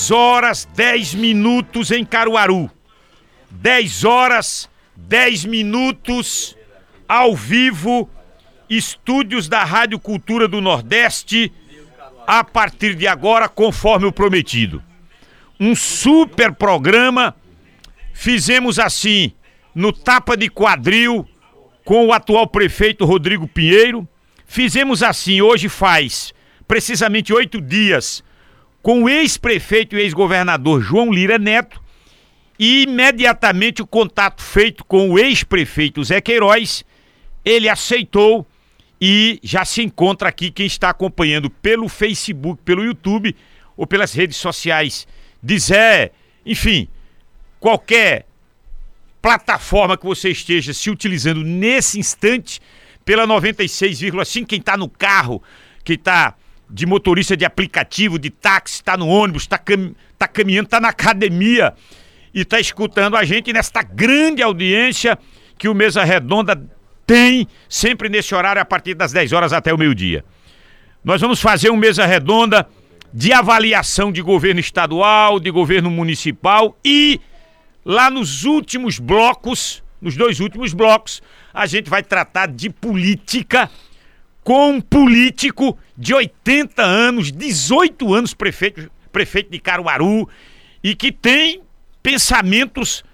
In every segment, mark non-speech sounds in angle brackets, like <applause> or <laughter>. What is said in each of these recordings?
10 horas 10 minutos em Caruaru. 10 horas 10 minutos ao vivo, estúdios da Rádio Cultura do Nordeste, a partir de agora, conforme o prometido. Um super programa. Fizemos assim no Tapa de Quadril com o atual prefeito Rodrigo Pinheiro. Fizemos assim, hoje faz precisamente oito dias, com o ex-prefeito e ex-governador João Lira Neto. E imediatamente o contato feito com o ex-prefeito Zé Queiroz, ele aceitou e já se encontra aqui quem está acompanhando pelo Facebook, pelo YouTube ou pelas redes sociais de Zé, enfim, qualquer plataforma que você esteja se utilizando nesse instante, pela 96,5, quem está no carro, quem está de motorista de aplicativo, de táxi, está no ônibus, está cam tá caminhando, está na academia e está escutando a gente nesta grande audiência que o Mesa Redonda tem sempre nesse horário a partir das 10 horas até o meio-dia. Nós vamos fazer um Mesa Redonda de avaliação de governo estadual, de governo municipal e lá nos últimos blocos, nos dois últimos blocos, a gente vai tratar de política com um político de 80 anos, 18 anos prefeito, prefeito de Caruaru e que tem pensamentos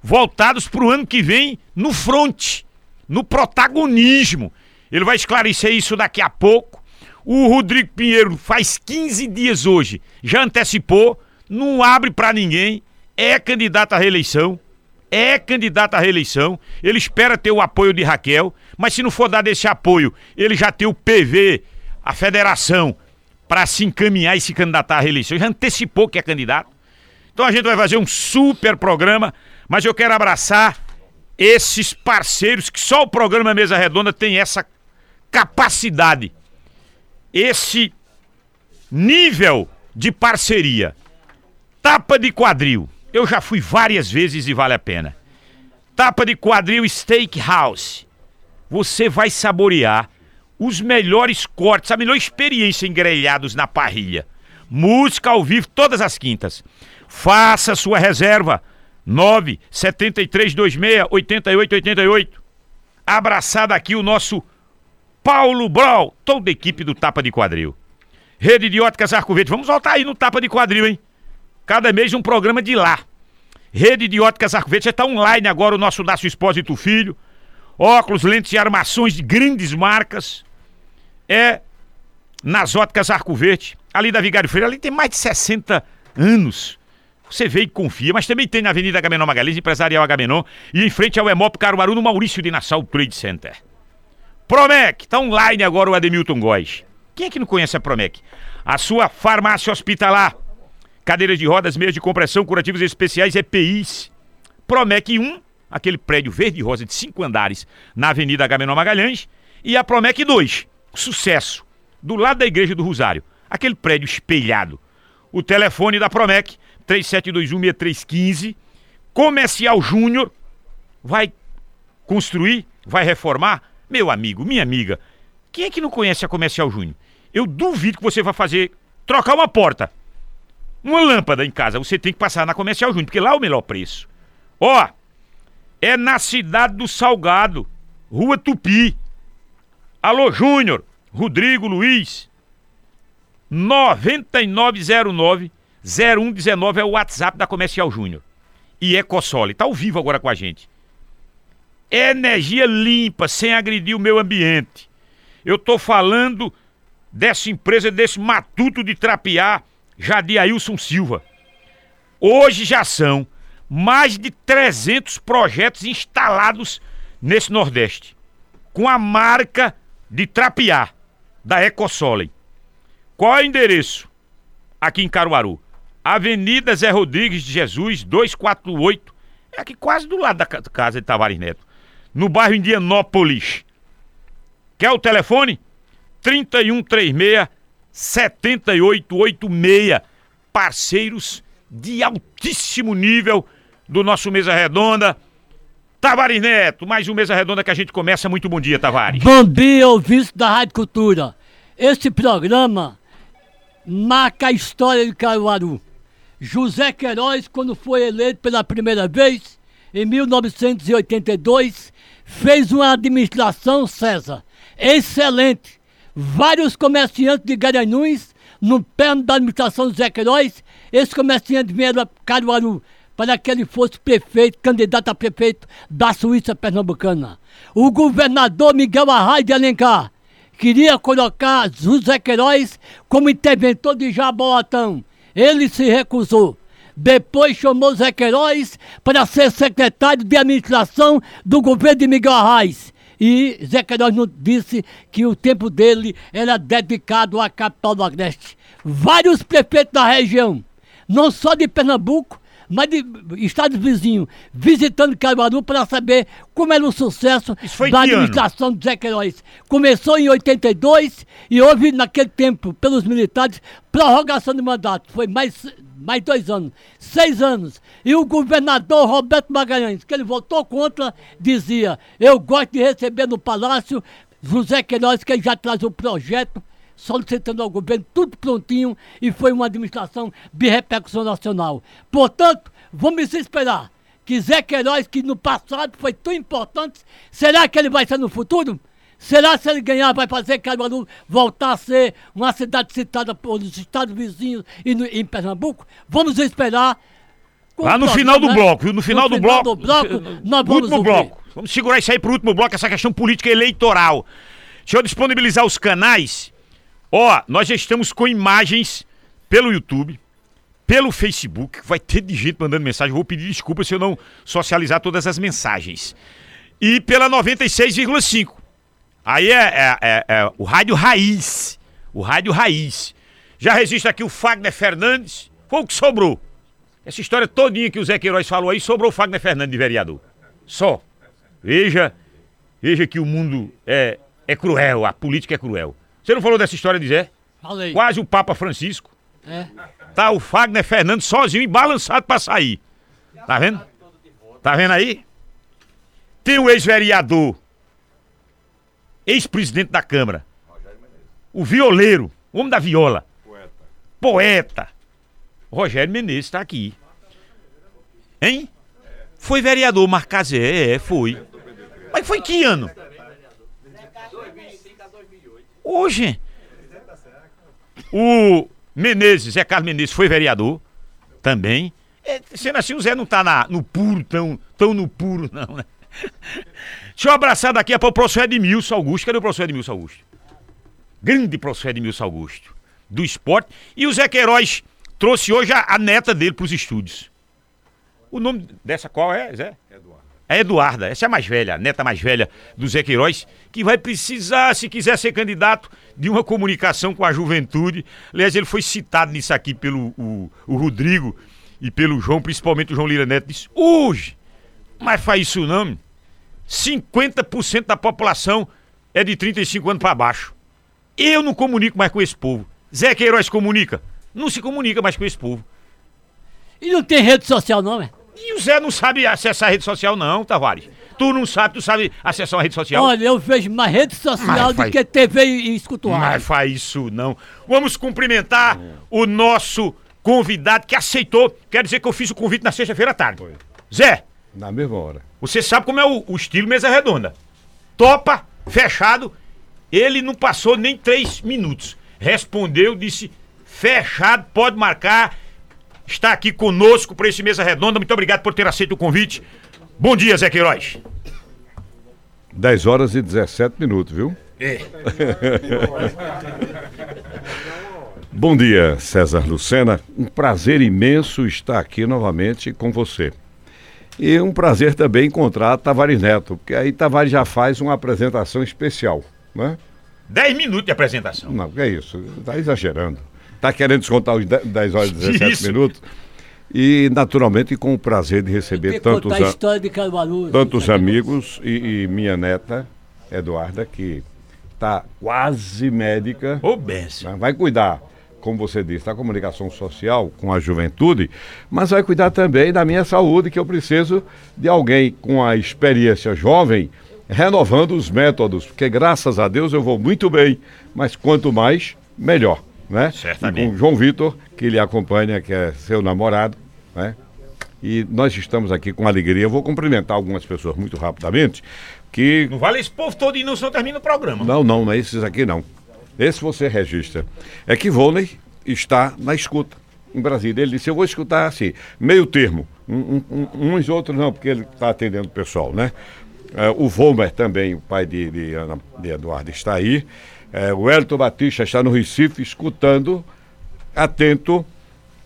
voltados para o ano que vem no fronte, no protagonismo. Ele vai esclarecer isso daqui a pouco. O Rodrigo Pinheiro faz 15 dias hoje, já antecipou, não abre para ninguém, é candidato à reeleição, é candidato à reeleição, ele espera ter o apoio de Raquel, mas se não for dar esse apoio, ele já tem o PV, a federação, para se encaminhar e se candidatar à reeleição. Já antecipou que é candidato. Então a gente vai fazer um super programa, mas eu quero abraçar esses parceiros que só o programa Mesa Redonda tem essa capacidade esse nível de parceria. Tapa de quadril. Eu já fui várias vezes e vale a pena. Tapa de quadril Steakhouse. Você vai saborear os melhores cortes, a melhor experiência em grelhados na parrilha. Música ao vivo todas as quintas. Faça sua reserva. 9 7326 8888. Abraçado aqui o nosso Paulo Brau, toda a equipe do Tapa de Quadril. Rede de Óticas Arco Verde, vamos voltar aí no Tapa de Quadril, hein? Cada mês um programa de lá. Rede de Óticas Arco Verde, já está online agora o nosso Dácio Espósito Filho. Óculos, lentes e armações de grandes marcas. É nas Óticas Arco Verde, ali da Vigário Freire, ali tem mais de 60 anos. Você vê e confia, mas também tem na Avenida Agamenon Magalhães, Empresarial Agamenon, e em frente ao Emop Caruaru, no Maurício de Nassau Trade Center. Promec, tá online agora o Ademilton Góes. Quem é que não conhece a Promec? A sua farmácia hospitalar. Cadeiras de rodas, meias de compressão, curativos especiais, EPIs. Promec 1, aquele prédio verde e rosa de cinco andares na Avenida Agamenon Magalhães. E a Promec 2, sucesso, do lado da Igreja do Rosário. Aquele prédio espelhado. O telefone da Promec, 37216315. Comercial Júnior. Vai construir, vai reformar meu amigo, minha amiga, quem é que não conhece a Comercial Júnior? Eu duvido que você vai fazer trocar uma porta, uma lâmpada em casa. Você tem que passar na Comercial Júnior, porque lá é o melhor preço. Ó, é na cidade do Salgado, Rua Tupi. Alô, Júnior, Rodrigo Luiz. 9909 0119 é o WhatsApp da Comercial Júnior. E Ecosole, tá ao vivo agora com a gente energia limpa, sem agredir o meio ambiente. Eu estou falando dessa empresa, desse matuto de trapear, Jadiailson Silva. Hoje já são mais de 300 projetos instalados nesse Nordeste, com a marca de trapear da Ecosolem. Qual é o endereço? Aqui em Caruaru. Avenida Zé Rodrigues de Jesus, 248. É aqui quase do lado da casa de Tavares Neto no bairro Indianópolis. Quer o telefone? 3136 7886. Parceiros de altíssimo nível do nosso Mesa Redonda. Tavares Neto, mais um Mesa Redonda que a gente começa. Muito bom dia, Tavares. Bom dia, ouvintes da Rádio Cultura. Esse programa marca a história de Caruaru. José Queiroz, quando foi eleito pela primeira vez, em 1982, fez uma administração, César, excelente. Vários comerciantes de Garanhuns, no pé da administração do Zé Queiroz, esses comerciantes vieram a Caruaru para que ele fosse prefeito, candidato a prefeito da Suíça Pernambucana. O governador Miguel Arraes de Alencar queria colocar José Queiroz como interventor de Jaboatão. Ele se recusou. Depois chamou Zé Queiroz para ser secretário de administração do governo de Miguel Arraes. E Zé Queiroz não disse que o tempo dele era dedicado à capital do Agreste. Vários prefeitos da região, não só de Pernambuco, mas de estados vizinhos, visitando Caruaru para saber como era o sucesso da administração ano? de Zé Queiroz. Começou em 82 e houve, naquele tempo, pelos militares, prorrogação de mandato. Foi mais, mais dois anos, seis anos. E o governador Roberto Magalhães, que ele votou contra, dizia: Eu gosto de receber no palácio José Queiroz, que ele já traz o projeto solicitando ao governo tudo prontinho e foi uma administração de repercussão nacional. Portanto, vamos esperar que Zé Queiroz, que no passado foi tão importante, será que ele vai ser no futuro? Será que se ele ganhar vai fazer Caruaru voltar a ser uma cidade citada pelos estados vizinhos e no, em Pernambuco? Vamos esperar. Lá no final do né? bloco, No final, no do, final bloco, do bloco. <laughs> nós vamos último bloco. Vamos segurar isso aí para o último bloco, essa questão política eleitoral. Deixa eu disponibilizar os canais Ó, nós já estamos com imagens pelo YouTube, pelo Facebook, vai ter de gente mandando mensagem. Vou pedir desculpa se eu não socializar todas as mensagens. E pela 96,5. Aí é, é, é, é, o rádio raiz. O rádio raiz. Já registra aqui o Fagner Fernandes. Foi o que sobrou. Essa história todinha que o Zé Queiroz falou aí, sobrou o Fagner Fernandes de vereador. Só. Veja, veja que o mundo é, é cruel, a política é cruel. Você não falou dessa história de Zé? Falei. Quase o Papa Francisco. É. Tá o Fagner Fernandes sozinho e balançado pra sair. Tá vendo? Tá vendo aí? Tem o ex-vereador, ex-presidente da Câmara, o violeiro, o homem da viola, poeta. poeta. Rogério Menezes tá aqui. Hein? Foi vereador Marcazé, é, foi. Mas foi que ano? Hoje. O Menezes, Zé Carlos Menezes, foi vereador também. É, sendo assim, o Zé não tá na, no puro, tão, tão no puro, não, né? Deixa eu abraçar daqui a pouco o professor Edmilson Augusto. Cadê o professor Edmilson Augusto? Grande professor Edmilson Augusto, do esporte. E o Zé Queiroz trouxe hoje a, a neta dele para os estúdios. O nome dessa qual é, Zé? Eduardo. É Eduarda, essa é a mais velha, a neta mais velha do Zé Queiroz, que vai precisar, se quiser ser candidato, de uma comunicação com a juventude. Aliás, ele foi citado nisso aqui pelo o, o Rodrigo e pelo João, principalmente o João Lira Neto, disse, hoje, mas faz isso não, 50% da população é de 35 anos para baixo. Eu não comunico mais com esse povo. Zé Queiroz comunica? Não se comunica mais com esse povo. E não tem rede social não, é? E o Zé não sabe acessar a rede social, não, Tavares. Tu não sabe, tu sabe acessar a rede social? Olha, eu vejo mais rede social do que TV e escuto Mas faz isso não. Vamos cumprimentar o nosso convidado que aceitou. Quer dizer que eu fiz o convite na sexta-feira à tarde. Foi. Zé. Na mesma hora. Você sabe como é o, o estilo mesa redonda. Topa, fechado. Ele não passou nem três minutos. Respondeu, disse fechado, pode marcar está aqui conosco para esse mesa redonda. Muito obrigado por ter aceito o convite. Bom dia, Zé Queiroz. 10 horas e 17 minutos, viu? É. <laughs> Bom dia, César Lucena. Um prazer imenso estar aqui novamente com você. E um prazer também encontrar Tavares Neto, porque aí Tavares já faz uma apresentação especial, né? 10 minutos de apresentação. Não, é isso, está exagerando. Está querendo descontar os 10 horas e <laughs> 17 Isso. minutos. E, naturalmente, com o prazer de receber tantos, a história de tantos amigos e, e, minha neta, Eduarda, que está quase médica. Ô, né? Vai cuidar, como você disse, da comunicação social com a juventude, mas vai cuidar também da minha saúde, que eu preciso de alguém com a experiência jovem renovando os métodos, porque graças a Deus eu vou muito bem, mas quanto mais, melhor. né? Certamente. E com João Vitor, que lhe acompanha, que é seu namorado, né? E nós estamos aqui com alegria. Eu vou cumprimentar algumas pessoas muito rapidamente. Que... Não vale esse povo todo e não só termina o programa. Não, não, não é esses aqui não. Esse você registra. É que Volney está na escuta em Brasília. Ele disse: Eu vou escutar assim, meio termo. Um, um, uns outros não, porque ele está atendendo o pessoal, né? É, o Volmer também, o pai de, de, Ana, de Eduardo, está aí. É, o Elton Batista está no Recife, escutando, atento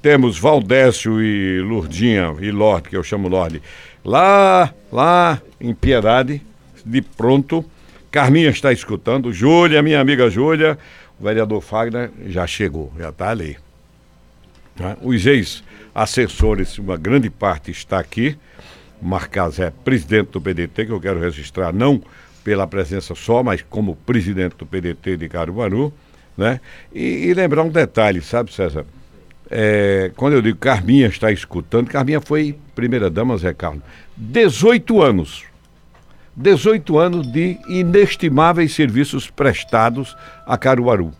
temos Valdécio e Lurdinha e Lorde, que eu chamo Lorde, lá, lá em Piedade, de pronto. Carminha está escutando, Júlia, minha amiga Júlia, o vereador Fagner já chegou, já está ali. Né? Os ex-assessores, uma grande parte está aqui. Marcas é presidente do PDT, que eu quero registrar não pela presença só, mas como presidente do PDT de Caruaru. Né? E, e lembrar um detalhe, sabe, César? É, quando eu digo Carminha está escutando, Carminha foi primeira-dama, Zé Carlos. 18 anos. 18 anos de inestimáveis serviços prestados a Caruaru.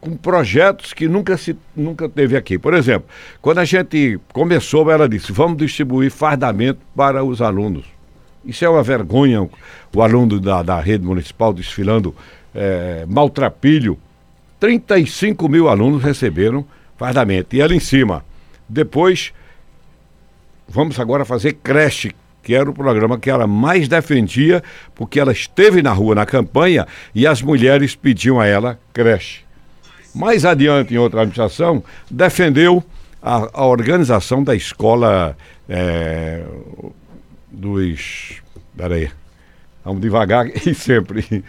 Com projetos que nunca, se, nunca teve aqui. Por exemplo, quando a gente começou, ela disse: vamos distribuir fardamento para os alunos. Isso é uma vergonha, o aluno da, da rede municipal desfilando é, maltrapilho. 35 mil alunos receberam fardamento. E ela em cima. Depois, vamos agora fazer creche, que era o programa que ela mais defendia, porque ela esteve na rua na campanha e as mulheres pediam a ela creche. Mais adiante, em outra administração, defendeu a, a organização da escola é, dos. Peraí. Vamos devagar <laughs> e sempre.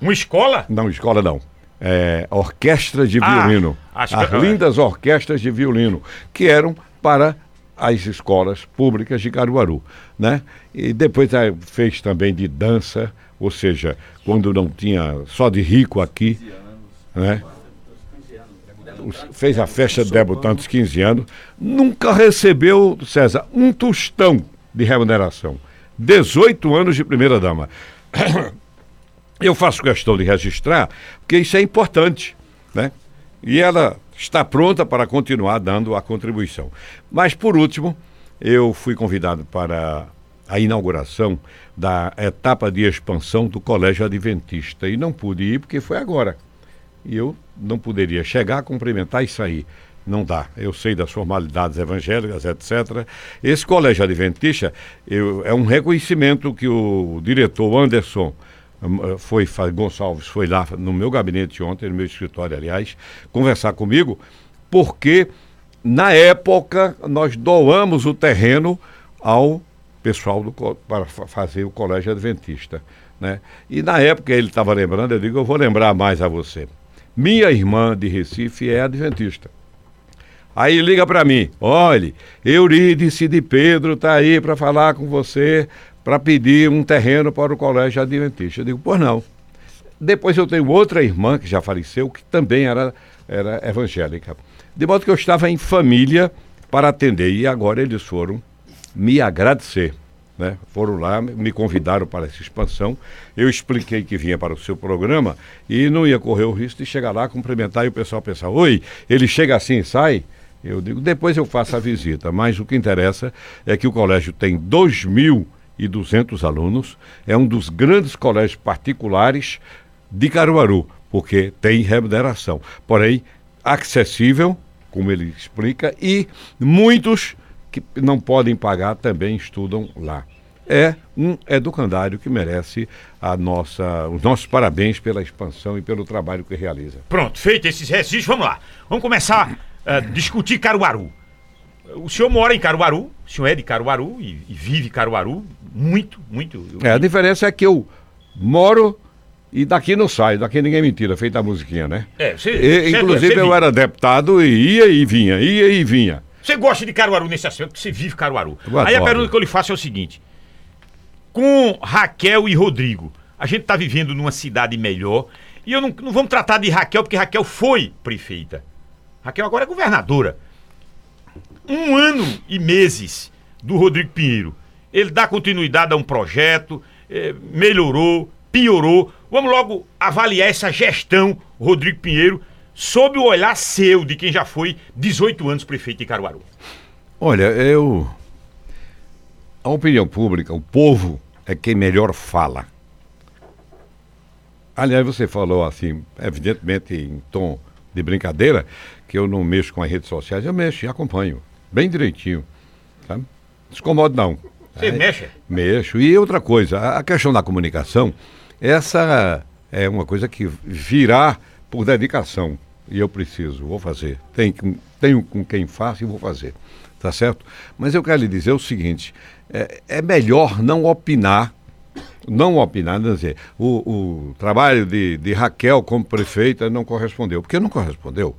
Uma escola? Não, escola não é, orquestra de ah, violino. As lindas orquestras de violino, que eram para as escolas públicas de Caruaru, né? E depois fez também de dança, ou seja, quando não tinha só de rico aqui, né? Fez a festa de debutantes 15 anos, nunca recebeu, César, um tostão de remuneração. 18 anos de primeira dama. <coughs> Eu faço questão de registrar, porque isso é importante, né? E ela está pronta para continuar dando a contribuição. Mas, por último, eu fui convidado para a inauguração da etapa de expansão do Colégio Adventista e não pude ir porque foi agora. E eu não poderia chegar, cumprimentar e sair. Não dá. Eu sei das formalidades evangélicas, etc. Esse colégio adventista eu, é um reconhecimento que o diretor Anderson foi Gonçalves foi lá no meu gabinete ontem, no meu escritório, aliás, conversar comigo, porque na época nós doamos o terreno ao pessoal do, para fazer o colégio adventista, né? E na época ele estava lembrando, eu digo, eu vou lembrar mais a você. Minha irmã de Recife é adventista. Aí liga para mim, olhe, Eurídice de Pedro está aí para falar com você para pedir um terreno para o colégio adventista. Eu digo, pois não. Depois eu tenho outra irmã que já faleceu, que também era, era evangélica. De modo que eu estava em família para atender. E agora eles foram me agradecer. Né? Foram lá, me convidaram para essa expansão. Eu expliquei que vinha para o seu programa e não ia correr o risco de chegar lá, cumprimentar e o pessoal pensar: oi, ele chega assim e sai. Eu digo, depois eu faço a visita. Mas o que interessa é que o colégio tem 2 mil e 200 alunos. É um dos grandes colégios particulares de Caruaru, porque tem remuneração. Porém, acessível, como ele explica, e muitos que não podem pagar também estudam lá. É um educandário que merece a nossa, os nossos parabéns pela expansão e pelo trabalho que realiza. Pronto, feito esses registros, vamos lá. Vamos começar a uh, discutir Caruaru. O senhor mora em Caruaru, o senhor é de Caruaru e, e vive Caruaru muito, muito. É, a diferença é que eu moro e daqui não saio, daqui ninguém me tira, feita a musiquinha, né? É, você, e, inclusive eu era deputado e ia e vinha, ia e vinha. Você gosta de Caruaru nesse aspecto, você vive Caruaru. Aí a pergunta que eu lhe faço é o seguinte: com Raquel e Rodrigo, a gente está vivendo numa cidade melhor. E eu não, não vamos tratar de Raquel, porque Raquel foi prefeita. Raquel agora é governadora um ano e meses do Rodrigo Pinheiro. Ele dá continuidade a um projeto, é, melhorou, piorou. Vamos logo avaliar essa gestão, Rodrigo Pinheiro, sob o olhar seu, de quem já foi 18 anos prefeito de Caruaru. Olha, eu. A opinião pública, o povo, é quem melhor fala. Aliás, você falou assim, evidentemente em tom de brincadeira, que eu não mexo com as redes sociais, eu mexo e acompanho, bem direitinho. Sabe? Descomodo não. Você é, mexe? Mexo. E outra coisa, a questão da comunicação, essa é uma coisa que virá por dedicação. E eu preciso, vou fazer. Tenho, tenho com quem faço e vou fazer. Tá certo? Mas eu quero lhe dizer o seguinte: é, é melhor não opinar não opinar, não dizer, o, o trabalho de, de Raquel como prefeita não correspondeu. Porque não correspondeu.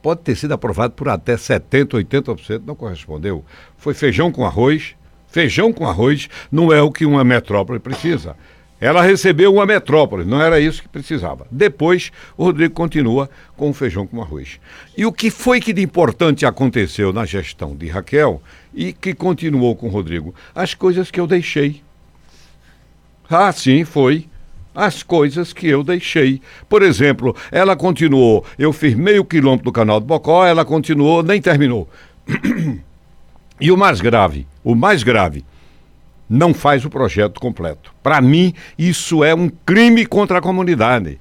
Pode ter sido aprovado por até 70%, 80%, não correspondeu. Foi feijão com arroz. Feijão com arroz não é o que uma metrópole precisa. Ela recebeu uma metrópole, não era isso que precisava. Depois, o Rodrigo continua com o feijão com arroz. E o que foi que de importante aconteceu na gestão de Raquel e que continuou com o Rodrigo? As coisas que eu deixei. Ah, sim, foi. As coisas que eu deixei. Por exemplo, ela continuou, eu fiz meio quilômetro do canal do Bocó, ela continuou, nem terminou. <clears throat> e o mais grave, o mais grave, não faz o projeto completo. Para mim, isso é um crime contra a comunidade.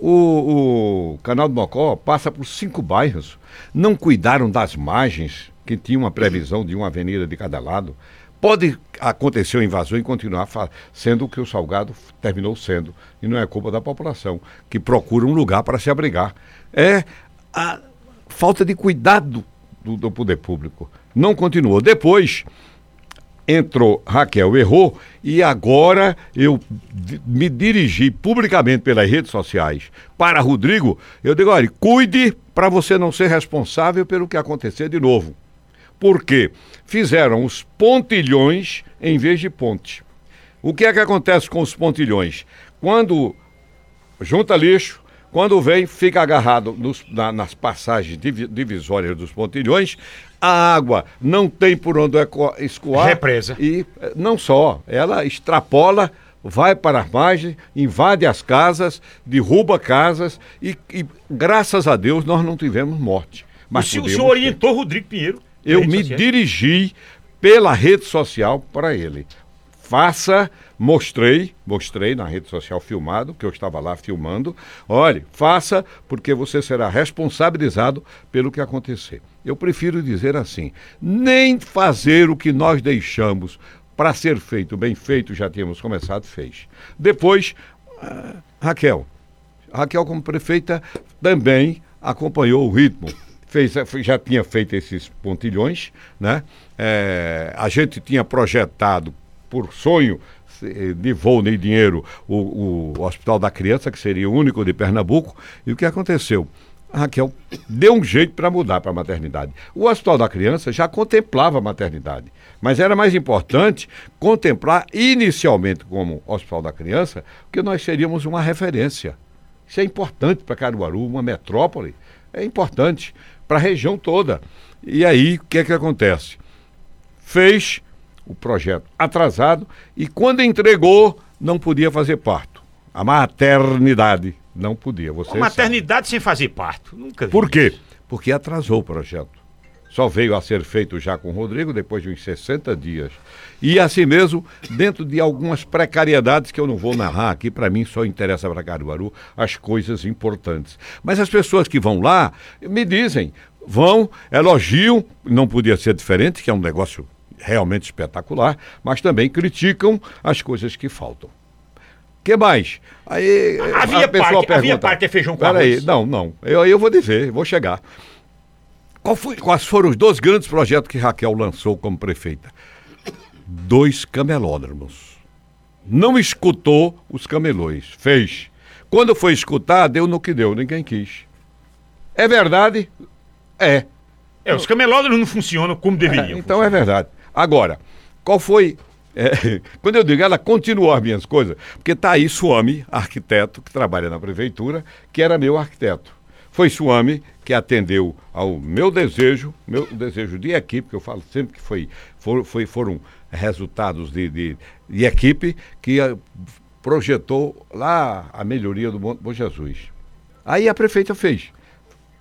O, o canal do Bocó passa por cinco bairros. Não cuidaram das margens, que tinha uma previsão de uma avenida de cada lado. Pode acontecer uma invasão e continuar sendo o que o Salgado terminou sendo. E não é culpa da população, que procura um lugar para se abrigar. É a falta de cuidado do, do poder público. Não continuou. Depois entrou Raquel, errou, e agora eu me dirigi publicamente pelas redes sociais para Rodrigo. Eu digo: olha, cuide para você não ser responsável pelo que acontecer de novo. Porque fizeram os pontilhões em vez de ponte. O que é que acontece com os pontilhões? Quando junta lixo, quando vem, fica agarrado nos, na, nas passagens divisórias dos pontilhões, a água não tem por onde escoar. Represa. E eh, não só, ela extrapola, vai para a margem, invade as casas, derruba casas e, e graças a Deus nós não tivemos morte. Mas o, senhor orientou Rodrigo Pinheiro eu me social. dirigi pela rede social para ele. Faça, mostrei, mostrei na rede social filmado, que eu estava lá filmando. Olhe, faça, porque você será responsabilizado pelo que acontecer. Eu prefiro dizer assim: nem fazer o que nós deixamos para ser feito, bem feito, já tínhamos começado, fez. Depois, uh, Raquel. Raquel, como prefeita, também acompanhou o ritmo fez, já tinha feito esses pontilhões, né? É, a gente tinha projetado por sonho de voo nem dinheiro o, o, Hospital da Criança, que seria o único de Pernambuco, e o que aconteceu? A Raquel deu um jeito para mudar para a maternidade. O Hospital da Criança já contemplava a maternidade, mas era mais importante contemplar inicialmente como Hospital da Criança, que nós seríamos uma referência. Isso é importante para Caruaru, uma metrópole, é importante para a região toda. E aí, o que é que acontece? Fez o projeto atrasado e quando entregou, não podia fazer parto. A maternidade não podia. Você a maternidade sabe. sem fazer parto. Nunca vi. Por quê? Porque atrasou o projeto. Só veio a ser feito já com o Rodrigo depois de uns 60 dias. E assim mesmo, dentro de algumas precariedades que eu não vou narrar aqui, para mim só interessa para Caruaru as coisas importantes. Mas as pessoas que vão lá me dizem, vão, elogiam, não podia ser diferente, que é um negócio realmente espetacular, mas também criticam as coisas que faltam. que mais? Aí havia a pessoa parque, pergunta, havia parque é feijão com Peraí, não, não. Eu, eu vou dizer, vou chegar. Foi, quais foram os dois grandes projetos que Raquel lançou como prefeita? Dois camelódromos. Não escutou os camelões, fez. Quando foi escutar, deu no que deu, ninguém quis. É verdade? É. É, os camelódromos não funcionam como deveriam. É, então funcionar. é verdade. Agora, qual foi. É, <laughs> quando eu digo ela continuou as minhas coisas, porque está aí Suami, arquiteto, que trabalha na prefeitura, que era meu arquiteto. Foi Suami que atendeu ao meu desejo, meu desejo de equipe, que eu falo sempre que foi, for, foi foram resultados de, de, de equipe, que uh, projetou lá a melhoria do Bom Jesus. Aí a prefeita fez.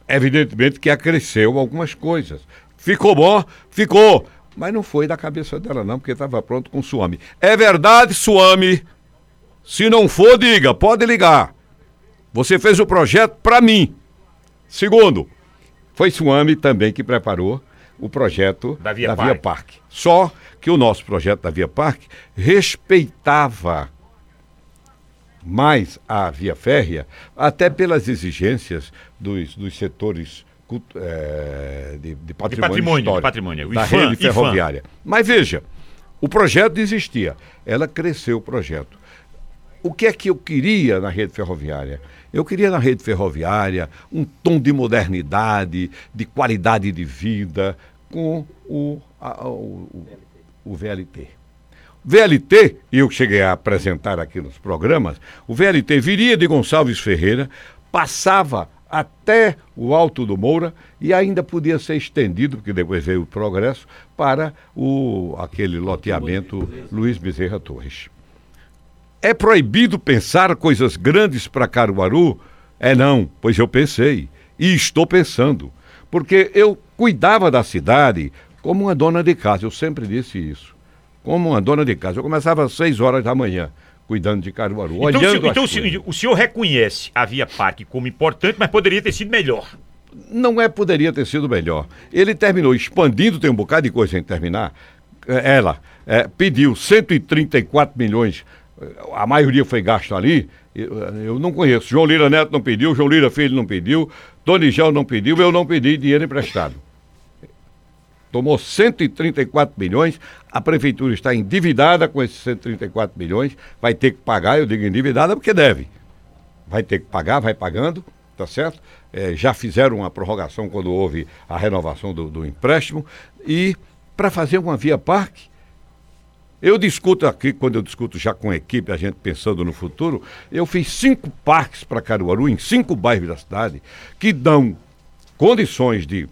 Evidentemente que acresceu algumas coisas. Ficou bom? Ficou. Mas não foi da cabeça dela, não, porque estava pronto com o Suame. É verdade, Suame. Se não for, diga, pode ligar. Você fez o projeto para mim. Segundo, foi Suame também que preparou o projeto da Via, da Via Parque. Só que o nosso projeto da Via Parque respeitava mais a via férrea, até pelas exigências dos, dos setores é, de, de, patrimônio, de patrimônio, de patrimônio da IFAM, rede ferroviária. IFAM. Mas veja, o projeto existia, ela cresceu o projeto. O que é que eu queria na rede ferroviária? Eu queria na rede ferroviária um tom de modernidade, de qualidade de vida com o, a, o, o VLT. VLT, e eu cheguei a apresentar aqui nos programas, o VLT viria de Gonçalves Ferreira, passava até o Alto do Moura e ainda podia ser estendido, porque depois veio o progresso, para o, aquele loteamento Luiz Bezerra Torres. É proibido pensar coisas grandes para Caruaru? É não, pois eu pensei e estou pensando, porque eu cuidava da cidade como uma dona de casa, eu sempre disse isso como uma dona de casa. Eu começava às 6 horas da manhã cuidando de Caruaru. Então, olhando se, então se, o senhor reconhece a Via Parque como importante, mas poderia ter sido melhor. Não é poderia ter sido melhor. Ele terminou expandindo, tem um bocado de coisa em terminar. É, ela é, pediu 134 milhões, a maioria foi gasto ali. Eu, eu, não conheço. João Lira Neto não pediu, João Lira Filho não pediu, Tony Gel não pediu, eu não pedi dinheiro emprestado tomou 134 milhões, a prefeitura está endividada com esses 134 milhões, vai ter que pagar, eu digo endividada porque deve. Vai ter que pagar, vai pagando, tá certo? É, já fizeram uma prorrogação quando houve a renovação do, do empréstimo. E para fazer uma via parque, eu discuto aqui, quando eu discuto já com a equipe, a gente pensando no futuro, eu fiz cinco parques para Caruaru, em cinco bairros da cidade, que dão condições de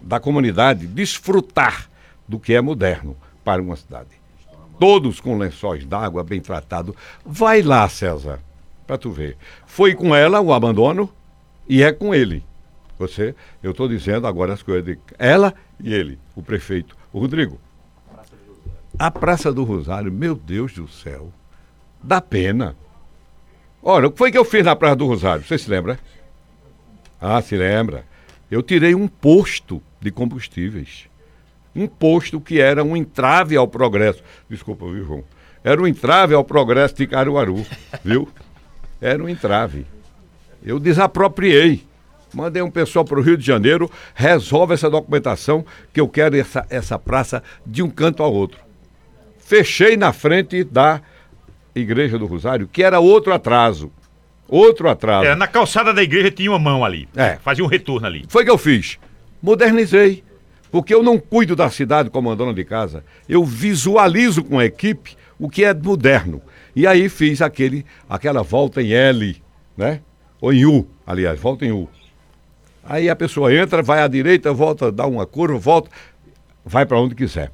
da comunidade desfrutar do que é moderno para uma cidade. Todos com lençóis d'água bem tratados. Vai lá, César, para tu ver. Foi com ela o abandono e é com ele. Você, eu estou dizendo agora as coisas de ela e ele, o prefeito, o Rodrigo. A Praça do Rosário, meu Deus do céu, dá pena. Olha, o que foi que eu fiz na Praça do Rosário? Você se lembra? Ah, se lembra. Eu tirei um posto de combustíveis. Um posto que era um entrave ao progresso. Desculpa, viu, João? Era um entrave ao progresso de Caruaru, <laughs> viu? Era um entrave. Eu desapropriei. Mandei um pessoal para o Rio de Janeiro, resolve essa documentação, que eu quero essa, essa praça de um canto ao outro. Fechei na frente da Igreja do Rosário, que era outro atraso. Outro atraso. É, na calçada da igreja tinha uma mão ali. É. Fazia um retorno ali. Foi que eu fiz modernizei. Porque eu não cuido da cidade como a dona de casa, eu visualizo com a equipe o que é moderno. E aí fiz aquele, aquela volta em L, né? Ou em U, aliás, volta em U. Aí a pessoa entra, vai à direita, volta, dá uma curva, volta, vai para onde quiser.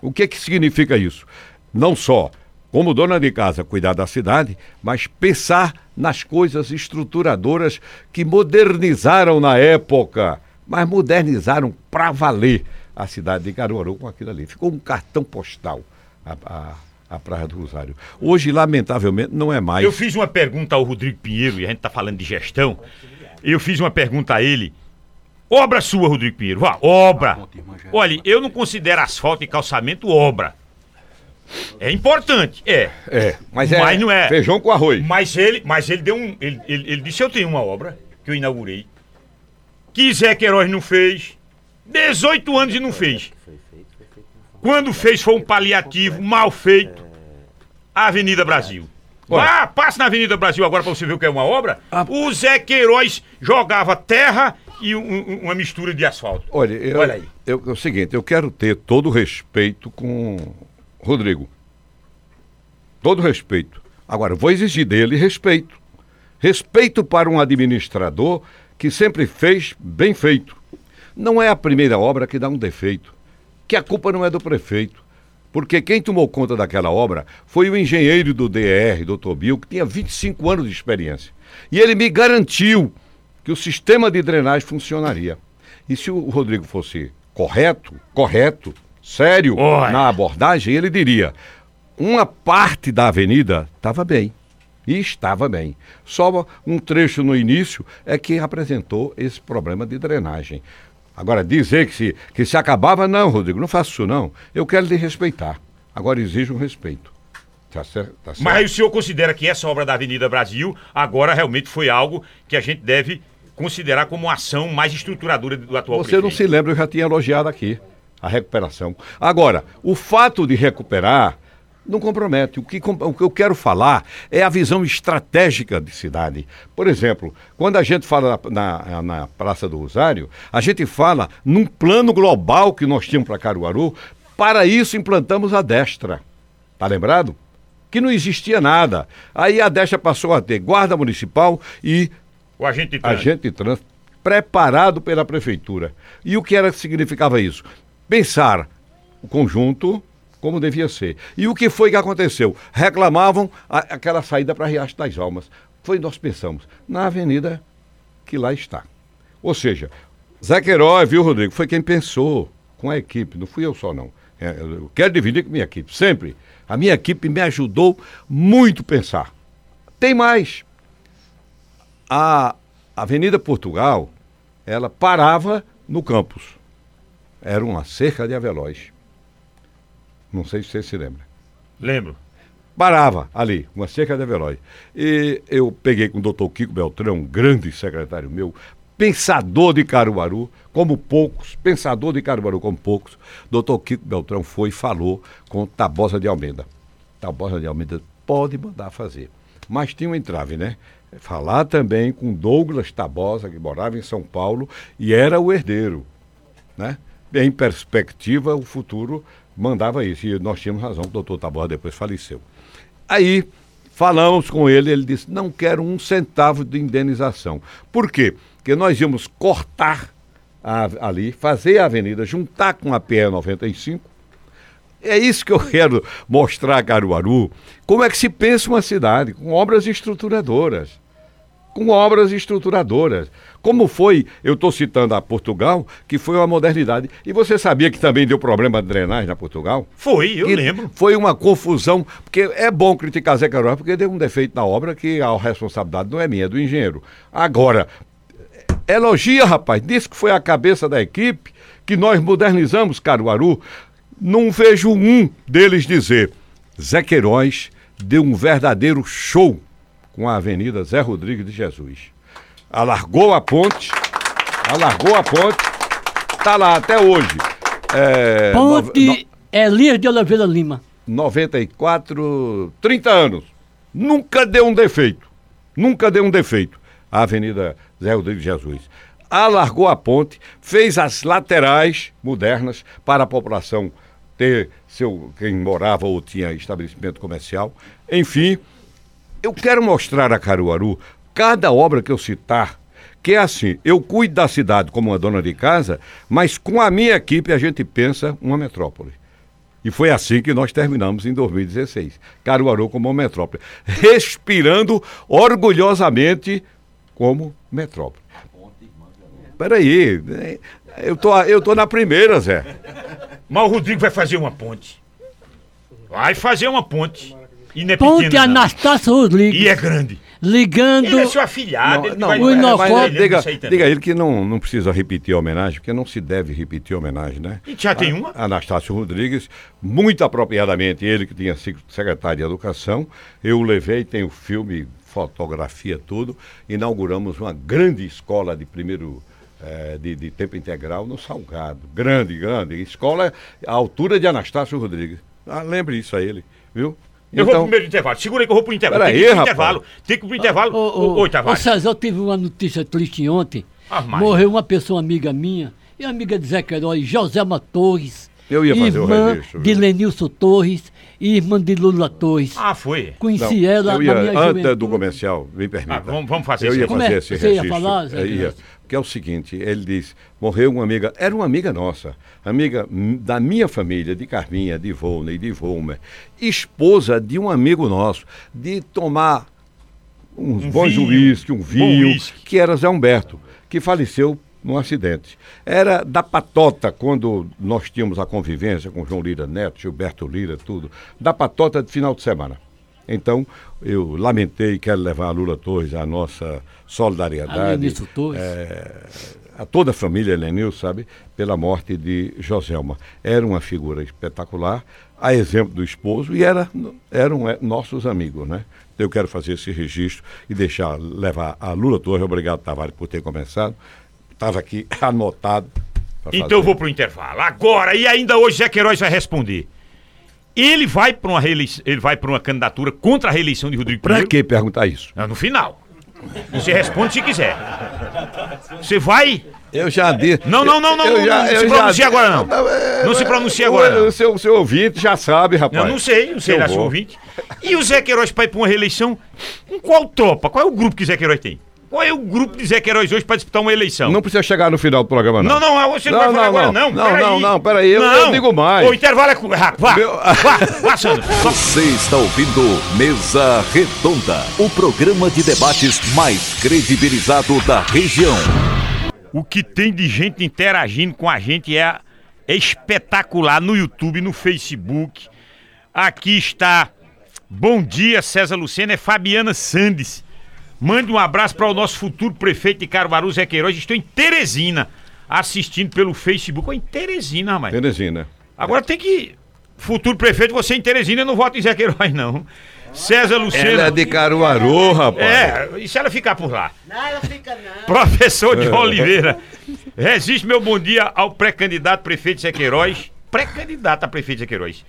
O que que significa isso? Não só como dona de casa cuidar da cidade, mas pensar nas coisas estruturadoras que modernizaram na época mas modernizaram para valer a cidade de Caruaru com aquilo ali. Ficou um cartão postal a, a, a Praia do Rosário. Hoje, lamentavelmente, não é mais. Eu fiz uma pergunta ao Rodrigo Pinheiro, e a gente está falando de gestão. Eu fiz uma pergunta a ele. Obra sua, Rodrigo Pinheiro. Vá, obra. Olha, eu não considero asfalto e calçamento obra. É importante, é. É, mas, é mas não é. Feijão com arroz. Mas ele, mas ele deu um. Ele, ele, ele disse: Eu tenho uma obra que eu inaugurei que Zé Queiroz não fez. 18 anos e não fez. Quando fez foi um paliativo mal feito. A Avenida Brasil. Ah, passa na Avenida Brasil agora para você ver o que é uma obra. Ah. O Zé Queiroz jogava terra e um, uma mistura de asfalto. Olha, eu, Olha aí. Eu, é o seguinte, eu quero ter todo o respeito com Rodrigo. Todo respeito. Agora, vou exigir dele respeito. Respeito para um administrador que sempre fez bem feito. Não é a primeira obra que dá um defeito, que a culpa não é do prefeito. Porque quem tomou conta daquela obra foi o engenheiro do DR, doutor Bill, que tinha 25 anos de experiência. E ele me garantiu que o sistema de drenagem funcionaria. E se o Rodrigo fosse correto, correto, sério na abordagem, ele diria: uma parte da avenida estava bem. E estava bem. Só um trecho no início é que apresentou esse problema de drenagem. Agora, dizer que se, que se acabava, não, Rodrigo, não faço isso não. Eu quero lhe respeitar. Agora exijo um respeito. Tá certo, tá certo. Mas o senhor considera que essa obra da Avenida Brasil agora realmente foi algo que a gente deve considerar como uma ação mais estruturadora do atual Você prefeito. não se lembra, eu já tinha elogiado aqui a recuperação. Agora, o fato de recuperar não compromete. O que, o que eu quero falar é a visão estratégica de cidade. Por exemplo, quando a gente fala na, na, na Praça do Rosário, a gente fala num plano global que nós tínhamos para Caruaru. Para isso, implantamos a Destra. Tá lembrado? Que não existia nada. Aí a Destra passou a ter guarda municipal e. O agente de trânsito. Agente de trânsito preparado pela prefeitura. E o que era que significava isso? Pensar o conjunto como devia ser. E o que foi que aconteceu? Reclamavam a, aquela saída para Riacho das Almas. Foi nós pensamos, na avenida que lá está. Ou seja, Zé Queiroz, viu, Rodrigo, foi quem pensou com a equipe, não fui eu só não. É, eu quero dividir com a minha equipe, sempre. A minha equipe me ajudou muito a pensar. Tem mais. A Avenida Portugal, ela parava no campus. Era uma cerca de avelóis. Não sei se você se lembra. Lembro. Parava ali, uma cerca de veloz. E eu peguei com o doutor Kiko Beltrão, um grande secretário meu, pensador de Caruaru, como poucos, pensador de Caruaru como poucos. Doutor Kiko Beltrão foi e falou com Tabosa de Almeida. Tabosa de Almeida pode mandar fazer. Mas tinha um entrave, né? Falar também com Douglas Tabosa, que morava em São Paulo e era o herdeiro, né? Em perspectiva, o futuro mandava isso. E nós tínhamos razão, o doutor Tabosa depois faleceu. Aí falamos com ele, ele disse: não quero um centavo de indenização. Por quê? Porque nós íamos cortar a, ali, fazer a avenida, juntar com a PE 95. É isso que eu <laughs> quero mostrar a Caruaru. Como é que se pensa uma cidade com obras estruturadoras com obras estruturadoras. Como foi, eu estou citando a Portugal, que foi uma modernidade. E você sabia que também deu problema de drenagem na Portugal? Foi, eu que lembro. Foi uma confusão, porque é bom criticar Zé Carol, porque deu um defeito na obra que a responsabilidade não é minha, é do engenheiro. Agora, elogia, rapaz, disse que foi a cabeça da equipe, que nós modernizamos Caruaru. Não vejo um deles dizer, Zé Queiroz deu um verdadeiro show com a Avenida Zé Rodrigues de Jesus. Alargou a ponte, alargou a ponte, tá lá até hoje. É, ponte no, no, Elias de Oliveira Lima. 94, 30 anos. Nunca deu um defeito. Nunca deu um defeito. A Avenida Zé Rodrigues de Jesus. Alargou a ponte, fez as laterais modernas para a população ter seu quem morava ou tinha estabelecimento comercial. Enfim, eu quero mostrar a Caruaru cada obra que eu citar, que é assim, eu cuido da cidade como uma dona de casa, mas com a minha equipe a gente pensa uma metrópole. E foi assim que nós terminamos em 2016. Caruaru como uma metrópole. Respirando orgulhosamente como metrópole. Peraí, né? eu tô, eu tô na primeira, Zé. Mas o Rodrigo vai fazer uma ponte. Vai fazer uma ponte. E não é Ponte pequeno, Anastácio Rodrigues. E é grande. Ligando. Ele é seu afilhado. Não, não, vai, não, vai, diga, diga ele que não, não precisa repetir a homenagem, porque não se deve repetir a homenagem, né? E já tem uma? Anastácio Rodrigues, muito apropriadamente, ele que tinha sido secretário de Educação, eu o levei, tem o filme, fotografia, tudo. Inauguramos uma grande escola de primeiro. É, de, de tempo integral no Salgado. Grande, grande. Escola à altura de Anastácio Rodrigues. Ah, lembre isso a ele, viu? Eu então... vou pro primeiro intervalo. Segura aí que eu vou pro intervalo. Tem que ir pro intervalo. Tem que ir pro intervalo. Ô, ô, Oi, Tavares. Ô, César, eu tive uma notícia triste ontem. Ah, Morreu uma pessoa amiga minha, e amiga de Zé Queiroz, Joselma Torres. Eu ia fazer irmã o registro. de Lenilson Torres e irmã de Lula Torres. Ah, foi? Conheci Não, ela eu ia, na minha Antes juventude. do comercial, me permita. Ah, vamos, vamos fazer Eu ia fazer esse registro. Você ia falar, Zé? ia que é o seguinte, ele diz, morreu uma amiga, era uma amiga nossa, amiga da minha família, de Carminha, de Volney, de Volmer, esposa de um amigo nosso, de tomar uns um bons uísque, um vinho, que era Zé Humberto, que faleceu num acidente. Era da patota, quando nós tínhamos a convivência com João Lira Neto, Gilberto Lira, tudo, da patota de final de semana. Então, eu lamentei, quero levar a Lula Torres a nossa solidariedade. A Torres. É, a toda a família Lenil, sabe, pela morte de Joselma. Era uma figura espetacular, a exemplo do esposo, e era, eram é, nossos amigos, né? Eu quero fazer esse registro e deixar levar a Lula Torres. Obrigado, Tavares, por ter começado. Estava aqui <laughs> anotado. Então eu vou para o intervalo. Agora, e ainda hoje Zé Queiroz vai responder. Ele vai para uma reeleição, ele vai para uma candidatura contra a reeleição de Rodrigo Para que perguntar isso? Não, no final. Você responde se quiser. Você vai? Eu já disse. Não, não, não, não. Eu não, já, não se pronuncia agora, não. Não, é, se pronuncia agora. Não. O seu, seu ouvinte já sabe, rapaz. Eu não sei, não sei lá seu ouvinte. E o Zé Queiroz para ir para uma reeleição, em qual tropa? Qual é o grupo que o Zé Queiroz tem? Qual é o grupo de Zé Queiroz hoje para disputar uma eleição? Não precisa chegar no final do programa, não. Não, não, você não, não vai falar não, agora, não. Não, não, não, não, peraí, eu, não. eu digo mais. O intervalo é. Vá, vá, Meu... vá, vá, Sandro. Você está ouvindo Mesa Redonda, o programa de debates mais credibilizado da região. O que tem de gente interagindo com a gente é, é espetacular no YouTube, no Facebook. Aqui está. Bom dia, César Lucena, é Fabiana Sandes. Mande um abraço para o nosso futuro prefeito de Caruaru, Zé Queiroz. Estou em Teresina, assistindo pelo Facebook. Oh, em Teresina, rapaz. Teresina. Agora tem que. Futuro prefeito, você em Teresina, eu não voto em Zé Queiroz, não. César Lucena. Ela é de Caruaru, rapaz. É, e se ela ficar por lá? Não, ela fica não. Professor de Oliveira. Resiste meu bom dia ao pré-candidato prefeito Zé Queiroz. Pré-candidato a prefeito Zé Queiroz.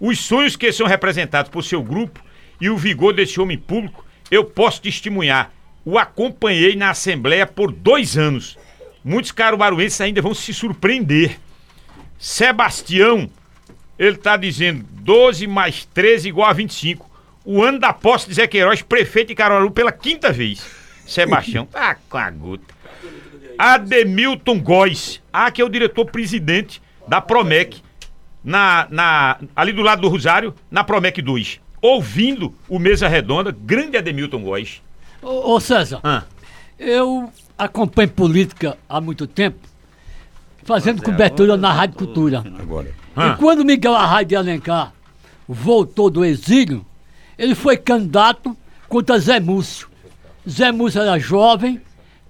Os sonhos que são representados por seu grupo e o vigor desse homem público eu posso testemunhar. O acompanhei na Assembleia por dois anos. Muitos caruaruenses ainda vão se surpreender. Sebastião, ele está dizendo 12 mais 13 igual a 25. O ano da posse de Zé Queiroz, prefeito de Caruaru pela quinta vez. Sebastião, ah, <laughs> com a gota. Ademilton Góes, ah, que é o diretor-presidente da Promec, na, na, ali do lado do Rosário, na Promec 2 ouvindo o Mesa Redonda, grande Ademilton Góes. Ô, ô César, ah. eu acompanho política há muito tempo, fazendo cobertura na Rádio Cultura. Agora. Ah. E quando Miguel Arraio de Alencar voltou do exílio, ele foi candidato contra Zé Múcio. Zé Múcio era jovem,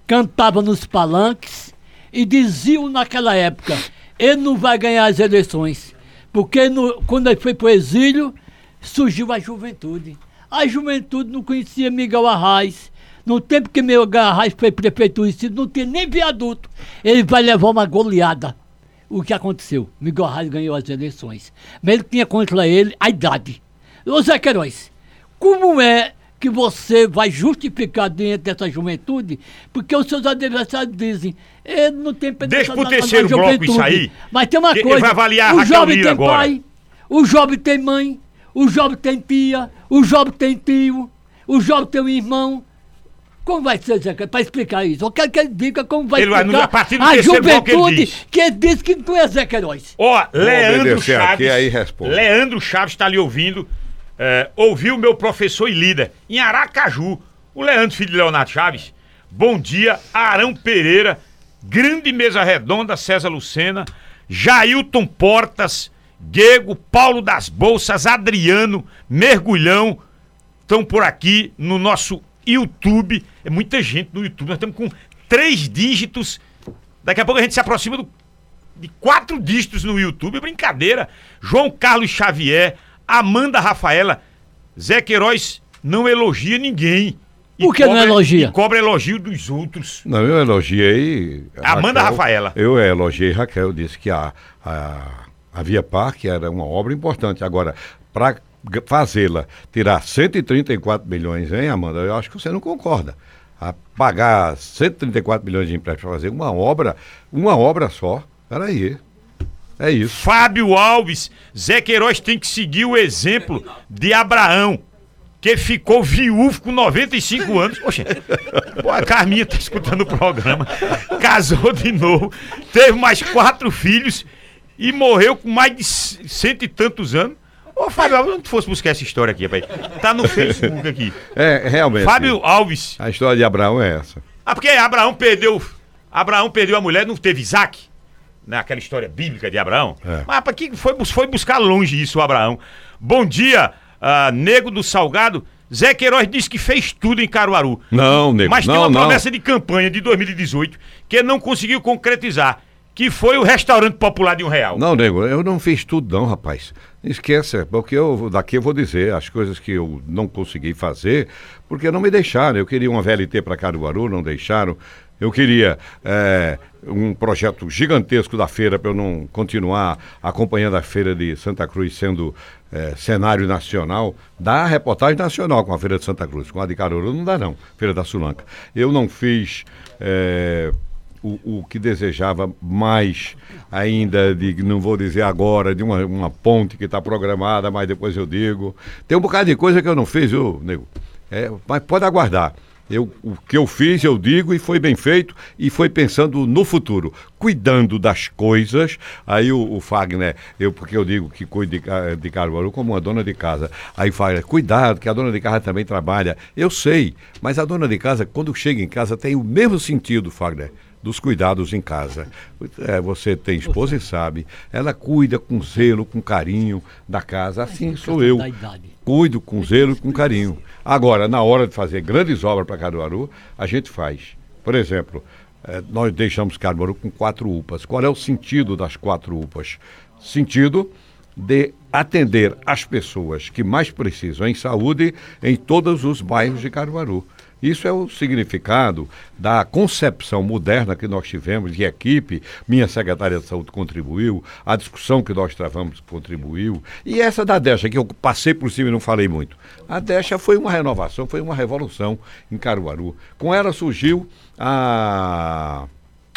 cantava nos palanques e diziam naquela época, ele não vai ganhar as eleições, porque no, quando ele foi para o exílio, surgiu a juventude. A juventude não conhecia Miguel Arraes. No tempo que Miguel Arraes foi prefeito não tinha nem viaduto. Ele vai levar uma goleada. O que aconteceu? Miguel Arraes ganhou as eleições. Mas ele tinha contra ele a idade. Ô Zé Queiroz, como é que você vai justificar dentro dessa juventude? Porque os seus adversários dizem, ele não tem Deixa pro terceiro bloco isso aí. Mas tem uma coisa, vai avaliar o jovem tem agora. pai, o jovem tem mãe, o jovem tem tia, o jovem tem tio, o jovem tem um irmão. Como vai ser, Zé, para explicar isso? Eu quero que ele diga como vai ele explicar vai, a, a juventude que ele disse que não é Zé Queiroz. Ó, Leandro Chaves. Aqui, aí responde. Leandro Chaves está ali ouvindo. É, ouviu meu professor e líder em Aracaju. O Leandro, filho de Leonardo Chaves. Bom dia, Arão Pereira, grande mesa redonda, César Lucena, Jailton Portas, Diego, Paulo das Bolsas, Adriano, Mergulhão, estão por aqui no nosso YouTube. É muita gente no YouTube. Nós estamos com três dígitos. Daqui a pouco a gente se aproxima do, de quatro dígitos no YouTube. Brincadeira. João Carlos Xavier, Amanda Rafaela, Zé Queiroz não elogia ninguém. Por que cobra, não elogia? cobra elogio dos outros. Não, eu elogiei. Amanda Raquel, Rafaela. Eu elogiei Raquel, disse que a, a a Via Parque era uma obra importante. Agora, para fazê-la, tirar 134 milhões, hein, Amanda? Eu acho que você não concorda. A pagar 134 milhões de empréstimo para fazer uma obra, uma obra só. Peraí. É isso. Fábio Alves, Zé Queiroz tem que seguir o exemplo de Abraão. que ficou viúvo com 95 anos. Poxa, a Carminha tá escutando o programa. Casou de novo, teve mais quatro filhos e morreu com mais de cento e tantos anos. Ô, Fábio Alves, onde fosse buscar essa história aqui, rapaz? Tá no Facebook aqui. É, realmente. Fábio Alves. A história de Abraão é essa. Ah, porque Abraão perdeu. Abraão perdeu a mulher, não teve Isaac? Naquela história bíblica de Abraão. É. Mas para que foi, foi buscar longe isso, o Abraão? Bom dia, uh, Nego do Salgado. Zé Queiroz disse que fez tudo em Caruaru. Não, Nego. Mas não, tem uma não. promessa de campanha de 2018 que não conseguiu concretizar que foi o restaurante popular de um real. Não, nego, eu não fiz tudo não, rapaz. Esqueça, porque eu daqui eu vou dizer as coisas que eu não consegui fazer, porque não me deixaram. Eu queria uma VLT para Caruaru, não deixaram. Eu queria é, um projeto gigantesco da feira para eu não continuar acompanhando a feira de Santa Cruz sendo é, cenário nacional. Dá reportagem nacional com a feira de Santa Cruz, com a de Caruaru não dá não, feira da Sulanca. Eu não fiz é, o, o que desejava mais ainda, de não vou dizer agora, de uma, uma ponte que está programada, mas depois eu digo. Tem um bocado de coisa que eu não fiz, viu, nego? É, mas pode aguardar. Eu, o que eu fiz, eu digo, e foi bem feito, e foi pensando no futuro, cuidando das coisas. Aí o, o Fagner, eu, porque eu digo que cuide de, de Caruaru como uma dona de casa. Aí Fagner, cuidado, que a dona de casa também trabalha. Eu sei, mas a dona de casa, quando chega em casa, tem o mesmo sentido, Fagner dos cuidados em casa. É, você tem esposa e sabe, ela cuida com zelo, com carinho da casa. Assim sou eu. Cuido com zelo e com carinho. Agora, na hora de fazer grandes obras para Caruaru, a gente faz. Por exemplo, é, nós deixamos Caruaru com quatro UPAs. Qual é o sentido das quatro UPAs? Sentido de atender as pessoas que mais precisam em saúde em todos os bairros de Caruaru. Isso é o significado da concepção moderna que nós tivemos de equipe. Minha secretária de saúde contribuiu, a discussão que nós travamos contribuiu. E essa da Deixa, que eu passei por cima e não falei muito. A Deixa foi uma renovação, foi uma revolução em Caruaru. Com ela surgiu a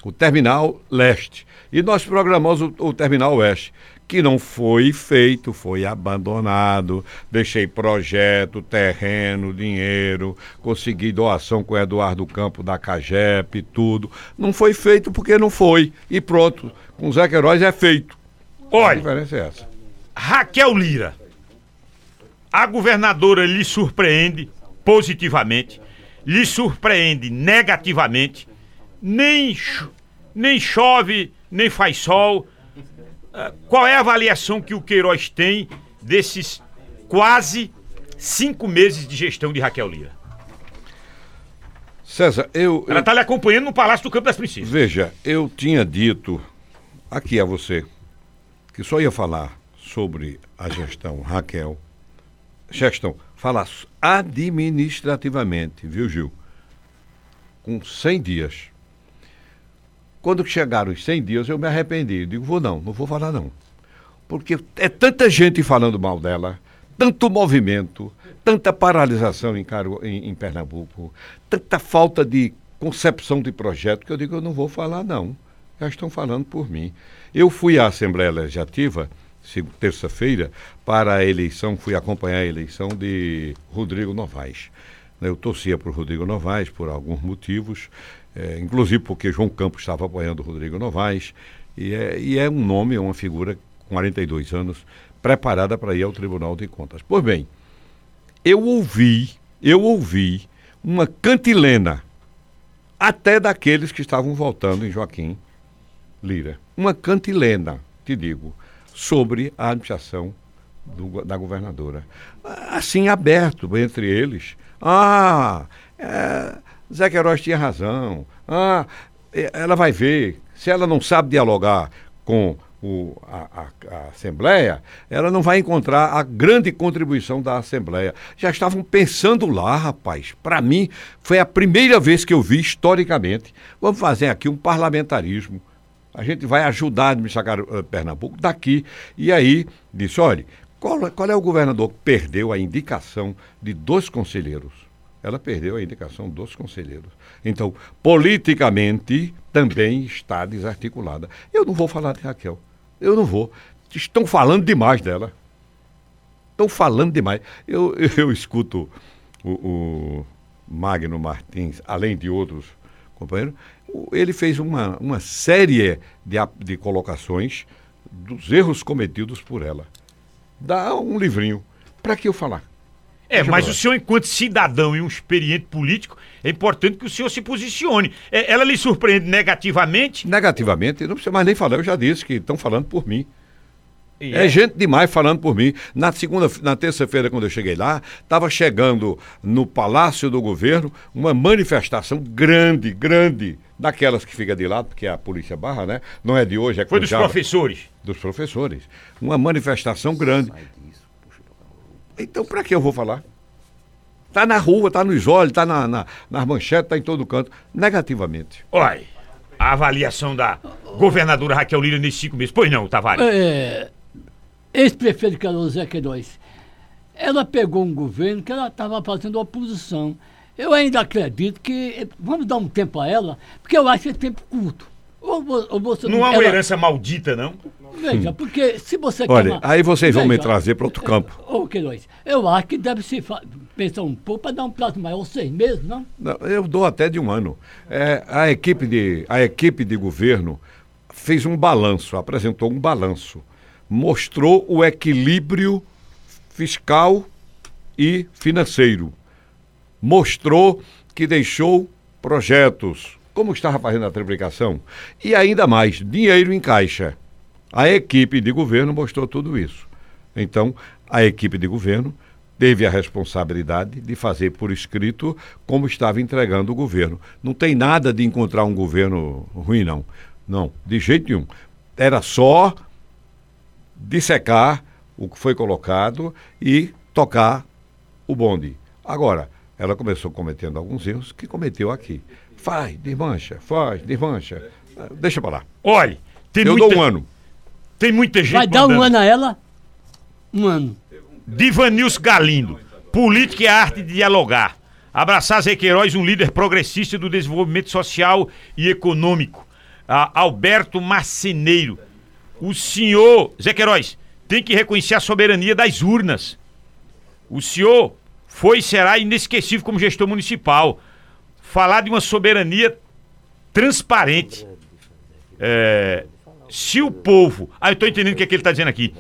o Terminal Leste. E nós programamos o, o Terminal Oeste, que não foi feito, foi abandonado. Deixei projeto, terreno, dinheiro, consegui doação com o Eduardo Campo da Cagep, tudo. Não foi feito porque não foi. E pronto, com o Zé Queiroz é feito. Olha, a diferença é essa. Raquel Lira, a governadora lhe surpreende positivamente, lhe surpreende negativamente, nem, nem chove, nem faz sol qual é a avaliação que o Queiroz tem desses quase cinco meses de gestão de Raquel Lira? César, eu. Ela está lhe acompanhando no Palácio do Campo das Princesas. Veja, eu tinha dito aqui a você que só ia falar sobre a gestão Raquel. Gestão, falar administrativamente, viu, Gil? Com 100 dias. Quando chegaram os 100 dias, eu me arrependi. Digo, vou não, não vou falar não. Porque é tanta gente falando mal dela, tanto movimento, tanta paralisação em, Caru, em, em Pernambuco, tanta falta de concepção de projeto, que eu digo, eu não vou falar não. Já estão falando por mim. Eu fui à Assembleia Legislativa, terça-feira, para a eleição, fui acompanhar a eleição de Rodrigo Novaes. Eu torcia por Rodrigo Novaes por alguns motivos, é, inclusive porque João Campos estava apoiando o Rodrigo Novaes, e é, e é um nome, é uma figura com 42 anos, preparada para ir ao Tribunal de Contas. Pois bem, eu ouvi, eu ouvi uma cantilena, até daqueles que estavam votando em Joaquim Lira. Uma cantilena, te digo, sobre a administração do, da governadora. Assim, aberto entre eles. Ah, é, Zé Queiroz tinha razão. Ah, ela vai ver. Se ela não sabe dialogar com o, a, a, a, Assembleia, ela não vai encontrar a grande contribuição da Assembleia. Já estavam pensando lá, rapaz. Para mim, foi a primeira vez que eu vi historicamente. Vamos fazer aqui um parlamentarismo. A gente vai ajudar a administrar uh, Pernambuco daqui. E aí, disse: olha, qual, qual é o governador que perdeu a indicação de dois conselheiros? Ela perdeu a indicação dos conselheiros. Então, politicamente, também está desarticulada. Eu não vou falar de Raquel. Eu não vou. Estão falando demais dela. Estão falando demais. Eu, <laughs> eu escuto o, o Magno Martins, além de outros companheiros, ele fez uma, uma série de, de colocações dos erros cometidos por ela. Dá um livrinho. Para que eu falar? É, mas o senhor, enquanto cidadão e um experiente político, é importante que o senhor se posicione. É, ela lhe surpreende negativamente? Negativamente, não precisa mais nem falar, eu já disse que estão falando por mim. É, é, gente demais falando por mim. Na segunda, na terça-feira, quando eu cheguei lá, estava chegando no Palácio do Governo uma manifestação grande, grande, daquelas que fica de lado, porque é a polícia barra, né? Não é de hoje, é Foi dos professores. Dos professores. Uma manifestação grande. Então, para que eu vou falar? Está na rua, está nos olhos, está na, na, nas manchetes, está em todo canto. Negativamente. Olha, a avaliação da governadora Raquel Lira nesses cinco meses. Pois não, Tavares? É, Ex-prefeito Carlos Zé Queiroz. Ela pegou um governo que ela estava fazendo oposição. Eu ainda acredito que. Vamos dar um tempo a ela, porque eu acho que é tempo curto. Ou, ou você não, não há uma ela... herança maldita, não? Veja, porque se você Olha, uma... aí vocês vão Veja, me trazer para outro campo. <laughs> Ô, Queiroz, eu acho que deve se pensar um pouco para dar um prazo maior, seis meses, não? não eu dou até de um ano. É, a, equipe de, a equipe de governo fez um balanço, apresentou um balanço, mostrou o equilíbrio fiscal e financeiro. Mostrou que deixou projetos, como estava fazendo a triplicação, e ainda mais, dinheiro em caixa. A equipe de governo mostrou tudo isso. Então, a equipe de governo teve a responsabilidade de fazer por escrito como estava entregando o governo. Não tem nada de encontrar um governo ruim, não. Não, de jeito nenhum. Era só dissecar o que foi colocado e tocar o bonde. Agora, ela começou cometendo alguns erros que cometeu aqui. Faz, desmancha, faz, desmancha. Deixa para lá. Olha, tem Eu muita... dou um ano. Tem muita gente. Vai dar um ano a ela? Um ano. Divanils Galindo. Política é a arte de dialogar. Abraçar Zé Queiroz, um líder progressista do desenvolvimento social e econômico. Ah, Alberto Marceneiro. O senhor, Zé Queiroz, tem que reconhecer a soberania das urnas. O senhor foi e será inesquecível como gestor municipal. Falar de uma soberania transparente. É, se o povo. Ah, eu tô entendendo o que, é que ele tá dizendo aqui.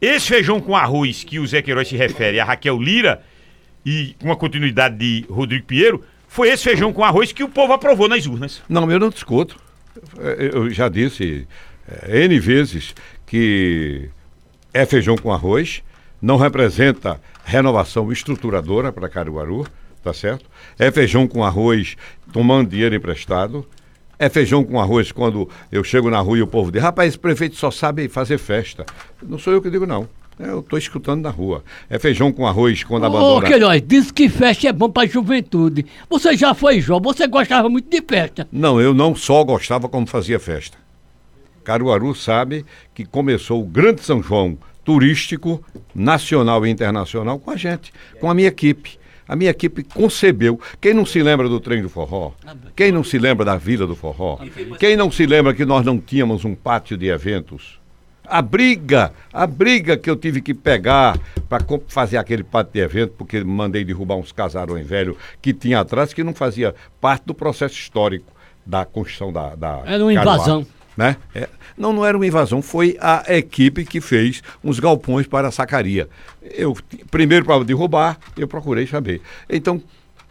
Esse feijão com arroz que o Zé Queiroz se refere a Raquel Lira e com a continuidade de Rodrigo Pinheiro, foi esse feijão com arroz que o povo aprovou nas urnas. Não, eu não discuto. É, eu já disse é, N vezes que é feijão com arroz, não representa renovação estruturadora para Caruaru, tá certo? É feijão com arroz tomando dinheiro emprestado, é feijão com arroz quando eu chego na rua e o povo diz, rapaz, esse prefeito só sabe fazer festa. Não sou eu que digo, não. Eu estou escutando na rua. É feijão com arroz quando abandona. Ô, Queiroz, diz que festa é bom para a juventude. Você já foi jovem, você gostava muito de festa. Não, eu não só gostava como fazia festa. Caruaru sabe que começou o Grande São João turístico, nacional e internacional com a gente, com a minha equipe. A minha equipe concebeu. Quem não se lembra do trem do forró? Quem não se lembra da Vila do Forró? Quem não se lembra que nós não tínhamos um pátio de eventos? A briga, a briga que eu tive que pegar para fazer aquele pátio de evento, porque mandei derrubar uns casarões velhos que tinha atrás, que não fazia parte do processo histórico da construção da. da Era uma invasão. Né? É, não, não era uma invasão, foi a equipe que fez uns galpões para a sacaria. Eu, primeiro para derrubar, eu procurei saber. Então,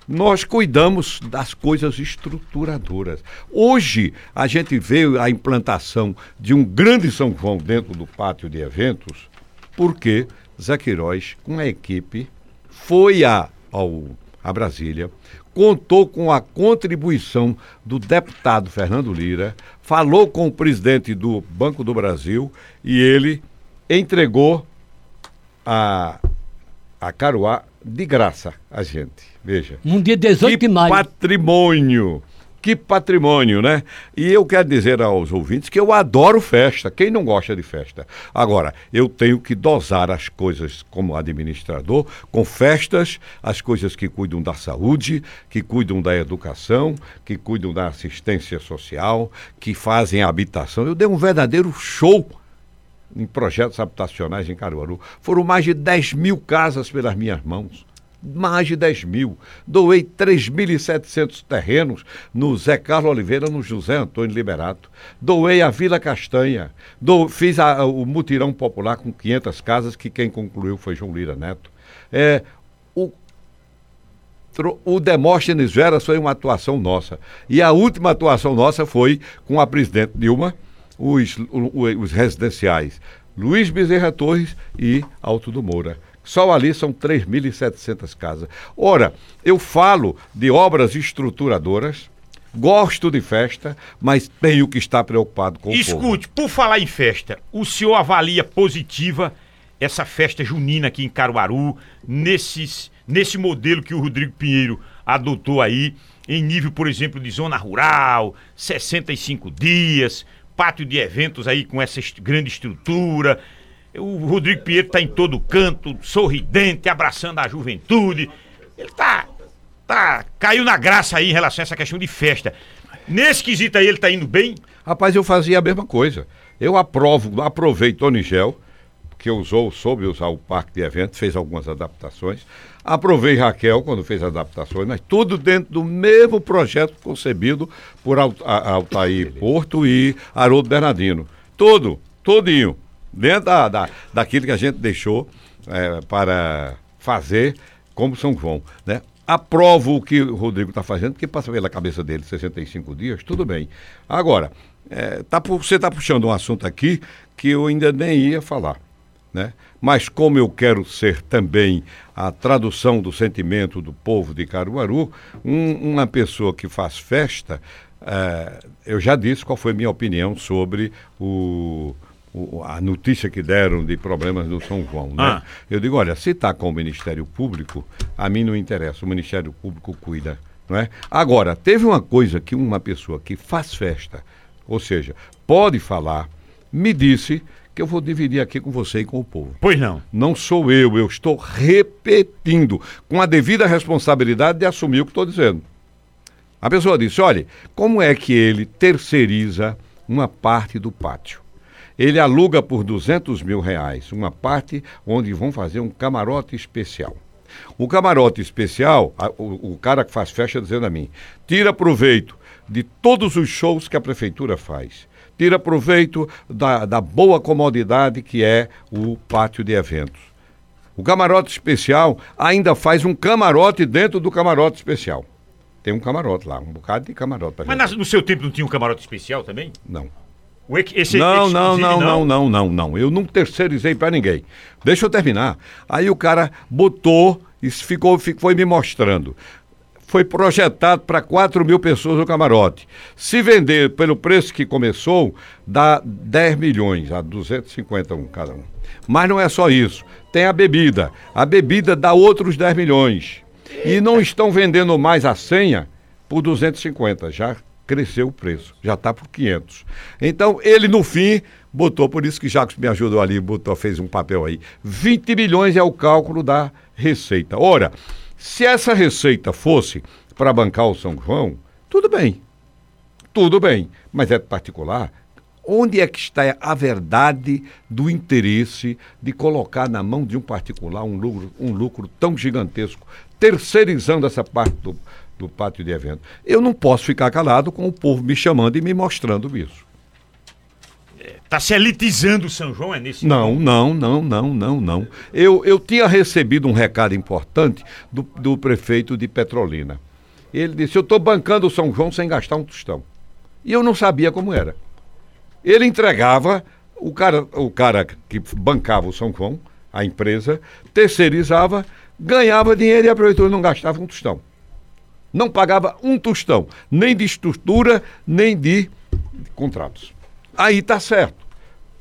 nós cuidamos das coisas estruturadoras. Hoje, a gente vê a implantação de um grande São João dentro do pátio de eventos, porque Zé Queiroz, com a equipe, foi a, ao, a Brasília, contou com a contribuição do deputado Fernando Lira, falou com o presidente do Banco do Brasil e ele entregou a, a Caruá de graça a gente. Veja. Um dia 18 de maio. Patrimônio que patrimônio, né? E eu quero dizer aos ouvintes que eu adoro festa. Quem não gosta de festa? Agora, eu tenho que dosar as coisas como administrador, com festas, as coisas que cuidam da saúde, que cuidam da educação, que cuidam da assistência social, que fazem habitação. Eu dei um verdadeiro show em projetos habitacionais em Caruaru. Foram mais de 10 mil casas pelas minhas mãos. Mais de 10 mil. Doei 3.700 terrenos no Zé Carlos Oliveira, no José Antônio Liberato. Doei a Vila Castanha. Do, fiz a, o mutirão popular com 500 casas, que quem concluiu foi João Lira Neto. É, o, o Demóstenes Veras foi uma atuação nossa. E a última atuação nossa foi com a presidente Dilma, os, os residenciais Luiz Bezerra Torres e Alto do Moura. Só ali são 3.700 casas. Ora, eu falo de obras estruturadoras, gosto de festa, mas tenho que estar preocupado com Escute, o. Escute, por falar em festa, o senhor avalia positiva essa festa junina aqui em Caruaru, nesses, nesse modelo que o Rodrigo Pinheiro adotou aí, em nível, por exemplo, de zona rural, 65 dias, pátio de eventos aí com essa grande estrutura. O Rodrigo Pinheiro está em todo canto, sorridente, abraçando a juventude. Ele tá, tá. Caiu na graça aí em relação a essa questão de festa. Nesse quesito aí, ele tá indo bem? Rapaz, eu fazia a mesma coisa. Eu aprovo, aprovei Tony Gel, que usou, soube usar o parque de eventos, fez algumas adaptações. Aprovei Raquel quando fez adaptações, mas tudo dentro do mesmo projeto concebido por Altair Porto e Haroldo Bernardino. Tudo, todinho, dentro da, da, daquilo que a gente deixou é, para fazer como São João. Né? Aprovo o que o Rodrigo está fazendo, porque passa pela cabeça dele 65 dias, tudo bem. Agora, é, tá, você está puxando um assunto aqui que eu ainda nem ia falar. Né? Mas como eu quero ser também a tradução do sentimento do povo de Caruaru, um, uma pessoa que faz festa, é, eu já disse qual foi a minha opinião sobre o, o, a notícia que deram de problemas do São João. Né? Ah. Eu digo, olha, se está com o Ministério Público, a mim não interessa, o Ministério Público cuida. Não é? Agora, teve uma coisa que uma pessoa que faz festa, ou seja, pode falar, me disse que eu vou dividir aqui com você e com o povo. Pois não. Não sou eu, eu estou repetindo, com a devida responsabilidade de assumir o que estou dizendo. A pessoa disse: olha, como é que ele terceiriza uma parte do pátio? Ele aluga por 200 mil reais uma parte onde vão fazer um camarote especial. O camarote especial, a, o, o cara que faz festa dizendo a mim, tira proveito de todos os shows que a prefeitura faz tira proveito da, da boa comodidade que é o pátio de eventos. O camarote especial ainda faz um camarote dentro do camarote especial. Tem um camarote lá, um bocado de camarote. Mas na, no seu tempo não tinha um camarote especial também? Não. Esse, não, esse não, não, não, não, não, não. Eu não terceirizei para ninguém. Deixa eu terminar. Aí o cara botou e ficou, ficou, foi me mostrando foi projetado para 4 mil pessoas no camarote. Se vender pelo preço que começou, dá 10 milhões, a 250 um cada um. Mas não é só isso. Tem a bebida. A bebida dá outros 10 milhões. E não estão vendendo mais a senha por 250. Já cresceu o preço. Já está por 500. Então, ele no fim botou, por isso que Jacques me ajudou ali, botou, fez um papel aí. 20 milhões é o cálculo da receita. Ora, se essa receita fosse para bancar o São João, tudo bem. Tudo bem. Mas é particular. Onde é que está a verdade do interesse de colocar na mão de um particular um lucro, um lucro tão gigantesco, terceirizando essa parte do, do pátio de evento? Eu não posso ficar calado com o povo me chamando e me mostrando isso. Está se elitizando o São João, é nesse Não, não, não, não, não, não. Eu, eu tinha recebido um recado importante do, do prefeito de Petrolina. Ele disse: Eu estou bancando o São João sem gastar um tostão. E eu não sabia como era. Ele entregava, o cara, o cara que bancava o São João, a empresa, terceirizava, ganhava dinheiro e a prefeitura não gastava um tostão. Não pagava um tostão, nem de estrutura, nem de contratos aí está certo.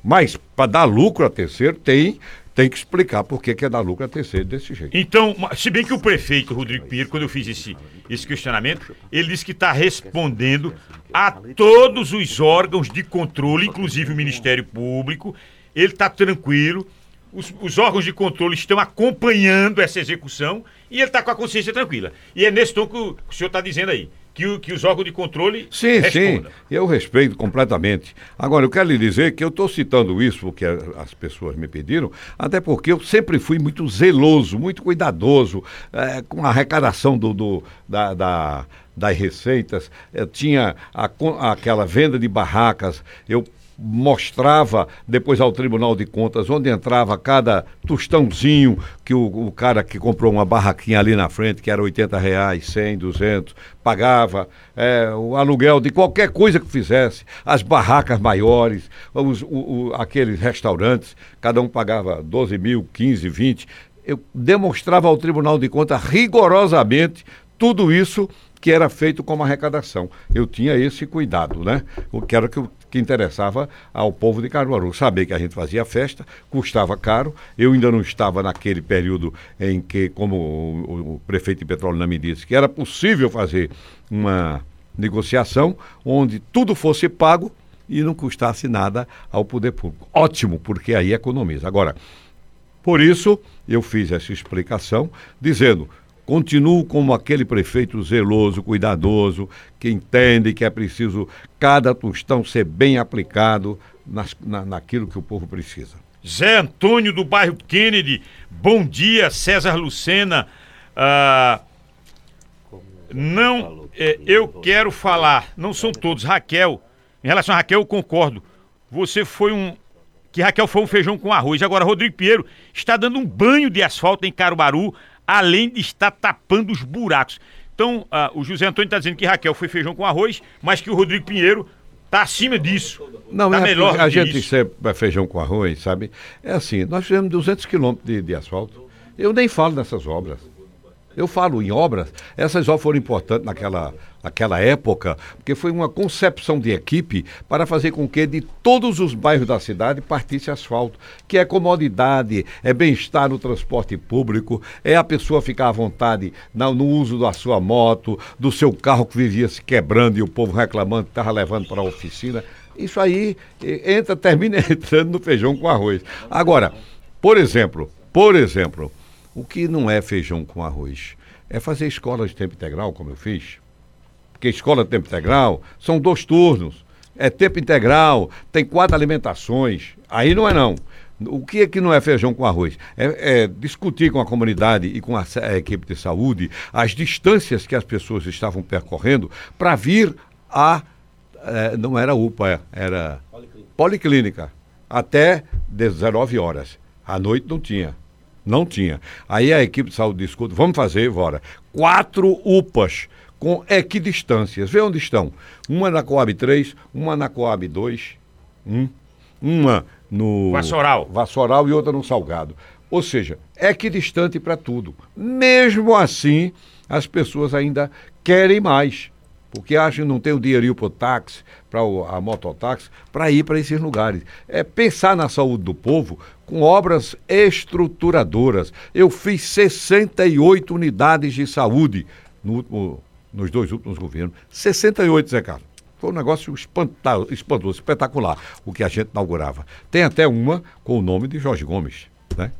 Mas para dar lucro a terceiro, tem, tem que explicar por que, é dar lucro a terceiro desse jeito. Então, se bem que o prefeito Rodrigo Pinheiro, quando eu fiz esse, esse questionamento, ele disse que está respondendo a todos os órgãos de controle, inclusive o Ministério Público. Ele está tranquilo. Os, os, órgãos de controle estão acompanhando essa execução e ele está com a consciência tranquila. E é nesse tom que o, que o senhor está dizendo aí. que, que os órgãos de controle Sim, respondam. sim, eu respeito completamente. Agora, eu quero lhe dizer que eu estou citando isso porque as pessoas me pediram, até porque eu sempre fui muito zeloso, muito cuidadoso é, com a arrecadação do, do da, da das receitas, eu tinha a, aquela venda de barracas, eu mostrava depois ao Tribunal de Contas onde entrava cada tostãozinho que o, o, cara que comprou uma barraquinha ali na frente, que era 80 reais, 100, 200, pagava é, o aluguel de qualquer coisa que fizesse, as barracas maiores, os, o, o, aqueles restaurantes, cada um pagava 12 mil, 15, 20. Eu demonstrava ao Tribunal de Contas rigorosamente tudo isso que era feito como arrecadação. Eu tinha esse cuidado, né? O que era que, interessava ao povo de Caruaru. Saber que a gente fazia festa, custava caro. Eu ainda não estava naquele período em que, como o, o prefeito de Petróleo me disse, que era possível fazer uma negociação onde tudo fosse pago e não custasse nada ao poder público. Ótimo, porque aí economiza. Agora, por isso eu fiz essa explicação dizendo Continuo como aquele prefeito zeloso, cuidadoso, que entende que é preciso cada tostão ser bem aplicado nas, na, naquilo que o povo precisa. Zé Antônio do bairro Kennedy, bom dia, César Lucena. Ah, não, é, eu quero falar, não são todos, Raquel. Em relação a Raquel, eu concordo. Você foi um. Que Raquel foi um feijão com arroz. Agora, Rodrigo Pinheiro está dando um banho de asfalto em Caruaru além de estar tapando os buracos. Então, uh, o José Antônio está dizendo que Raquel foi feijão com arroz, mas que o Rodrigo Pinheiro está acima disso. Não, tá é melhor a gente isso. sempre é feijão com arroz, sabe? É assim, nós fizemos 200 quilômetros de, de asfalto. Eu nem falo nessas obras. Eu falo em obras, essas obras foram importantes naquela, naquela época, porque foi uma concepção de equipe para fazer com que de todos os bairros da cidade partisse asfalto, que é comodidade, é bem-estar no transporte público, é a pessoa ficar à vontade no, uso da sua moto, do seu carro que vivia se quebrando e o povo reclamando que estava levando para a oficina. Isso aí entra, <laughs> termina entrando no feijão com arroz. Agora, por exemplo, por exemplo, o que não é feijão com arroz? É fazer escola de tempo integral, como eu fiz. Porque escola de tempo integral são dois turnos. É tempo integral, tem quatro alimentações. Aí não é não. O que é que não é feijão com arroz? É, é discutir com a comunidade e com a, a, equipe de saúde as distâncias que as pessoas estavam percorrendo para vir a. É, não era UPA, era Policlínica. Policlínica. Até 19 horas. À noite não tinha. Não tinha. Aí a equipe de saúde discute, vamos fazer, Vora, quatro UPAs com equidistâncias. Vê onde estão. Uma na Coab 3, uma na Coab 2, um, uma no Vassoural. Vassoural e outra no Salgado. Ou seja, equidistante para tudo. Mesmo assim, as pessoas ainda querem mais porque acham que não tem o dinheirinho para o táxi, para a mototáxi, para ir para esses lugares. É pensar na saúde do povo com obras estruturadoras. Eu fiz 68 unidades de saúde no último, nos dois últimos governos. 68, Zé Carlos. Foi um negócio espantoso, espetacular, o que a gente inaugurava. Tem até uma com o nome de Jorge Gomes, né?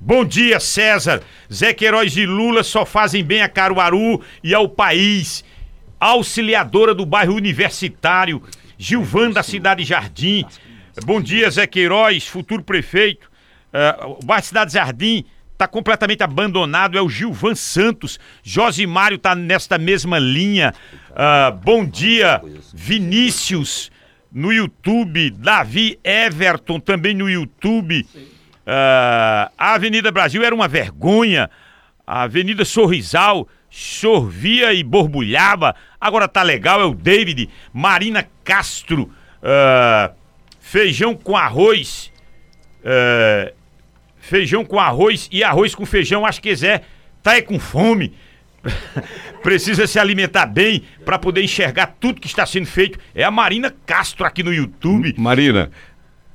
Bom dia, César. Zé Queiroz e Lula só fazem bem a Caruaru e ao país auxiliadora do bairro Universitário, Gilvan da Cidade Jardim. Bom dia, Zé Queiroz, futuro prefeito. Uh, o bairro Cidade Jardim está completamente abandonado, é o Gilvan Santos. Josimário está nesta mesma linha. Uh, bom dia, Vinícius no YouTube, Davi Everton também no YouTube. Uh, a Avenida Brasil era uma vergonha. A Avenida Sorrisal chovia e borbulhava. Agora tá legal, é o David, Marina Castro, uh, feijão com arroz, uh, feijão com arroz e arroz com feijão, acho que Zé tá é com fome. <laughs> Precisa se alimentar bem para poder enxergar tudo que está sendo feito. É a Marina Castro aqui no YouTube. Marina,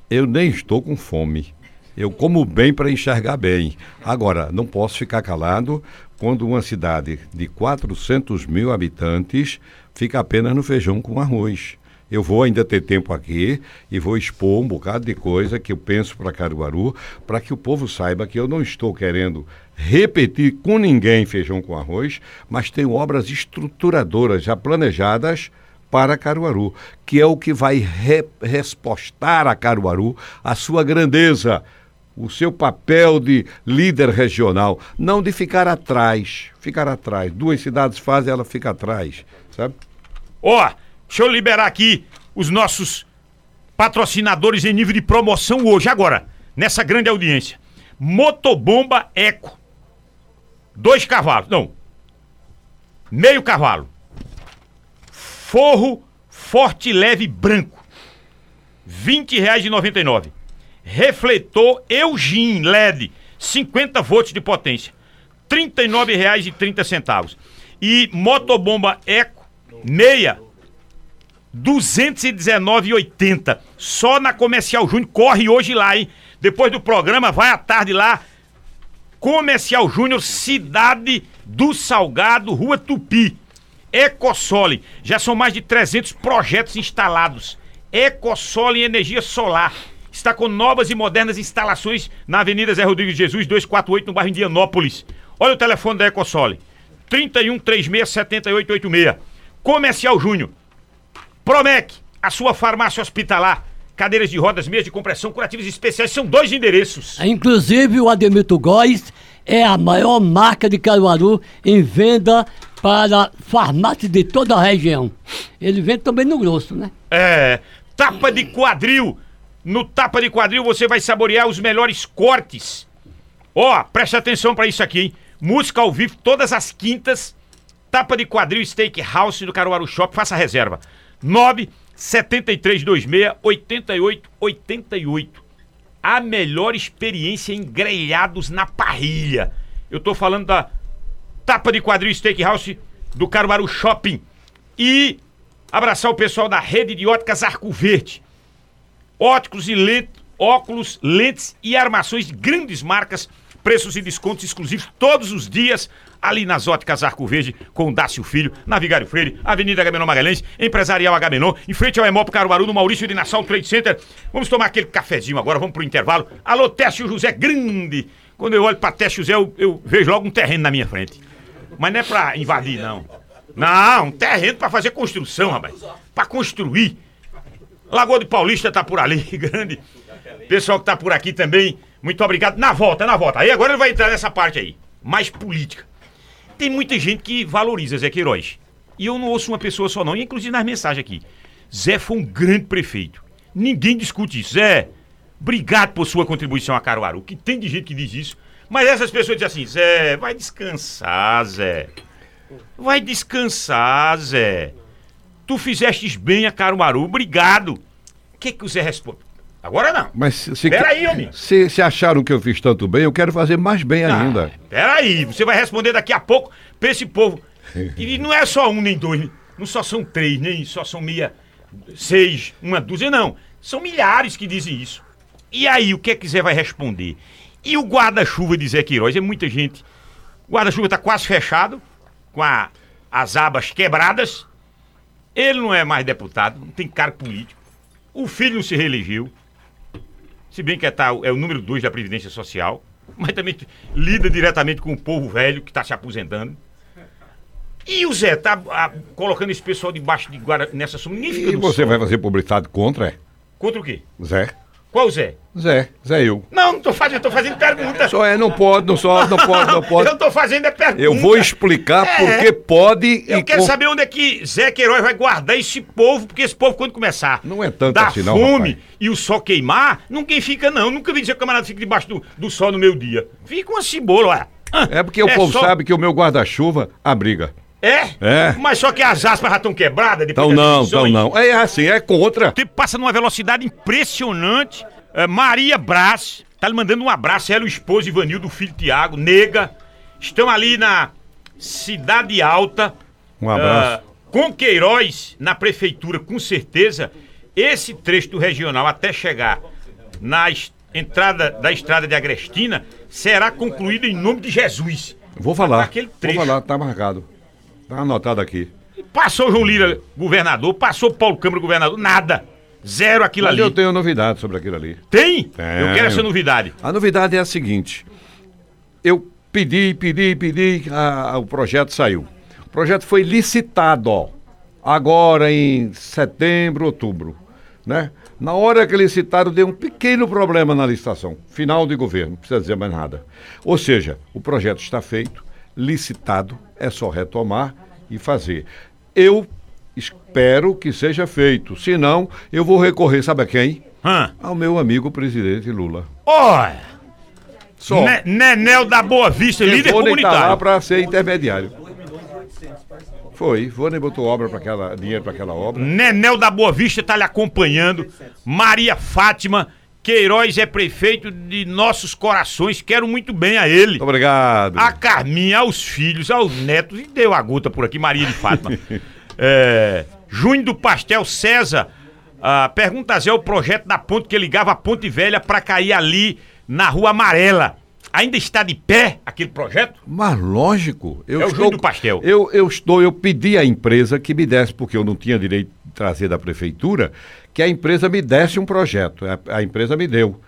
eu nem estou com fome. Eu como bem para enxergar bem. Agora, não posso ficar calado quando uma cidade de 400 mil habitantes fica apenas no feijão com arroz. Eu vou ainda ter tempo aqui e vou expor um bocado de coisa que eu penso para Caruaru, para que o povo saiba que eu não estou querendo repetir com ninguém feijão com arroz, mas tenho obras estruturadoras já planejadas para Caruaru, que é o que vai re respostar a Caruaru a sua grandeza, o seu papel de líder regional, não de ficar atrás, ficar atrás. Duas cidades fazem, ela fica atrás, sabe? Ó, oh, deixa eu liberar aqui os nossos patrocinadores em nível de promoção hoje, agora, nessa grande audiência. Motobomba Eco. Dois cavalos, não. Meio cavalo Forro Forte Leve Branco. R$ 20,99. Refletor Eugene LED, 50 volts de potência. R$ 39,30. E motobomba Eco meia 219,80. Só na Comercial Júnior. Corre hoje lá, hein? Depois do programa, vai à tarde lá. Comercial Júnior, Cidade do Salgado, Rua Tupi. Ecosole. Já são mais de 300 projetos instalados. Ecosole Energia Solar. Está com novas e modernas instalações na Avenida Zé Rodrigues Jesus, 248, no bairro Indianópolis. Olha o telefone da Ecosole. 31 36 7886. Comercial Júnior. Promec, a sua farmácia hospitalar. Cadeiras de rodas, meias de compressão, curativos especiais, são dois endereços. Inclusive, o Ademito Góes é a maior marca de Caruaru em venda para farmácias de toda a região. Ele vende também no grosso, né? É, tapa de quadril. No tapa de quadril você vai saborear os melhores cortes. Ó, oh, preste atenção para isso aqui, hein? Música ao vivo todas as quintas. Tapa de quadril Steakhouse do Caruaru Shop. Faça reserva. 9 7326 8888. A melhor experiência em grelhados na parrilha. Eu tô falando da Tapa de Quadril Steakhouse do Caruaru Shopping. E abraçar o pessoal da rede de óticas Arco Verde. Óticos e lentes, óculos, lentes e armações de grandes marcas, preços e descontos exclusivos todos os dias ali nas óticas Arco Verde, com Dácio Filho, na Vigário Freire, Avenida Agamenon Magalhães, Empresarial Agamenon, em frente ao Emop Caruaru, no Maurício de Nassau Trade Center. Vamos tomar aquele cafezinho agora, vamos pro intervalo. Alô, Técio José Grande. Quando eu olho pra Técio José, eu, eu vejo logo um terreno na minha frente. Mas não é pra invadir, não. Não, um terreno pra fazer construção, rapaz. Pra construir. Lagoa de Paulista tá por ali, <laughs> grande. Pessoal que tá por aqui também, muito obrigado. Na volta, na volta. Aí agora ele vai entrar nessa parte aí. Mais política. Tem muita gente que valoriza Zé Queiroz. E eu não ouço uma pessoa só não, inclusive nas mensagens aqui. Zé foi um grande prefeito. Ninguém discute isso. Zé, obrigado por sua contribuição a Caruaru. Que tem de gente que diz isso. Mas essas pessoas dizem assim, Zé, vai descansar, Zé. Vai descansar, Zé. Tu fizestes bem a Caruaru, obrigado. O que, que o Zé responde? Agora não. Mas se, peraí, homem. Se, se acharam que eu fiz tanto bem, eu quero fazer mais bem ah, ainda. Peraí, você vai responder daqui a pouco pra esse povo. <laughs> E não é só um nem dois, não só são três, nem só são meia, seis, uma dúzia, não. São milhares que dizem isso. E aí, o que é que Zé vai responder? E o guarda-chuva de Zé Queiroz, é muita gente. O guarda-chuva está quase fechado, com a, as abas quebradas. Ele não é mais deputado, não tem cargo político. O filho não se reelegeu. Se bem que é, tá, é o número dois da Previdência Social. Mas também lida diretamente com o povo velho que está se aposentando. E o Zé tá a, colocando esse pessoal debaixo de guarda nessa magnífica. E você sol. vai fazer publicidade contra, é? Contra o quê? Zé. Qual Zé? Zé, Zé eu. Não, não tô fazendo, tô fazendo pergunta. Só é, não pode, não só, não pode, não pode. <laughs> eu tô fazendo é pergunta. Eu vou explicar é. porque pode Eu quero saber onde é que Zé Queiroz vai guardar esse povo, porque esse povo quando começar não é tanto dar assim não, fome rapaz. e o sol queimar, ninguém fica não. Nunca vi dizer que o camarada fica debaixo do, do sol no meu dia. Fica uma cebola, olha. É porque é o povo só... sabe que o meu guarda-chuva abriga. É? É. Mas só que as aspas já estão quebradas Então não, então não. É assim, é contra. O tempo passa numa velocidade impressionante. É, Maria Brás, tá lhe mandando um abraço, ela, o esposo Ivanildo, o filho Tiago, nega. Estão ali na Cidade Alta. Um abraço. Uh, com Queiroz na prefeitura, com certeza, esse trecho do regional até chegar na entrada da estrada de Agrestina será concluído em nome de Jesus. Vou falar. Vou falar, tá marcado. Tá anotado aqui. Passou João Lira governador, passou Paulo Câmara governador, nada. Zero aquilo Mas ali. eu tenho novidade sobre aquilo ali. Tem? Tem. Eu quero essa novidade. A novidade é a seguinte. Eu pedi, pedi, pedi, a, a, o projeto saiu. O projeto foi licitado, ó, agora em setembro, outubro, né? Na hora que licitaram, deu um pequeno problema na licitação. Final de governo, não precisa dizer mais nada. Ou seja, o projeto está feito, licitado, é só retomar e fazer. Eu espero que seja feito. Se não, eu vou recorrer, sabe a quem? Hã? Ao meu amigo presidente Lula. Olha! Só. Ne Nenel da Boa Vista, líder comunitário. Tá lá para ser intermediário. Foi, Vônei botou obra para aquela, dinheiro para aquela obra. Nenel da Boa Vista está lhe acompanhando. Maria Fátima Queiroz é prefeito de nossos corações. Quero muito bem a ele. Obrigado. A Carminha, aos filhos, aos netos. E deu a gota por aqui, Maria de Fátima. <laughs> é, Junho do Pastel César. Ah, pergunta Zé o projeto da ponte que ligava a Ponte Velha para cair ali na Rua Amarela. Ainda está de pé aquele projeto? Mas lógico. Eu é estou, o do pastel. Eu, eu estou, eu pedi à empresa que me desse, porque eu não tinha direito de trazer da prefeitura, que a empresa me desse um projeto. A, a empresa me deu.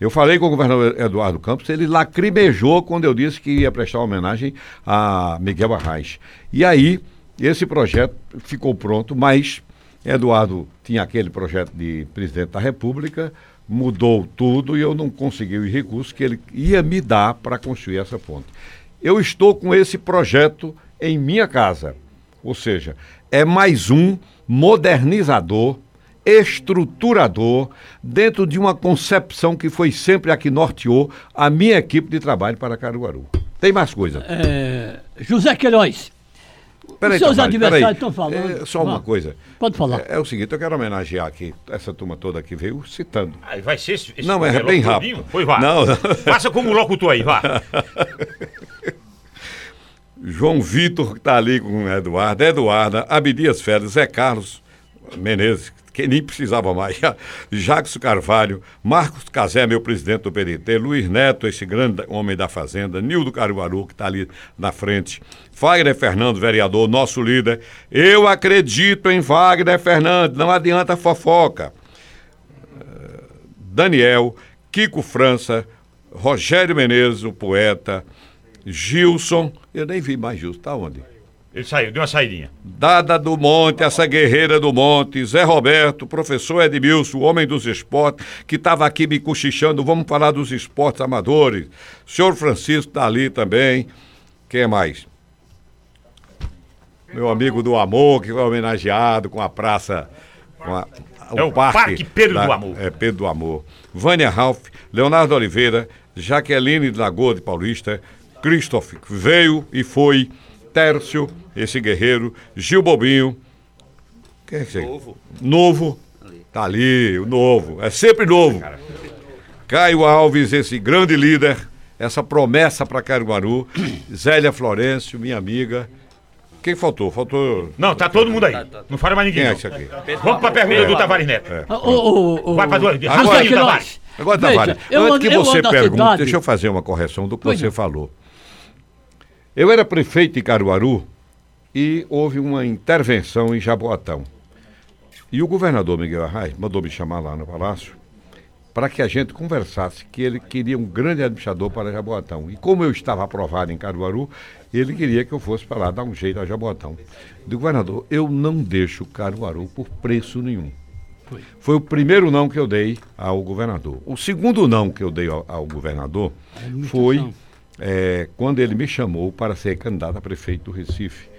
Eu falei com o governador Eduardo Campos, ele lacrimejou quando eu disse que ia prestar homenagem a Miguel Arraes. E aí, esse projeto ficou pronto, mas Eduardo tinha aquele projeto de presidente da República, mudou tudo e eu não consegui os recursos que ele ia me dar para construir essa ponte. Eu estou com esse projeto em minha casa, ou seja, é mais um modernizador, estruturador, dentro de uma concepção que foi sempre a que norteou a minha equipe de trabalho para Caruaru. Tem mais coisa. É, José Queiroz, Peraí, Os seus adversários estão falando. É, só uma coisa. Pode falar. É, é, o seguinte, eu quero homenagear aqui essa turma toda que veio citando. Aí vai ser esse, esse Não, é bem rápido. Pois vá. Não. Faça como o locutor aí, vá. <laughs> João Vitor, que está ali com o Eduardo, Eduarda, Abdias Félix, Zé Carlos Menezes, que nem precisava mais. <laughs> Jacques Carvalho, Marcos Casé, meu presidente do PDT, Luiz Neto, esse grande homem da Fazenda, Nildo Caruaru, que está ali na frente, Wagner Fernando, vereador, nosso líder. Eu acredito em Wagner Fernando, não adianta fofoca. Eh, Daniel, Kiko França, Rogério Menezes, o poeta, Gilson, eu nem vi mais Gilson, tá onde? Ele saiu, deu uma saidinha. Dada do Monte, essa guerreira do Monte, Zé Roberto, professor Edmilson, homem dos esportes, que estava aqui me cochichando, vamos falar dos esportes amadores. Senhor Francisco está ali também. Quem mais? Meu amigo do Amor, que foi homenageado com a praça. Com a, o é o Parque, parque Pedro da, do Amor. É, Pedro do Amor. Vânia Ralph, Leonardo Oliveira, Jaqueline Lagoa de Paulista, Christoph veio e foi, Tércio esse guerreiro, Gil Bobinho. Quem é que é? Novo. Novo. Ali. Tá ali, o novo. É sempre novo. Caio Alves, esse grande líder, essa promessa para Caruaru. <clears throat> Zélia Florencio, minha amiga. Quem faltou? Faltou. Não, tá todo mundo aí. Não fala mais ninguém. Quem é esse aqui? Vamos para a pergunta do Tavares Neto. É. Vai para duas. Agora, Tavares. Agora, Tavares, antes que você pergunte, deixa eu fazer uma correção do que você falou. Eu era prefeito de Caruaru e houve uma intervenção em Jaboatão. E o governador Miguel Arraes mandou me chamar lá no palácio para que a gente conversasse que ele queria um grande administrador para Jaboatão. E como eu estava aprovado em Caruaru, ele queria que eu fosse para lá dar um jeito a Jaboatão. Do governador, eu não deixo Caruaru por preço nenhum. Foi. O primeiro não que eu dei ao governador. O segundo não que eu dei ao, ao governador foi é, quando ele me chamou para ser candidato a prefeito do Recife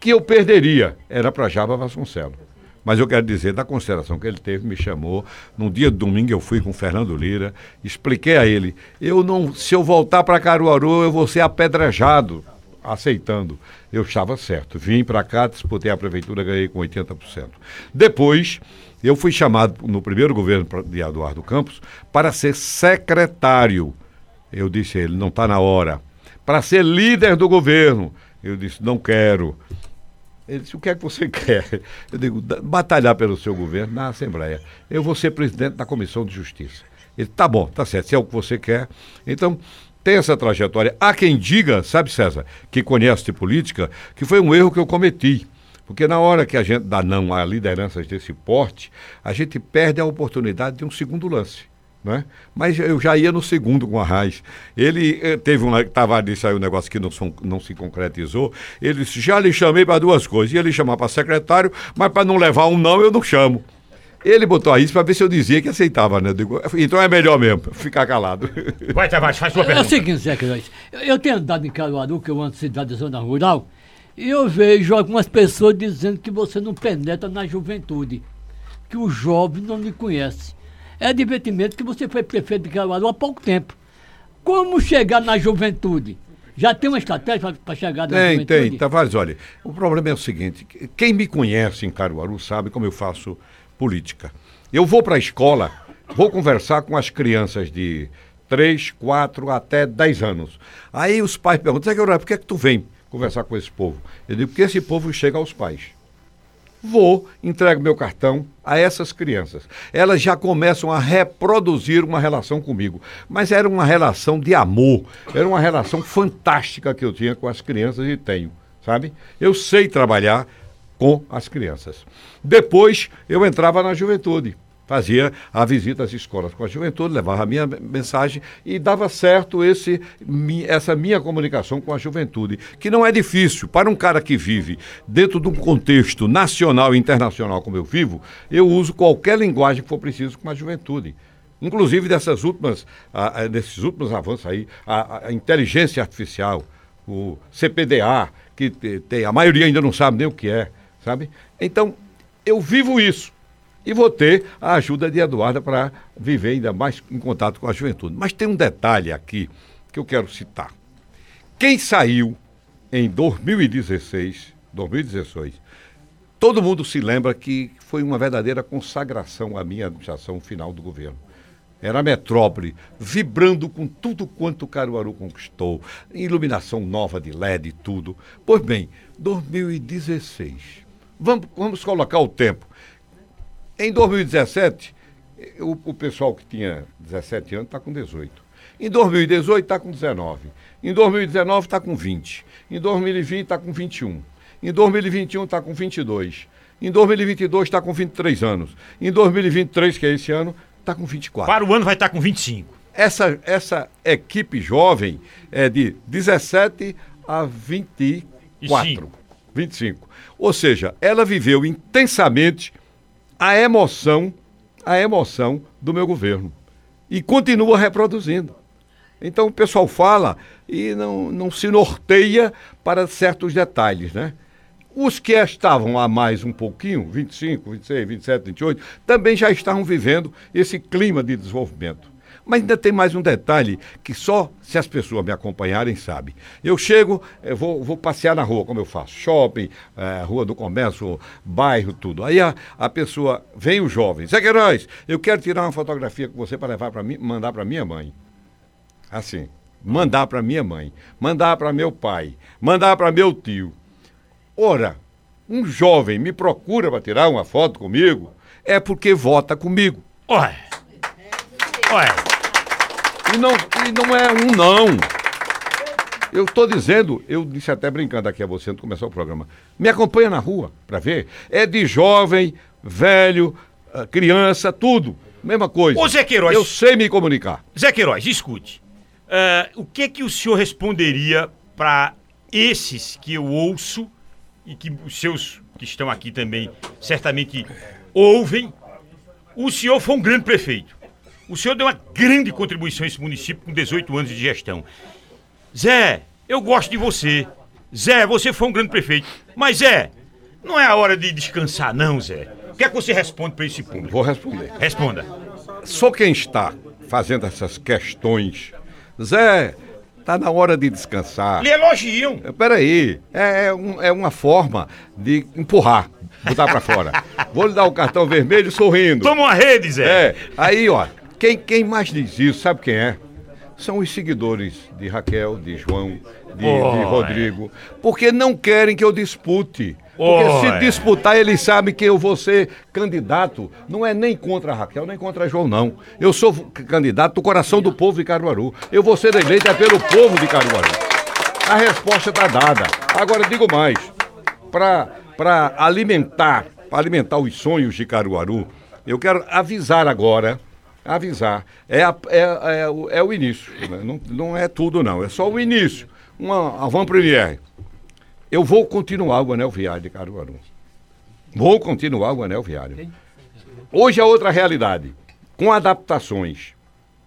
que eu perderia era para Java Vasconcelos. Mas eu quero dizer, da consideração que ele teve, me chamou. No dia de domingo eu fui com o Fernando Lira, expliquei a ele, eu não, se eu voltar para Caruaru, eu vou ser apedrejado, aceitando. Eu estava certo. Vim para cá, disputei a prefeitura, ganhei com 80%. Depois, eu fui chamado no primeiro governo de Eduardo Campos para ser secretário. Eu disse a ele, não está na hora. Para ser líder do governo. Eu disse, não quero. Ele disse: O que é que você <laughs> quer? Eu digo: batalhar pelo seu governo na Assembleia. Eu vou ser presidente da Comissão de Justiça. Ele: Tá bom, tá certo, se é o que você quer. Então, tem essa trajetória. Há quem diga, sabe, César, que conhece de política, que foi um erro que eu cometi. Porque na hora que a gente dá não a lideranças desse porte, a gente perde a oportunidade de um segundo lance. Né? Mas eu já ia no segundo com a Raiz. Ele eh, teve um. Estava ali, saiu um negócio que não, não se concretizou. Ele disse: já lhe chamei para duas coisas. Ia lhe chamar para secretário, mas para não levar um não, eu não chamo. Ele botou isso para ver se eu dizia que aceitava, né? Digo, então é melhor mesmo, <laughs> ficar calado. <laughs> Vai, Tavares, faz sua pergunta. É o seguinte, Zé Queiroz, eu tenho andado em Caruaru, que eu ando cidade da zona rural, e eu vejo algumas pessoas dizendo que você não penetra na juventude, que o jovem não lhe conhece. É divertimento que você foi prefeito de Caruaru há pouco tempo. Como chegar na juventude? Já tem uma estratégia para chegar na tem, juventude? Tem, Tavares, olha, o problema é o seguinte, quem me conhece em Caruaru sabe como eu faço política. Eu vou para a escola, vou conversar com as crianças de 3, 4 até 10 anos. Aí os pais perguntam, Zé por que, é que tu vem conversar com esse povo? Eu digo, porque esse povo chega aos pais. Vou, entrego meu cartão a essas crianças. Elas já começam a reproduzir uma relação comigo. Mas era uma relação de amor, era uma relação fantástica que eu tinha com as crianças e tenho, sabe? Eu sei trabalhar com as crianças. Depois eu entrava na juventude, fazia a visita às escolas com a juventude, levava a minha mensagem e dava certo esse, essa minha comunicação com a juventude, que não é difícil. Para um cara que vive dentro de um contexto nacional e internacional como eu vivo, eu uso qualquer linguagem que for preciso com a juventude. Inclusive dessas últimas, desses últimos avanços aí, a, a inteligência artificial, o CPDA, que tem, a maioria ainda não sabe nem o que é sabe? Então, eu vivo isso. E vou ter a ajuda de Eduarda para viver ainda mais em contato com a juventude. Mas tem um detalhe aqui que eu quero citar. Quem saiu em 2016, 2016, todo mundo se lembra que foi uma verdadeira consagração à minha administração final do governo. Era a metrópole, vibrando com tudo quanto Caruaru conquistou, iluminação nova de LED e tudo. Pois bem, 2016 Vamos, vamos colocar o tempo. Em 2017, o, o pessoal que tinha 17 anos está com 18. Em 2018 está com 19. Em 2019 está com 20. Em 2020 está com 21. Em 2021 está com 22. Em 2022 está com 23 anos. Em 2023, que é esse ano, está com 24. Para o ano vai estar tá com 25. Essa, essa equipe jovem é de 17 a 24. 25. Ou seja, ela viveu intensamente a emoção, a emoção do meu governo. E continua reproduzindo. Então o pessoal fala e não, não se norteia para certos detalhes, né? Os que estavam a mais um pouquinho, 25, 26, 27, 28, também já estavam vivendo esse clima de desenvolvimento. Mas ainda tem mais um detalhe que só se as pessoas me acompanharem sabem. Eu chego, eu vou, vou passear na rua, como eu faço, shopping, é, rua do comércio, bairro, tudo. Aí a, a pessoa, vem o jovem, Zé Queiroz, eu quero tirar uma fotografia com você para levar para mim, mandar para minha mãe. Assim, mandar para minha mãe, mandar para meu pai, mandar para meu tio. Ora, um jovem me procura para tirar uma foto comigo, é porque vota comigo. Olha. Olha. E não, e não é um não. Eu estou dizendo, eu disse até brincando aqui a você antes de começar o programa. Me acompanha na rua para ver. É de jovem, velho, ah, criança, tudo. Mesma coisa. Ô Zé Queiroz. Eu sei me comunicar. Zé Queiroz, escute. Uh, o que que o senhor responderia para esses que eu ouço e que os seus que estão aqui também certamente ouvem? O senhor foi um grande prefeito. O senhor deu uma grande contribuição a esse município com 18 anos de gestão. Zé, eu gosto de você. Zé, você foi um grande prefeito. Mas, Zé, não é a hora de descansar, não, Zé. O que é que você responde para esse público? Vou responder. Responda. Só quem está fazendo essas questões. Zé, tá na hora de descansar. Lhe elogiam. Peraí, é, é, um, é uma forma de empurrar, botar para fora. <laughs> Vou lhe dar o cartão vermelho sorrindo. Toma uma rede, Zé. É, aí, ó, quem, quem mais diz isso, sabe quem é? São os seguidores de Raquel, de João, de, oh, de Rodrigo, porque não querem que eu dispute. Porque oh, se disputar, eles sabem que eu vou ser candidato, não é nem contra Raquel, nem contra João, não. Eu sou candidato do coração do povo de Caruaru. Eu vou ser eleito é pelo povo de Caruaru. A resposta está dada. Agora, digo mais, para para alimentar, para alimentar os sonhos de Caruaru, eu quero avisar agora, avisar, é, a, é, é, é o início, né? não, não é tudo não, é só o início, uma avant-première. Eu vou continuar o anel viário de Caruaru. Vou continuar o anel viário. Hoje é outra realidade, com adaptações,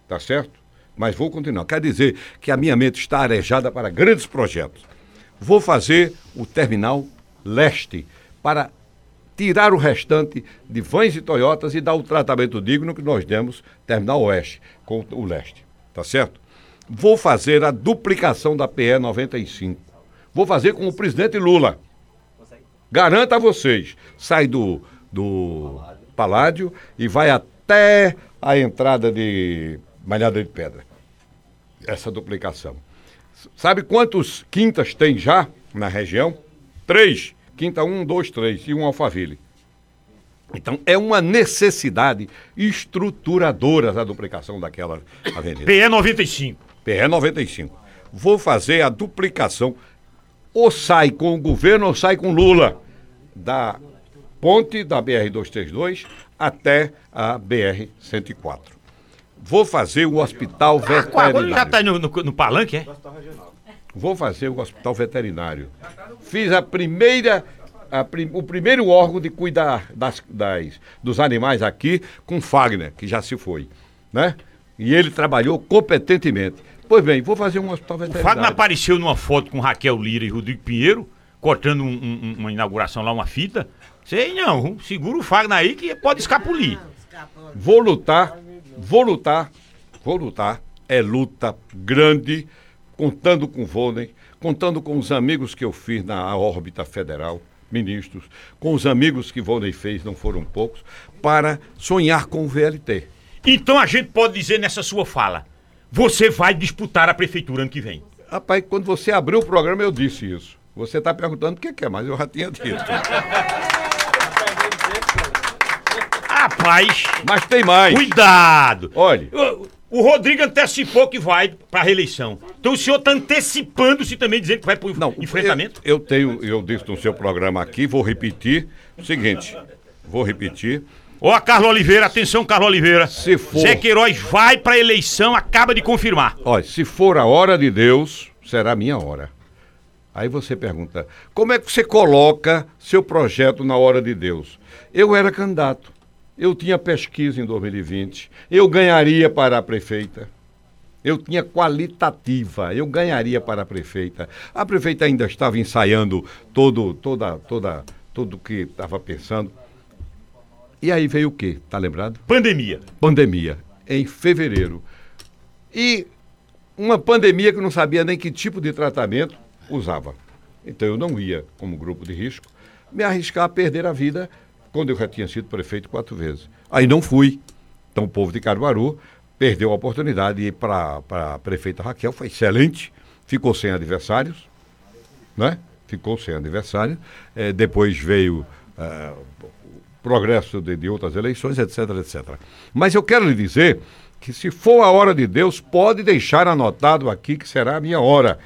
tá certo? Mas vou continuar. Quer dizer que a minha mente está arejada para grandes projetos. Vou fazer o terminal leste para tirar o restante de vans e Toyotas e dar o tratamento digno que nós demos terminal oeste com o leste, tá certo? Vou fazer a duplicação da PE 95. Vou fazer com o presidente Lula. Garanto a vocês, sai do, do Paládio e vai até a entrada de Malhada de Pedra. Essa duplicação. Sabe quantos quintas tem já na região? Três. Quinta um, dois, três e um Alphaville. Então, é uma necessidade estruturadora a duplicação daquela avenida. PE 95. PE 95. Vou fazer a duplicação, ou sai com o governo ou sai com Lula, da ponte da BR-232 até a BR-104. Vou fazer o hospital ah, veterinário. Já está no, no, no palanque, é? Vou fazer o hospital veterinário. Fiz a primeira a, o primeiro órgão de cuidar das, das, dos animais aqui com Fagner, que já se foi, né? E ele trabalhou competentemente. Pois bem, vou fazer um hospital veterinário. O Fagner apareceu numa foto com Raquel Lira e Rodrigo Pinheiro, cortando um, um, uma inauguração lá, uma fita. Sei não, segura o Fagner aí que pode escapulir. Vou lutar, vou lutar, vou lutar. É luta grande contando com o contando com os amigos que eu fiz na órbita federal, ministros, com os amigos que Volney fez, não foram poucos, para sonhar com o VLT. Então a gente pode dizer nessa sua fala, você vai disputar a prefeitura ano que vem. Rapaz, quando você abriu o programa eu disse isso. Você está perguntando o que, que é, mas eu já tinha dito. Rapaz. Mas tem mais. Cuidado. Olhe. O Rodrigo antecipou que vai para a reeleição. Então o senhor está antecipando-se também, dizendo que vai para o enfrentamento? Eu, eu, tenho, eu disse no seu programa aqui, vou repetir o seguinte. Vou repetir. Ó, a Carlos Oliveira, atenção, Carlos Oliveira. Se for. Zé Queiroz vai para a eleição, acaba de confirmar. Olha, se for a hora de Deus, será a minha hora. Aí você pergunta: como é que você coloca seu projeto na hora de Deus? Eu era candidato eu tinha pesquisa em 2020, eu ganharia para a prefeita. Eu tinha qualitativa, eu ganharia para a prefeita. A prefeita ainda estava ensaiando todo, toda, toda, tudo que estava pensando. E aí veio o quê? Tá lembrado? Pandemia. Pandemia, em fevereiro. E uma pandemia que não sabia nem que tipo de tratamento usava. Então eu não ia, como grupo de risco, me arriscar a perder a vida quando eu já tinha sido prefeito quatro vezes. Aí não fui. Então o povo de Caruaru perdeu a oportunidade de ir para a prefeita Raquel, foi excelente, ficou sem adversários, né? Ficou sem adversário. É, depois veio é, o progresso de, de outras eleições, etc, etc. Mas eu quero lhe dizer que se for a hora de Deus, pode deixar anotado aqui que será a minha hora.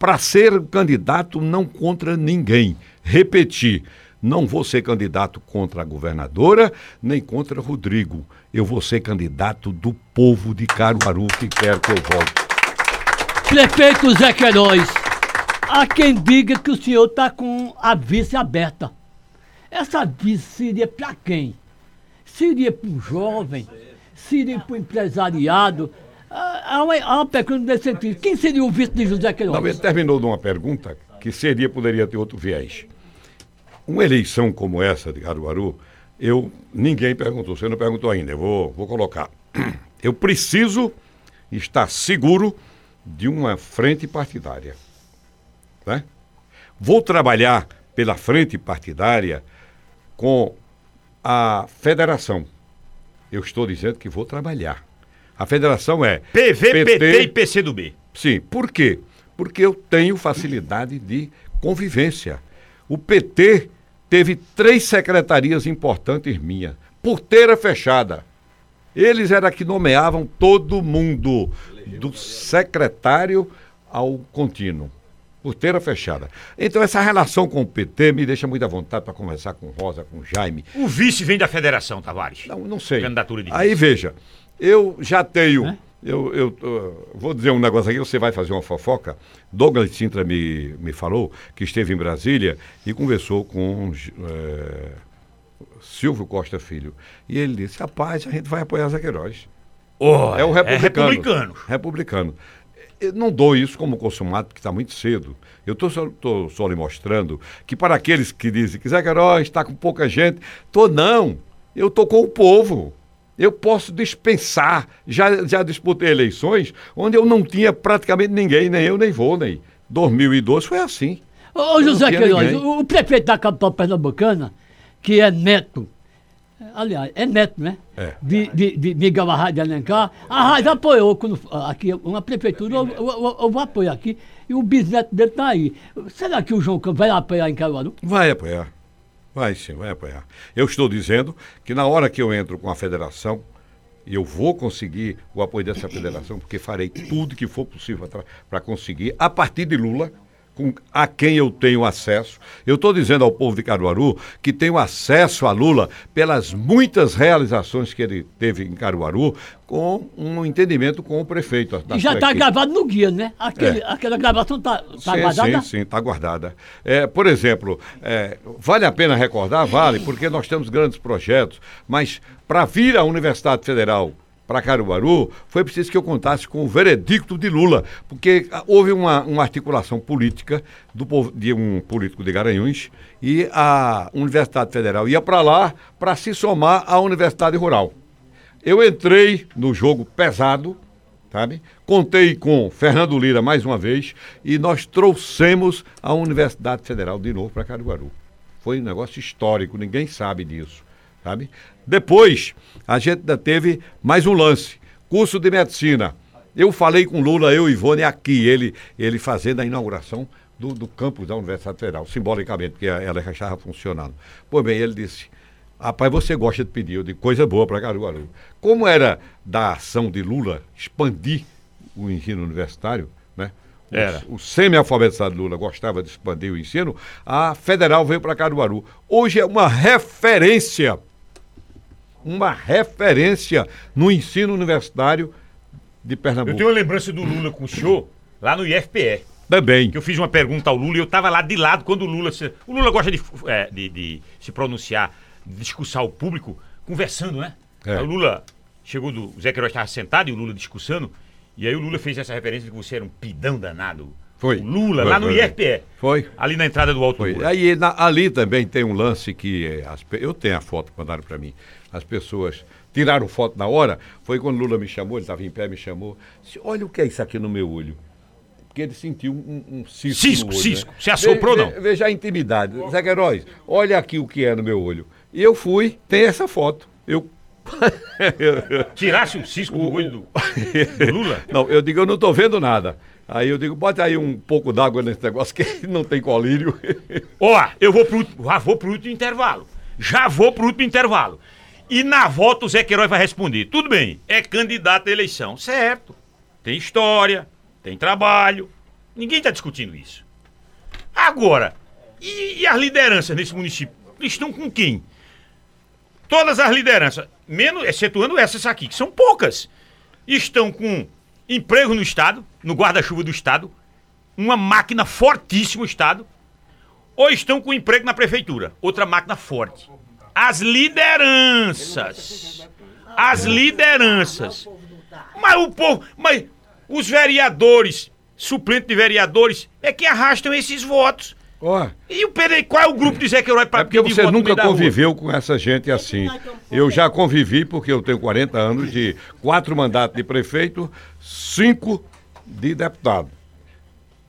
Para ser candidato, não contra ninguém. Repetir, não vou ser candidato contra a governadora, nem contra Rodrigo. Eu vou ser candidato do povo de Caruaru que quer que eu volte. Prefeito Zé Queiroz, há quem diga que o senhor está com a vice aberta. Essa vice seria para quem? Seria para o jovem? Seria para o empresariado? Há uma, há uma pergunta nesse sentido. Quem seria o vice de José Queiroz? Não, ele terminou de uma pergunta que seria, poderia ter outro viés. Uma eleição como essa de Caruaru, eu ninguém perguntou, você não perguntou ainda, eu vou, vou colocar. Eu preciso estar seguro de uma frente partidária. Né? Vou trabalhar pela frente partidária com a federação. Eu estou dizendo que vou trabalhar. A federação é PV, PT, PT e PCdoB. Sim, por quê? Porque eu tenho facilidade de convivência. O PT teve três secretarias importantes minhas, porteira fechada. Eles eram que nomeavam todo mundo, do secretário ao contínuo. Porteira fechada. Então, essa relação com o PT me deixa muito à vontade para conversar com Rosa, com Jaime. O vice vem da federação, Tavares. Não, não sei. Candidatura de vice. Aí, veja, eu já tenho. É? Eu, eu vou dizer um negócio aqui, você vai fazer uma fofoca. Douglas Sintra me, me falou que esteve em Brasília e conversou com é, Silvio Costa Filho. E ele disse: rapaz, a gente vai apoiar Zé Queiroz. Oh, é o republicano. É republicano. Republicano. Eu não dou isso como consumado, porque está muito cedo. Eu estou só, só lhe mostrando que para aqueles que dizem que Zé Queiroz está com pouca gente, tô não. Eu estou com o povo. Eu posso dispensar. Já, já disputei eleições onde eu não tinha praticamente ninguém, nem eu, nem vou, nem. 2012 foi assim. Ô, José Queiroz, o, o prefeito da capital pernambucana, que é neto, aliás, é neto, né? É. De, de, de Miguel Arraes de Alencar. Arraes apoiou quando, aqui, uma prefeitura, eu, eu, eu, vou apoiar aqui, e o bisneto dele está aí. Será que o João Campos vai apoiar em Caruaru? Vai apoiar. Vai sim, vai apoiar. Eu estou dizendo que na hora que eu entro com a federação, eu vou conseguir o apoio dessa federação, porque farei tudo que for possível para conseguir, a partir de Lula, com, a quem eu tenho acesso. Eu estou dizendo ao povo de Caruaru que tenho acesso a Lula pelas muitas realizações que ele teve em Caruaru, com um entendimento com o prefeito. E já está gravado no guia, né? Aquele, é. Aquela gravação está tá guardada? Sim, sim, está guardada. É, por exemplo, é, vale a pena recordar? Vale, porque nós temos grandes projetos, mas para vir à Universidade Federal para Caruaru, foi preciso que eu contasse com o veredicto de Lula, porque ah, houve uma, uma articulação política do, de um político de Garanhuns e a Universidade Federal ia para lá para se somar à Universidade Rural. Eu entrei no jogo pesado, sabe? Contei com Fernando Lira mais uma vez e nós trouxemos a Universidade Federal de novo para Caruaru. Foi um negócio histórico, ninguém sabe disso sabe? Depois, a gente ainda teve mais um lance, curso de medicina. Eu falei com Lula, eu e Ivone aqui, ele, ele fazendo a inauguração do, do campus da Universidade Federal, simbolicamente, porque ela já estava funcionando. Pois bem, ele disse, rapaz, você gosta de pedir, de coisa boa para Caruaru. Como era da ação de Lula expandir o ensino universitário, né? Era. O, o semi-alfabetizado Lula gostava de expandir o ensino, a federal veio para Caruaru. Hoje é uma referência uma referência no ensino universitário de Pernambuco. Eu tenho uma lembrança do Lula com o senhor lá no IFPE. Também. Que eu fiz uma pergunta ao Lula e eu estava lá de lado quando o Lula. Se, o Lula gosta de, é, de, de, se pronunciar, de discursar o público, conversando, né? É. O Lula chegou do. O Zé Queiroz estava sentado e o Lula discursando. E aí o Lula fez essa referência de que você era um pidão danado. Foi. O Lula, foi, lá no IFPE. Foi. Ali na entrada do Alto foi. Aí na, ali também tem um lance que. É, as, eu tenho a foto que mandaram para mim as pessoas tiraram foto na hora, foi quando Lula me chamou, ele estava em pé, me chamou. Disse, Olha o que é isso aqui no meu olho. Porque ele sentiu um, um cisco. Cisco, olho, cisco. Né? Se assoprou, não? Veja a intimidade. Zé Queiroz, olha aqui o que é no meu olho. E eu fui, tem essa foto. Eu <laughs> Tirasse o cisco do olho do, do, Lula? <laughs> Não, eu digo, eu não estou vendo nada. Aí eu digo, bota aí um pouco d'água nesse negócio <laughs> que não tem colírio. Ó, eu vou pro, já vou pro último intervalo. Já vou pro último intervalo. E na volta o Zé Queiroz vai responder: tudo bem, é candidato à eleição. Certo. Tem história, tem trabalho. Ninguém está discutindo isso. Agora, e, e, as lideranças nesse município? Estão com quem? Todas as lideranças, menos, excetuando essas aqui, que são poucas, estão com emprego no Estado, no guarda-chuva do Estado, uma máquina fortíssima o Estado, ou estão com emprego na prefeitura, outra máquina forte. As lideranças. As lideranças. Mas o povo. Mas os vereadores, suplentes de vereadores, é que arrastam esses votos. Oh. E o PD, qual é o grupo de Zé Queiroz para É porque você nunca conviveu com essa gente assim. Eu já convivi porque eu tenho 40 anos de quatro mandatos de prefeito, cinco de deputado.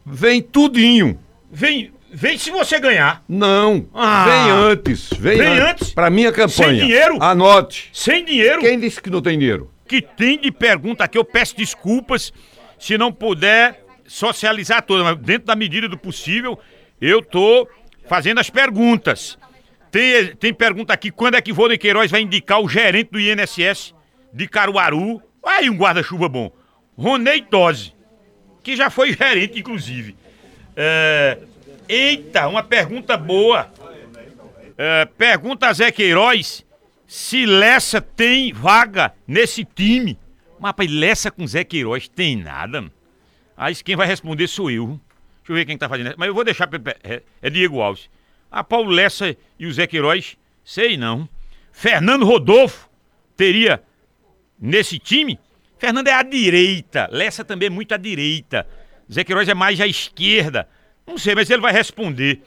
Vem tudinho. Vem, Vem se você ganhar. Não. Ah, vem antes. Vem, vem antes. Para minha campanha. Sem dinheiro? Anote. Sem dinheiro? Quem disse que não tem dinheiro? Que tem de pergunta aqui. Eu peço desculpas se não puder socializar toda, mas dentro da medida do possível, eu tô fazendo as perguntas. Tem, tem pergunta aqui, quando é que Vôlei Queiroz vai indicar o gerente do INSS de Caruaru? Aí um guarda-chuva bom. Ronei Tosi, que já foi gerente, inclusive. É, eita, uma pergunta boa. É, pergunta a Zé Queiroz se Lessa tem vaga nesse time. Mas, rapaz, Lessa com Zé Queiroz tem nada. Aí quem vai responder sou eu. Deixa eu ver quem tá fazendo. Mas eu vou deixar. É, é Diego Alves. A Paulo Lessa e o Zé Queiroz, sei não. Fernando Rodolfo teria nesse time? Fernando é à direita. Lessa também é muito à direita. Zé Queiroz é mais à esquerda. Não sei, mas ele vai responder.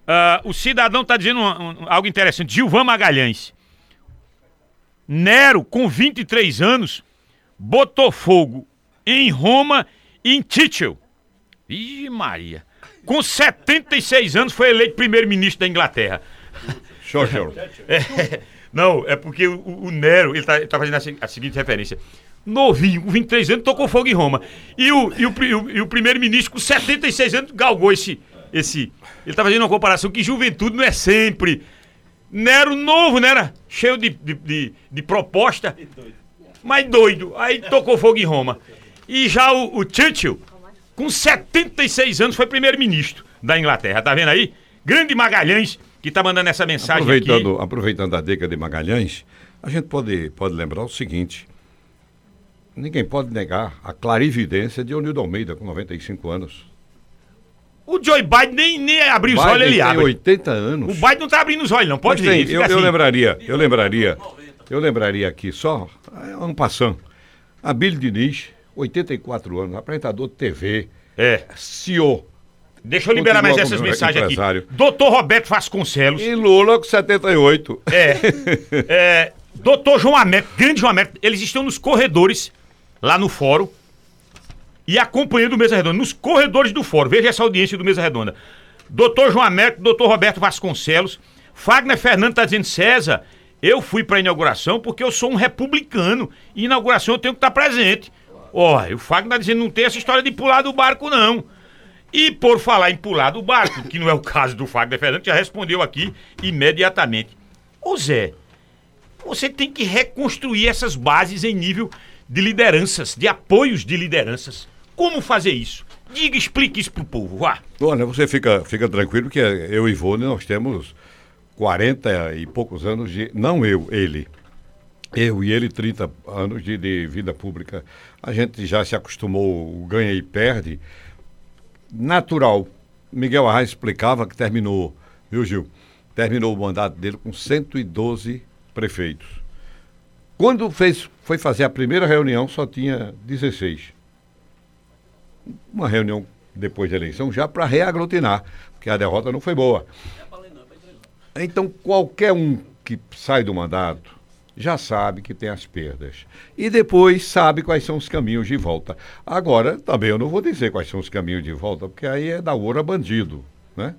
Uh, o cidadão está dizendo um, um, algo interessante. Gilvan Magalhães. Nero, com 23 anos, botou fogo em Roma e em Titchel. Ih, Maria. Com 76 anos foi eleito primeiro-ministro da Inglaterra. Show. <laughs> É, não, é porque o, o Nero, ele está tá fazendo a, a, seguinte referência. Novinho, com 23 anos, tocou fogo em Roma. E o, e o, o, o primeiro-ministro, com 76 anos, galgou esse, esse. Ele está fazendo uma comparação que juventude não é sempre. Nero novo, né? Era cheio de, de, de, de proposta. Mas doido. Aí tocou fogo em Roma. E já o, o Churchill, com 76 anos, foi primeiro-ministro da Inglaterra. Tá vendo aí? Grande Magalhães, que tá mandando essa mensagem aproveitando, aqui. Aproveitando a dica de Magalhães, a gente pode, pode lembrar o seguinte. Ninguém pode negar a clarividência de Onildo Almeida, com 95 anos. O Joe Biden nem, nem abriu os olhos, ele tem abre. 80 anos. O Biden não tá abrindo os olhos, não. Pode ver. eu, assim. eu lembraria, eu lembraria, eu lembraria aqui só, é um passando. A Billy Diniz, 84 anos, apresentador de TV. É. CEO. Deixa eu liberar mais essas mensagens empresário. aqui. Doutor Roberto Vasconcelos. E Lula com 78. É. é doutor João Américo, grande João Américo, eles estão nos corredores, lá no fórum e acompanhando o Mesa Redonda, nos corredores do fórum. Veja essa audiência do Mesa Redonda. Doutor João Américo, doutor Roberto Vasconcelos, Fagner Fernando está dizendo, César, eu fui para a inauguração porque eu sou um republicano. E inauguração eu tenho que estar tá presente. Ó, o Fagner está dizendo, não tem essa história de pular do barco, não. E por falar em pular do barco, que não é o caso do Fagner Fernando, já respondeu aqui imediatamente. Ô Zé, você tem que reconstruir essas bases em nível de lideranças, de apoios de lideranças. Como fazer isso? Diga, explique isso pro povo, vá. Olha, você fica, fica tranquilo que eu e Ivone, nós temos 40 e poucos anos de. Não eu, ele. Eu e ele, 30 anos de, de vida pública. A gente já se acostumou, ganha e perde. Natural. Miguel Arraes explicava que terminou, viu, Gil? Terminou o mandato dele com 112 prefeitos. Quando fez, foi fazer a primeira reunião, só tinha 16 uma reunião depois da eleição já para reaglutinar, porque a derrota não foi boa. Então, qualquer um que sai do mandato já sabe que tem as perdas. E depois sabe quais são os caminhos de volta. Agora, também eu não vou dizer quais são os caminhos de volta, porque aí é da ouro a bandido, né?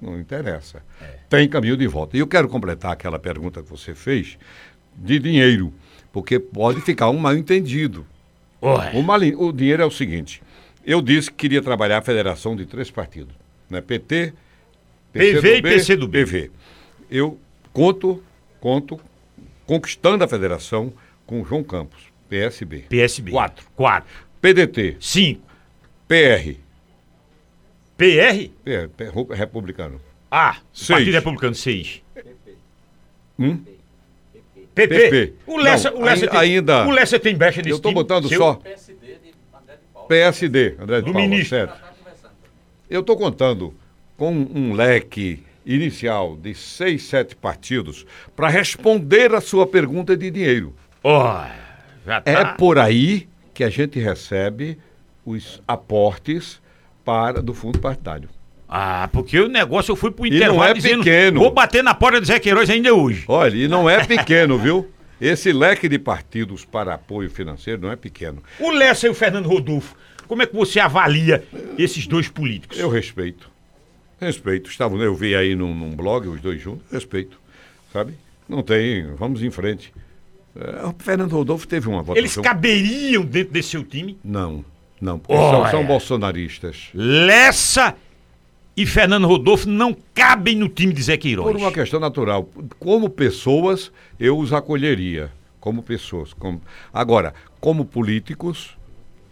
Não interessa. É. Tem caminho de volta. E eu quero completar aquela pergunta que você fez de dinheiro, porque pode ficar um mal entendido. O, mal, o dinheiro é o seguinte: eu disse que queria trabalhar a federação de três partidos, né? PT, PV e PCdoB. PV. Eu conto, conto conquistando a federação com João Campos, PSB. PSB. Quatro. Quatro. PDT. Cinco. PR. PR? PR, republicano. Ah, seis. Partido Republicano, seis. Hum? PP. PP. O Lessa, Não, o Lessa ainda, tem, o Lessa tem brecha nesse Eu estou botando Seu... só... PSD, André de Do Paula, ministro. certo? Eu estou contando com um leque inicial de seis, sete partidos para responder a sua pergunta de dinheiro. Oh, tá. É por aí que a gente recebe os aportes para do fundo partidário. Ah, porque o negócio eu fui pro intervalo e não é dizendo, pequeno. vou bater na porta do Zé Queiroz ainda hoje. Olha, e não é pequeno, viu? Esse leque de partidos para apoio financeiro não é pequeno. O Lessa e o Fernando Rodolfo, como é que você avalia esses dois políticos? Eu respeito. Respeito. Estavam, eu vi aí num, num blog os dois juntos, respeito. Sabe? Não tem, vamos em frente. É, o Fernando Rodolfo teve uma votação. Eles caberiam dentro desse seu time? Não, não, porque oh, são, são bolsonaristas. Lessa e Fernando Rodolfo não cabem no time de Zé Queiroz. Por uma questão natural. Como pessoas, eu os acolheria. Como pessoas. Como... Agora, como políticos,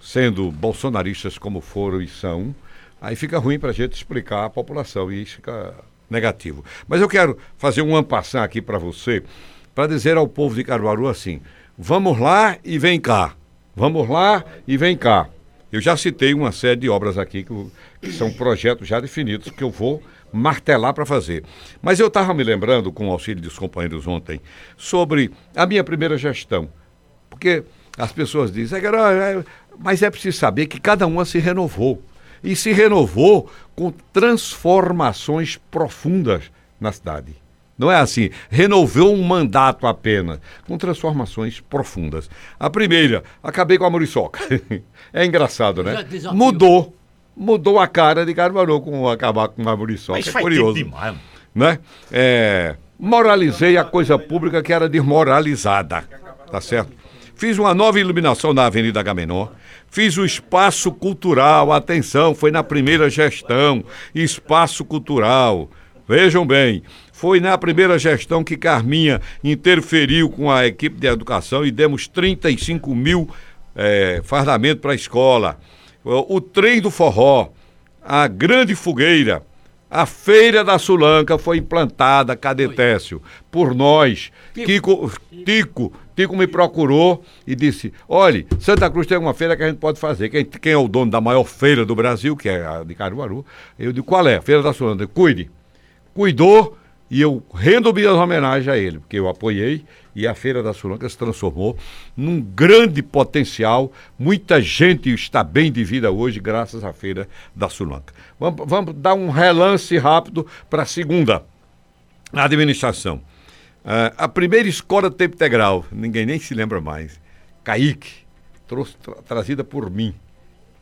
sendo bolsonaristas como foram e são, Aí fica ruim para a gente explicar à população e isso fica negativo. Mas eu quero fazer um ampassar aqui para você, para dizer ao povo de Caruaru assim: vamos lá e vem cá. Vamos lá e vem cá. Eu já citei uma série de obras aqui que, que são projetos já definidos que eu vou martelar para fazer. Mas eu estava me lembrando, com o auxílio dos companheiros ontem, sobre a minha primeira gestão. Porque as pessoas dizem, é, mas é preciso saber que cada uma se renovou. E se renovou com transformações profundas na cidade. Não é assim, renovou um mandato apenas, com transformações profundas. A primeira, acabei com a muriçoca. <laughs> é engraçado, né? Mudou mudou a cara de Caruaru com acabar com a muriçoca. Mas é curioso. Demais. Né? É, moralizei a coisa pública que era desmoralizada. Tá certo? Fiz uma nova iluminação na Avenida Gamenon. Fiz o espaço cultural, atenção, foi na primeira gestão. Espaço cultural. Vejam bem, foi na primeira gestão que Carminha interferiu com a equipe de educação e demos 35 mil é, fardamentos para a escola o trem do forró, a grande fogueira, a feira da Sulanca foi implantada, Cadetécio, por nós. Tico, Tico, Tico me procurou e disse: olhe, Santa Cruz tem uma feira que a gente pode fazer. Quem, quem é o dono da maior feira do Brasil, que é a de Caruaru? Eu digo: qual é? Feira da Sulanca. Cuide. Cuidou e eu rendo minhas homenagens a ele, porque eu apoiei e a Feira da Sulanca se transformou num grande potencial. Muita gente está bem de vida hoje graças à Feira da Sulanca. Vamos, vamos dar um relance rápido para a segunda administração. Uh, a primeira escola de tempo integral, ninguém nem se lembra mais, Caíque, tra, trazida por mim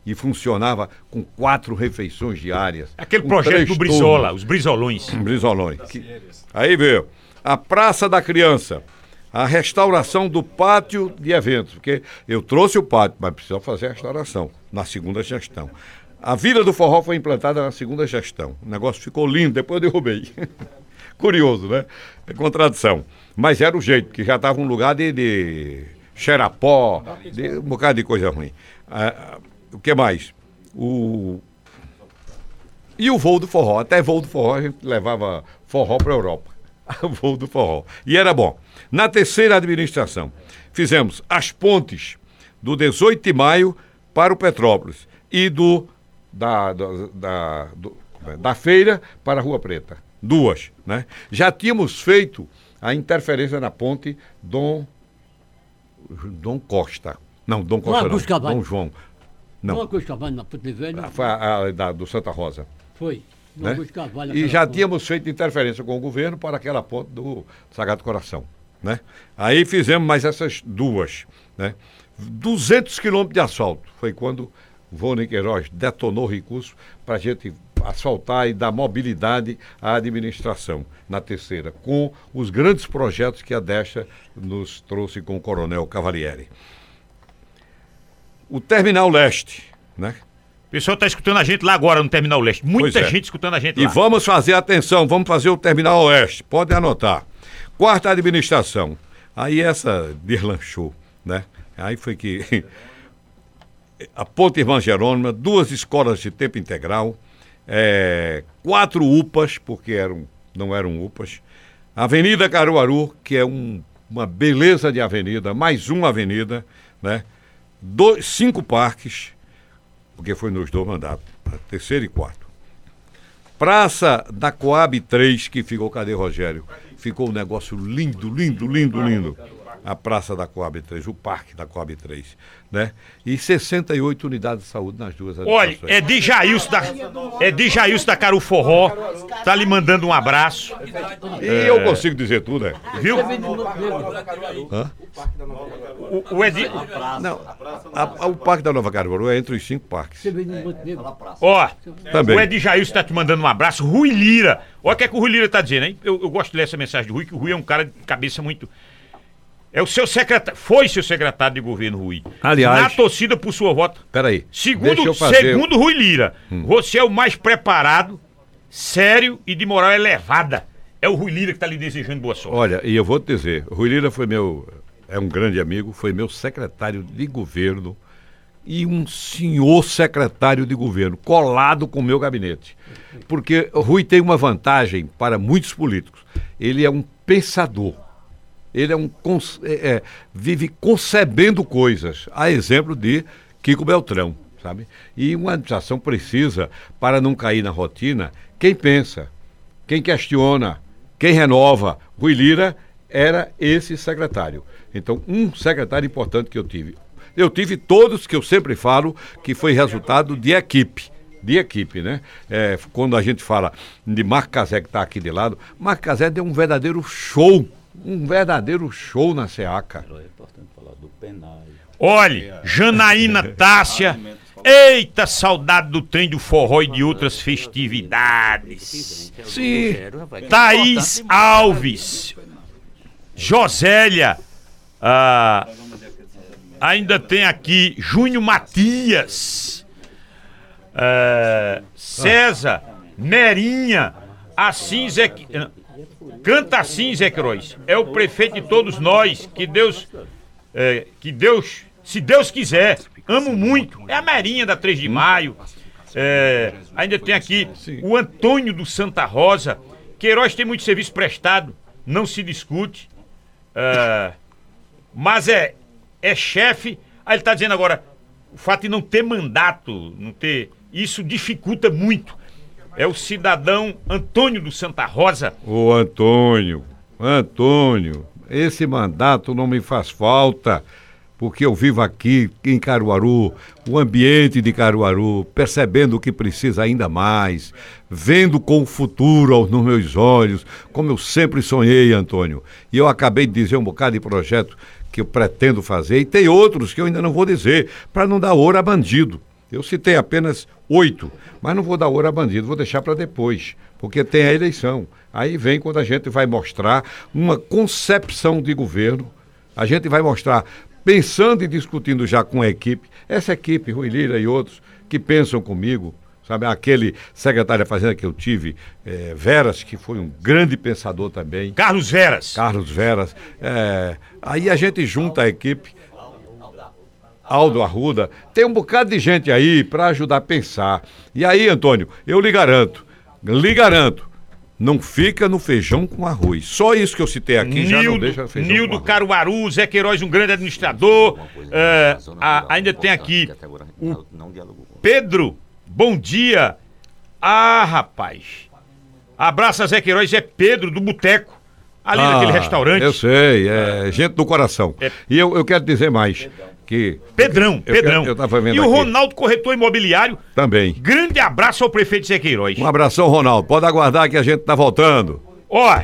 e funcionava com quatro refeições diárias. Aquele projeto do Brizola, os Brizolões. Brizolões. Que... Aí veio a Praça da Criança, a restauração do pátio de eventos, porque eu trouxe o pátio, mas precisa fazer a restauração na segunda gestão. A Vila do Forró foi implantada na segunda gestão. O negócio ficou lindo, depois eu derrubei. <laughs> Curioso, né? É contradição. Mas era o jeito, que já estava um lugar de, de xerapó, de um bocado de coisa ruim. Ah, o que mais? O... E o voo do forró. Até voo do forró a gente levava forró para a Europa. <laughs> voo do forró. E era bom. Na terceira administração, fizemos as pontes do 18 de maio para o Petrópolis e do da, da, da, do, da feira para a Rua Preta. Duas, né? Já tínhamos feito a interferência na ponte Dom Dom Costa. Não, Dom Costa não, Dom João. Não. Uma coisa Carvalho na Ponte Velho. Ah, foi a, a, da, do Santa Rosa. Foi. Né? E já ponte. tínhamos feito interferência com o governo para aquela ponte do Sagrado Coração. Né? Aí fizemos mais essas duas. Né? 200 quilômetros de asfalto. Foi quando Vônei Queiroz detonou recursos para a gente asfaltar e dar mobilidade à administração na terceira, com os grandes projetos que a Deixa nos trouxe com o Coronel Cavalieri o Terminal Leste, né? O pessoal está escutando a gente lá agora no Terminal Leste. Muita é. gente escutando a gente lá. E vamos fazer atenção, vamos fazer o Terminal Oeste. Podem anotar. Quarta administração. Aí essa deslanchou, né? Aí foi que <laughs> a Ponte Irmã Jerônima, duas escolas de tempo integral, é, quatro UPAs, porque eram, não eram UPAs, Avenida Caruaru, que é um, uma beleza de avenida, mais uma avenida, né? Dois, cinco parques, porque foi nos dois mandatos, terceiro e quarto. Praça da Coab 3, que ficou, cadê Rogério? Ficou um negócio lindo, lindo, lindo, lindo a Praça da Coab 3, o Parque da Coab 3, né? E 68 unidades de saúde nas duas Olha, é de Jailson da, é de Jailson da Caruforró, tá lhe mandando um abraço. E é... eu consigo dizer tudo, é? Viu? Hã? O, o Edi... Não, a, a, o Parque da Nova Caruaru é entre os cinco parques. Ó, Também. o Edi Jailson tá te mandando um abraço. Rui Lira. Olha o que, é que o Rui Lira tá dizendo, hein? Eu, eu gosto de ler essa mensagem do Rui, que o Rui é um cara de cabeça muito é o seu secretário. Foi seu secretário de governo, Rui. Aliás. Na torcida por sua voto. Peraí. Segundo, segundo Rui Lira, hum. você é o mais preparado, sério e de moral elevada. É o Rui Lira que está lhe desejando boa sorte. Olha, e eu vou te dizer, Rui Lira foi meu. É um grande amigo, foi meu secretário de governo e um senhor secretário de governo colado com o meu gabinete. Porque Rui tem uma vantagem para muitos políticos. Ele é um pensador. Ele é um é, é, vive concebendo coisas, a exemplo de Kiko Beltrão, sabe? E uma administração precisa, para não cair na rotina, quem pensa, quem questiona, quem renova. Rui Lira era esse secretário. Então, um secretário importante que eu tive. Eu tive todos que eu sempre falo que foi resultado de equipe. De equipe, né? É, quando a gente fala de Marco Casé, que está aqui de lado, Marco Casé deu um verdadeiro show. Um verdadeiro show na SEACA. É importante falar do penário. Olha, Janaína <laughs> Tássia. Eita, saudade do trem do forró e de outras festividades. Sim. Thaís Alves. Josélia. Ah, ainda tem aqui Júnior Matias. Ah, César. Merinha. Assim, Zé. Canta assim, Zé Queiroz. É o prefeito de todos nós. Que Deus. É, que Deus. Se Deus quiser. Amo muito. É a Merinha da 3 de maio. É, ainda tem aqui o Antônio do Santa Rosa. Queiroz tem muito serviço prestado. Não se discute. Uh, mas é, é chefe. Aí ele está dizendo agora, o fato de não ter mandato, não ter. Isso dificulta muito. É o cidadão Antônio do Santa Rosa. Ô Antônio, Antônio, esse mandato não me faz falta porque eu vivo aqui em Caruaru, o ambiente de Caruaru, percebendo o que precisa ainda mais, vendo com o futuro nos meus olhos, como eu sempre sonhei, Antônio. E eu acabei de dizer um bocado de projeto que eu pretendo fazer, e tem outros que eu ainda não vou dizer, para não dar ouro a bandido. Eu citei apenas oito, mas não vou dar ouro a bandido, vou deixar para depois, porque tem a eleição. Aí vem quando a gente vai mostrar uma concepção de governo, a gente vai mostrar pensando e discutindo já com a equipe, essa equipe, Rui Lira e outros, que pensam comigo, sabe? Aquele secretário da Fazenda que eu tive, é, Veras, que foi um grande pensador também. Carlos Veras. Carlos Veras. É, aí a gente junta a equipe. Aldo Arruda, tem um bocado de gente aí para ajudar a pensar. E aí, Antônio, eu lhe garanto, lhe garanto, não fica no feijão com arroz. Só isso que eu citei aqui Nildo, já não deixa feijão Nildo Caruaru, Zé Queiroz, um grande administrador. É, a, ainda tem aqui o Pedro, bom dia. Ah, rapaz. Abraça Zé Queiroz, é Pedro do Boteco. Ali ah, naquele restaurante. Eu sei, é gente do coração. É. E eu, eu quero dizer mais que. Pedrão, eu, Pedrão. Eu, vendo e o Ronaldo, corretor imobiliário. Também. Grande abraço ao prefeito Zé Queiroz. Um abração, Ronaldo. Pode aguardar que a gente tá voltando. Ó,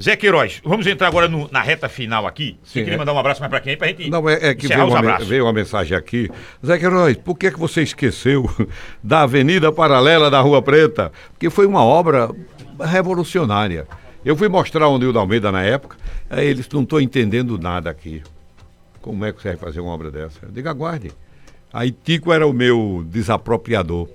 Zé Queiroz, vamos entrar agora no, na reta final aqui. Sim, Você queria é... mandar um abraço mais pra quem? Pra gente. Não, é, é que veio uma, veio uma, mensagem aqui. Zé Queiroz, por que, que você esqueceu <laughs> da Avenida Paralela da Rua Preta? Porque foi uma obra revolucionária. Eu fui mostrar o Nildo Almeida na época, aí eles não estão entendendo nada aqui. Como é que você vai fazer uma obra dessa? Eu digo, aguarde. Aí Tico era o meu desapropriador,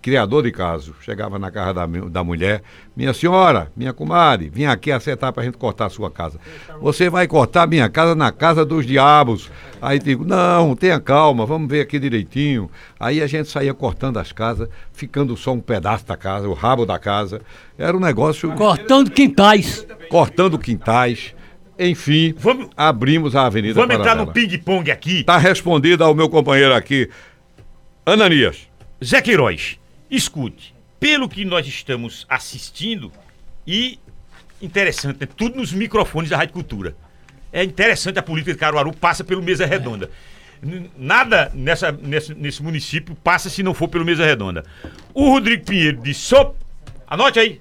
criador de caso. Chegava na casa da, da mulher, minha senhora, minha comadre, vim aqui acertar para a gente cortar a sua casa. Você vai cortar minha casa na casa dos diabos. Aí digo, não, tenha calma, vamos ver aqui direitinho. Aí a gente saía cortando as casas, ficando só um pedaço da casa, o rabo da casa. Era um negócio. Cortando quintais. Cortando quintais. Enfim, vamos, abrimos a Avenida Vamos Paralela. entrar no ping-pong aqui. Está respondida ao meu companheiro aqui, Ananias. Zé Queiroz, escute, pelo que nós estamos assistindo, e interessante, né? tudo nos microfones da Rádio Cultura. É interessante a política de Caruaru passa pelo Mesa Redonda. Nada nessa, nesse, nesse município passa se não for pelo Mesa Redonda. O Rodrigo Pinheiro disse: Sop, anote aí,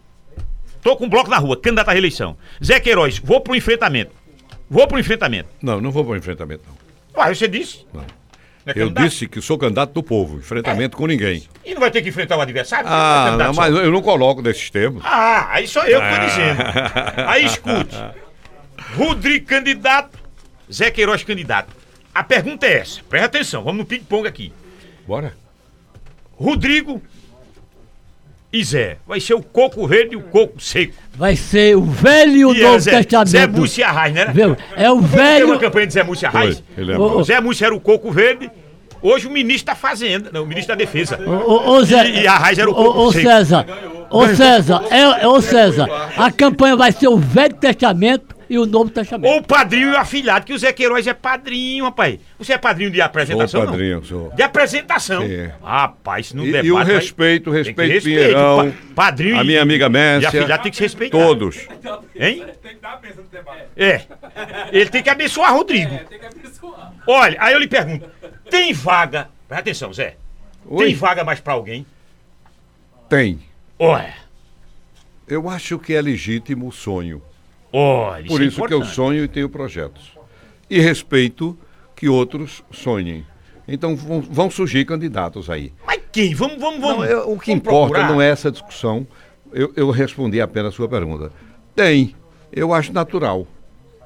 Tô com um bloco na rua, candidato à reeleição. Zé Queiroz, vou pro enfrentamento. Vou pro enfrentamento. Não, não vou pro enfrentamento, não. Ué, você disse? Não. É eu disse que sou candidato do povo, enfrentamento é. com ninguém. E não vai ter que enfrentar o adversário? Ah, não, mas eu não coloco desses termos. Ah, aí sou eu que tô ah. dizendo. Aí escute. Rodrigo candidato, Zé Queiroz candidato. A pergunta é essa, presta atenção, vamos no ping-pong aqui. Bora. Rodrigo e Zé. Vai ser o coco verde e o coco seco. Vai ser o velho e o e é, novo Zé, testamento. Zé Múcio e Arraes, né? É o velho. Tem uma campanha de Zé Múcio e Arraes. É o, Zé Múcio era o coco verde Hoje o ministro da Fazenda, não, o ministro da Defesa. Ô, ô, Zé, e, e, a Raiz era o Ô, ô César, ô César, é, ô César, a campanha vai ser o Velho Testamento e o Novo Testamento. Ou o padrinho e o afilhado, que o Zé Queiroz é padrinho, rapaz. Você é padrinho de apresentação? Sou padrinho, sou. De apresentação. Sim. Rapaz, não debate. E o respeito, o respeito, respeito Pinheirão. padrinho A minha amiga Messia. E afilhado tem que se respeitar. Todos. Hein? Tem que dar a bênção no debate. É. Ele tem que abençoar Rodrigo. É, tem que abençoar. Olha, aí eu lhe pergunto: tem vaga. Presta atenção, Zé. Oi? Tem vaga mais pra alguém? Tem. Olha. Eu acho que é legítimo o sonho. Olha, Por isso, é que eu sonho e tenho projetos. E respeito que outros sonhem. Então vão, vão surgir candidatos aí. Mas quem? Vamos, vamos, vamos. Não, eu, o que importa procurar. não é essa discussão. Eu, eu respondi apenas a sua pergunta. Tem. Eu acho natural.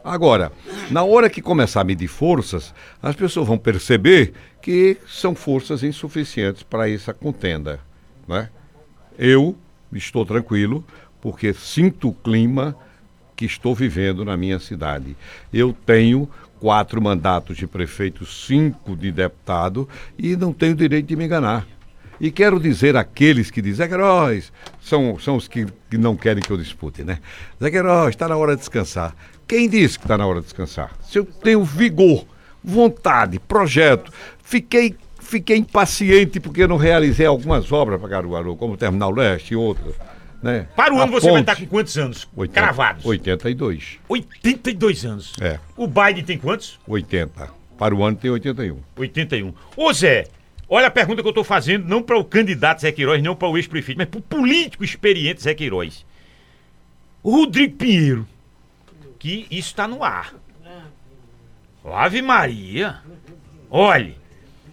Agora, na hora que começar a medir forças, as pessoas vão perceber que são forças insuficientes para essa contenda. Né? Eu estou tranquilo, porque sinto o clima que estou vivendo na minha cidade. Eu tenho quatro mandatos de prefeito, cinco de deputado e não tenho direito de me enganar. E quero dizer àqueles que dizem, Zé Queiroz, são, são os que, que não querem que eu dispute, né? Zé Queiroz, está na hora de descansar. Quem disse que está na hora de descansar? Se eu tenho vigor, vontade, projeto, fiquei, fiquei impaciente porque não realizei algumas obras para Caruaru, como o Terminal Leste e outras né? Para o ano você vai estar com quantos anos? 80, cravados? 82. 82 anos. É. O Biden tem quantos? 80. Para o ano tem 81. 81. Ô Zé, olha a pergunta que eu estou fazendo, não para o candidato Zé Queiroz, não para o ex-prefeito, mas para o político experiente Zé Queiroz. O Rodrigo Pinheiro, que isso está no ar. Ave Maria. Olhe,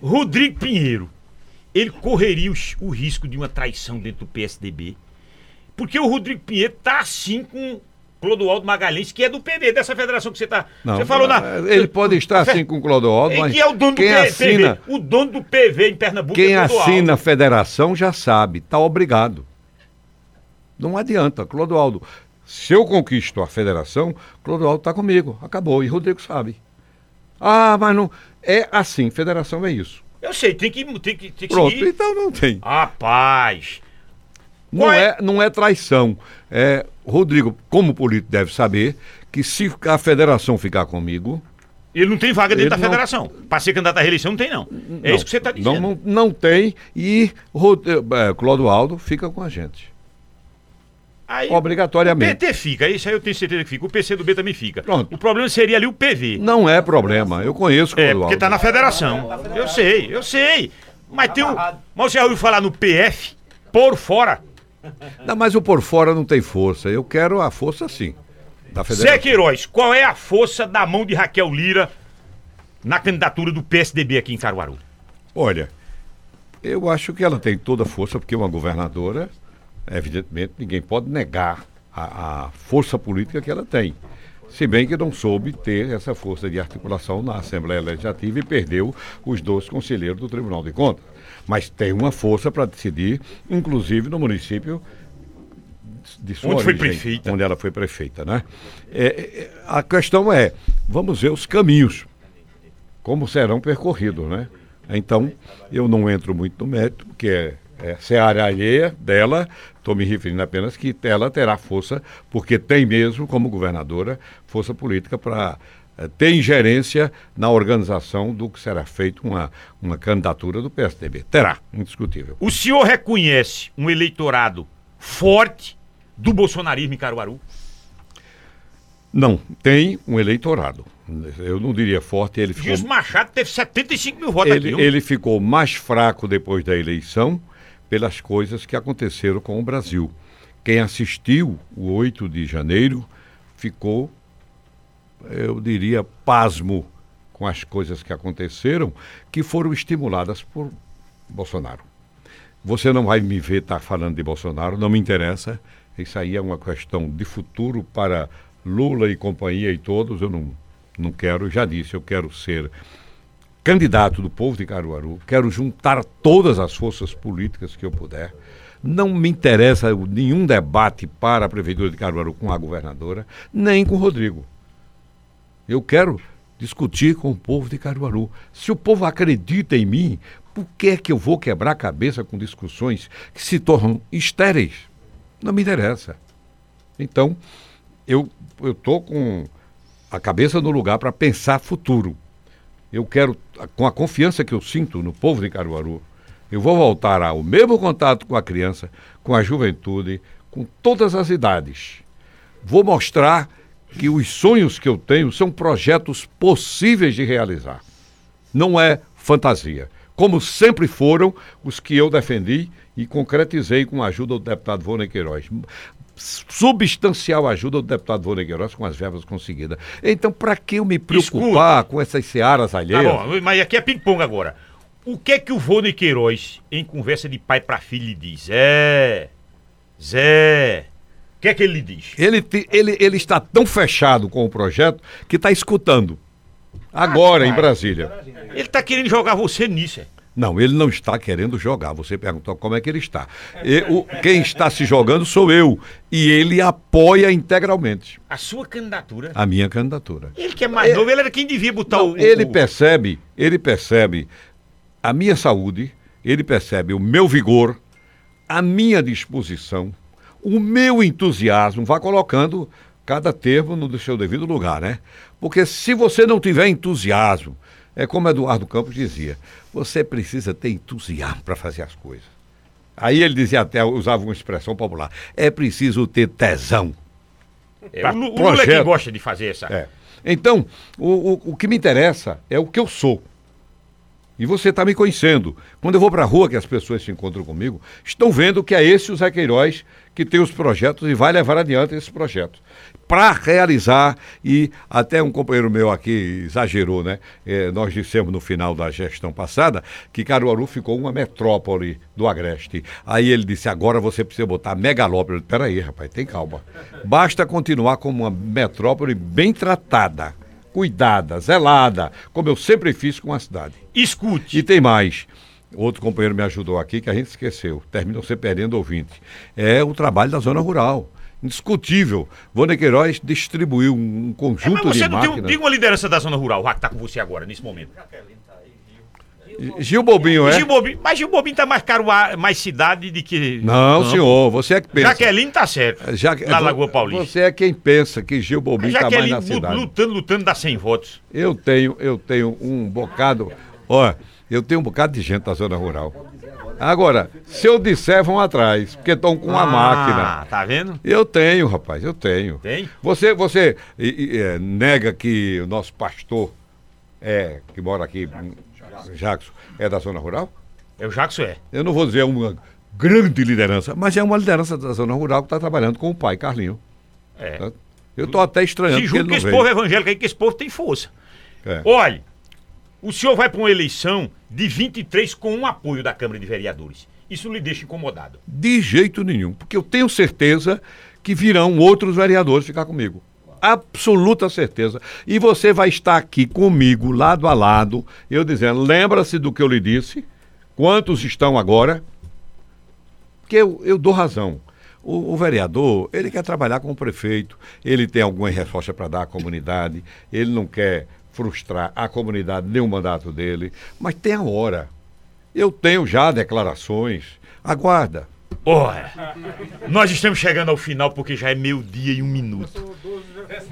Rodrigo Pinheiro, ele correria o, o risco de uma traição dentro do PSDB porque o Rodrigo Pinheiro tá assim com Clodoaldo Magalhães, que é do PV, dessa federação que você tá. Não, você falou na. Ele pode estar assim com o Clodoaldo, mas. Que é o dono quem do assina, PV. O dono do PV em Pernambuco Quem é assina a federação já sabe, tá obrigado. Não adianta, Clodoaldo. Se eu conquisto a federação, Clodoaldo está comigo. Acabou. E Rodrigo sabe. Ah, mas não. É assim, federação é isso. Eu sei, tem que, tem que, tem que Pronto, seguir. então não tem. Rapaz. Não é? é, não é traição. É, Rodrigo, como político, deve saber que se a federação ficar comigo. Ele não tem vaga dentro da federação. Para ser candidato à reeleição, não tem, não. É não, isso que você está dizendo. Não, não, não tem. E é, Clodoaldo fica com a gente. Aí, Obrigatoriamente. O PT fica, isso aí eu tenho certeza que fica. O PC do B também fica. Pronto. O problema seria ali o PV. Não é problema, eu conheço o É, porque está na federação. Eu sei, eu sei. Mas tem um. Mas você já ouviu falar no PF por fora? <laughs> Não, mas o por fora não tem força. Eu quero a força sim. Da Zé Queiroz, qual é a força da mão de Raquel Lira na candidatura do PSDB aqui em Caruaru? Olha, eu acho que ela tem toda a força, porque uma governadora, evidentemente, ninguém pode negar a, a força política que ela tem. Se bem que não soube ter essa força de articulação na Assembleia Legislativa e perdeu os dois conselheiros do Tribunal de Contas mas tem uma força para decidir, inclusive no município de sua onde origem, foi prefeita. Onde ela foi prefeita, né? É, é, a questão é, vamos ver os caminhos, como serão percorridos, né? Então, eu não entro muito no mérito, porque é, é seara alheia dela, estou me referindo apenas que ela terá força, porque tem mesmo, como governadora, força política para eh, tem ingerência na organização do que será feito uma, uma candidatura do PSDB. Terá, indiscutível. O senhor reconhece um eleitorado forte do bolsonarismo em Caruaru? Não, tem um eleitorado. Eu não diria forte, ele ficou... Gilson Machado teve 75 mil votos ele, aqui. Ele ficou mais fraco depois da eleição pelas coisas que aconteceram com o Brasil. Quem assistiu o 8 de janeiro ficou eu diria, pasmo com as coisas que aconteceram, que foram estimuladas por Bolsonaro. Você não vai me ver estar tá falando de Bolsonaro, não me interessa. Isso aí é uma questão de futuro para Lula e companhia e todos. Eu não, não quero, já disse, eu quero ser candidato do povo de Caruaru, quero juntar todas as forças políticas que eu puder. Não me interessa nenhum debate para a Prefeitura de Caruaru com a governadora, nem com o Rodrigo. Eu quero discutir com o povo de Caruaru. Se o povo acredita em mim, por que é que eu vou quebrar a cabeça com discussões que se tornam estéreis? Não me interessa. Então, eu estou com a cabeça no lugar para pensar futuro. Eu quero, com a confiança que eu sinto no povo de Caruaru, eu vou voltar ao mesmo contato com a criança, com a juventude, com todas as idades. Vou mostrar que os sonhos que eu tenho são projetos possíveis de realizar. Não é fantasia. Como sempre foram os que eu defendi e concretizei com a ajuda do deputado Vônei Queiroz. Substancial ajuda do deputado Vônei Queiroz com as verbas conseguidas. Então, para que eu me preocupar Escuta. com essas searas alheias? Tá bom, mas aqui é ping-pong agora. O que é que o Vônei Queiroz, em conversa de pai para filho, lhe diz? É. Zé, que é que ele diz? Ele, ele, ele está tão fechado com o projeto que está escutando. Agora, ah, em Brasília. Ele está querendo jogar você nisso. É? Não, ele não está querendo jogar. Você perguntou como é que ele está. E, quem está se jogando sou eu. E ele apoia integralmente. A sua candidatura? A minha candidatura. Ele que é mais ele, novo, ele era quem devia botar não, o. Ele percebe, ele percebe a minha saúde, ele percebe o meu vigor, a minha disposição o meu entusiasmo, vá colocando cada termo no seu devido lugar, né? Porque se você não tiver entusiasmo, é como Eduardo Campos dizia, você precisa ter entusiasmo para fazer as coisas. Aí ele dizia até, usava uma expressão popular, é preciso ter tesão. É, o, o Lula é que gosta de fazer essa. É. Então, o, o, o que me interessa é o que eu sou. E você está me conhecendo. Quando eu vou para a rua, que as pessoas se encontram comigo, estão vendo que é esse o Zé Queiroz que tem os projetos e vai levar adiante esses projetos. Para realizar, e até um companheiro meu aqui exagerou, né? É, nós dissemos no final da gestão passada que Caruaru ficou uma metrópole do Agreste. Aí ele disse: agora você precisa botar megalópole. Peraí, rapaz, tem calma. Basta continuar como uma metrópole bem tratada cuidada, zelada, como eu sempre fiz com a cidade. Escute. E tem mais. Outro companheiro me ajudou aqui que a gente esqueceu. Terminam se perdendo ouvinte. É o trabalho da zona rural. Indiscutível. Vônia Queiroz distribuiu um conjunto é, mas você de não máquinas. Tem, tem uma liderança da zona rural, que está com você agora, nesse momento. Gil Bobinho, é? Gil Bobinho, mas Gil Bobinho tá mais caro, mais cidade do que. Não, senhor, você é que pensa. Jaqueline tá certo. É, ja... Na Lagoa Paulista. Você é quem pensa que Gil Bobinho tá mais na cidade. lutando, lutando, dá 100 votos. Eu tenho, eu tenho um bocado. Olha, eu tenho um bocado de gente da zona rural. Agora, se eu disser, vão atrás, porque estão com uma ah, máquina. tá vendo? Eu tenho, rapaz, eu tenho. Tem? Você, você e, e, é, nega que o nosso pastor, é, que mora aqui, Jackson, é da zona rural? É o Jackson é. Eu não vou dizer uma grande liderança, mas é uma liderança da zona rural que está trabalhando com o pai, Carlinho. É. Tá? Eu estou até estranhando. Se junto que esse povo evangélico aí, que esse povo tem força. É. Olha, o senhor vai para uma eleição de 23 com um apoio da Câmara de Vereadores. Isso lhe deixa incomodado? De jeito nenhum, porque eu tenho certeza que virão outros vereadores ficar comigo absoluta certeza. E você vai estar aqui comigo, lado a lado, eu dizendo: lembra-se do que eu lhe disse? Quantos estão agora? Que eu, eu dou razão. O, o, vereador, ele quer trabalhar com o prefeito, ele tem alguma resposta para dar à comunidade, ele não quer frustrar a comunidade nem o mandato dele, mas tem a hora. Eu tenho já declarações. Aguarda. Olha, nós estamos chegando ao final porque já é meio-dia e um minuto.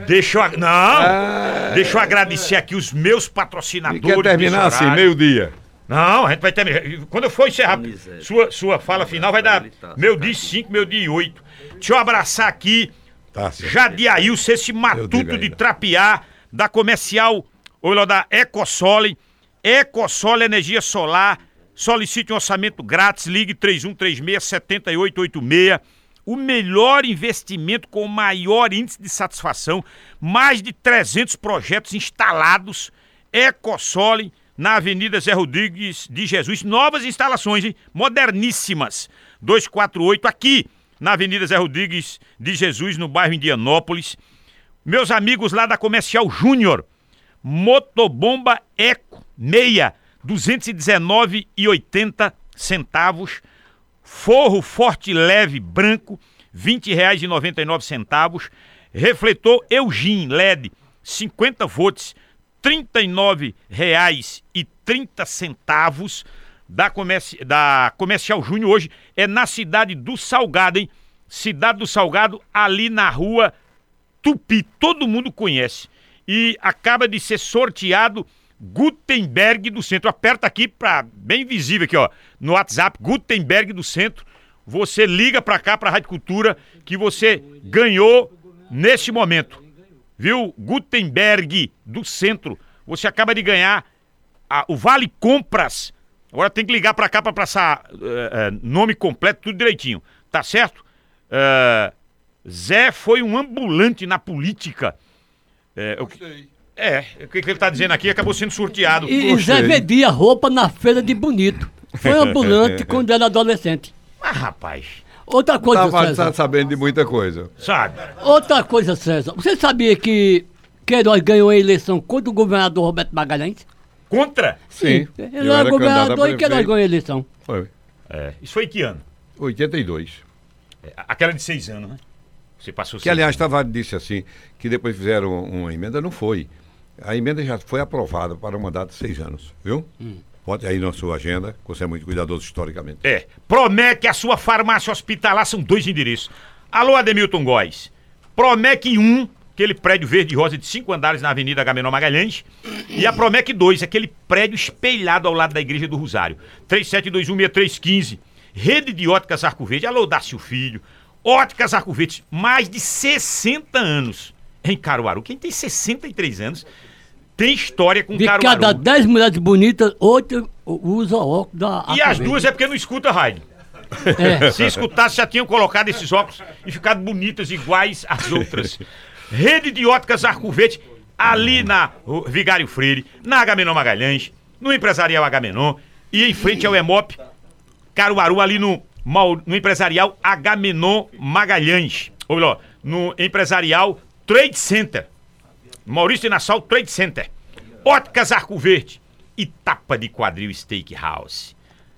Deixa eu. Não! Ah, deixa eu agradecer aqui os meus patrocinadores. quer terminar assim, meio-dia? Não, a gente vai terminar. Quando eu for encerrar sua, sua fala final, vai dar meu dia 5, meu dia 8. Deixa eu abraçar aqui tá, Jadiailson, esse matuto de trapear da comercial, ou da Ecosole. Ecosole Energia Solar Solicite um orçamento grátis, ligue 3136-7886. O melhor investimento com o maior índice de satisfação, mais de 300 projetos instalados. Ecosole, na Avenida Zé Rodrigues de Jesus. Novas instalações, hein? moderníssimas. 248 aqui, na Avenida Zé Rodrigues de Jesus, no bairro Indianópolis. Meus amigos lá da Comercial Júnior, Motobomba Eco 6 219,80 centavos. Forro forte leve branco, R$ 20,99. Refletor Eugene LED, 50 volts, R$ 39,30 da, comerci da Comercial Júnior hoje é na cidade do Salgado, hein? Cidade do Salgado, ali na rua Tupi, todo mundo conhece. E acaba de ser sorteado Gutenberg do Centro. Aperta aqui para bem visível aqui, ó, no WhatsApp, Gutenberg do Centro. Você liga para cá para Rádio Cultura que você ganhou neste momento. Viu? Gutenberg do Centro. Você acaba de ganhar a, o Vale Compras. Agora tem que ligar para cá para passar uh, uh, nome completo, tudo direitinho. Tá certo? Uh, Zé foi um ambulante na política. É, que, é, o que ele está dizendo aqui acabou sendo sorteado. E Zé vendia roupa na feira de bonito. Foi <laughs> ambulante quando era adolescente. Ah, rapaz. Outra coisa, Tava, César. Tá sabendo de muita coisa. Sabe? Outra coisa, César. Você sabia que Queiroz ganhou a eleição contra o governador Roberto Magalhães? Contra? Sim. Sim. Ele era, era governador e Queiroz ganhou a eleição. Foi. É. Isso foi que ano? 82. É, aquela de seis anos, né? Você passou Que, aliás, Tavares disse assim, que depois fizeram uma emenda, não foi. A emenda já foi aprovada para um mandato de seis anos, viu? Hum. Pode aí na sua agenda, você é muito cuidadoso historicamente. É. Promete a sua farmácia hospitalar, são dois endereços. Alô, Ademilton Góes. Promec 1, aquele prédio verde e rosa de cinco andares na Avenida Gamenon Magalhães. E a Promec 2, aquele prédio espelhado ao lado da Igreja do Rosário. 37216315. Rede de Óticas Arco Verde. Alô, Dácio Filho. Óticas Arco Verde, mais de 60 anos em Caruaru. Quem tem 63 anos tem história com de Caruaru. cada 10 mulheres bonitas, outra usa óculos da E as duas é porque não escuta rádio. É. <laughs> Se escutasse, já tinham colocado esses óculos e ficado bonitas iguais às outras. Rede de óticas Arco Verde, ali na Vigário Freire, na Agamenon Magalhães, no Empresarial Agamenon e em frente ao Emop Caruaru, ali no no empresarial Agamenon Magalhães. Ou melhor, no empresarial Trade Center. Maurício de Nassau Trade Center. Óticas Arco Verde e Tapa de Quadril Steakhouse.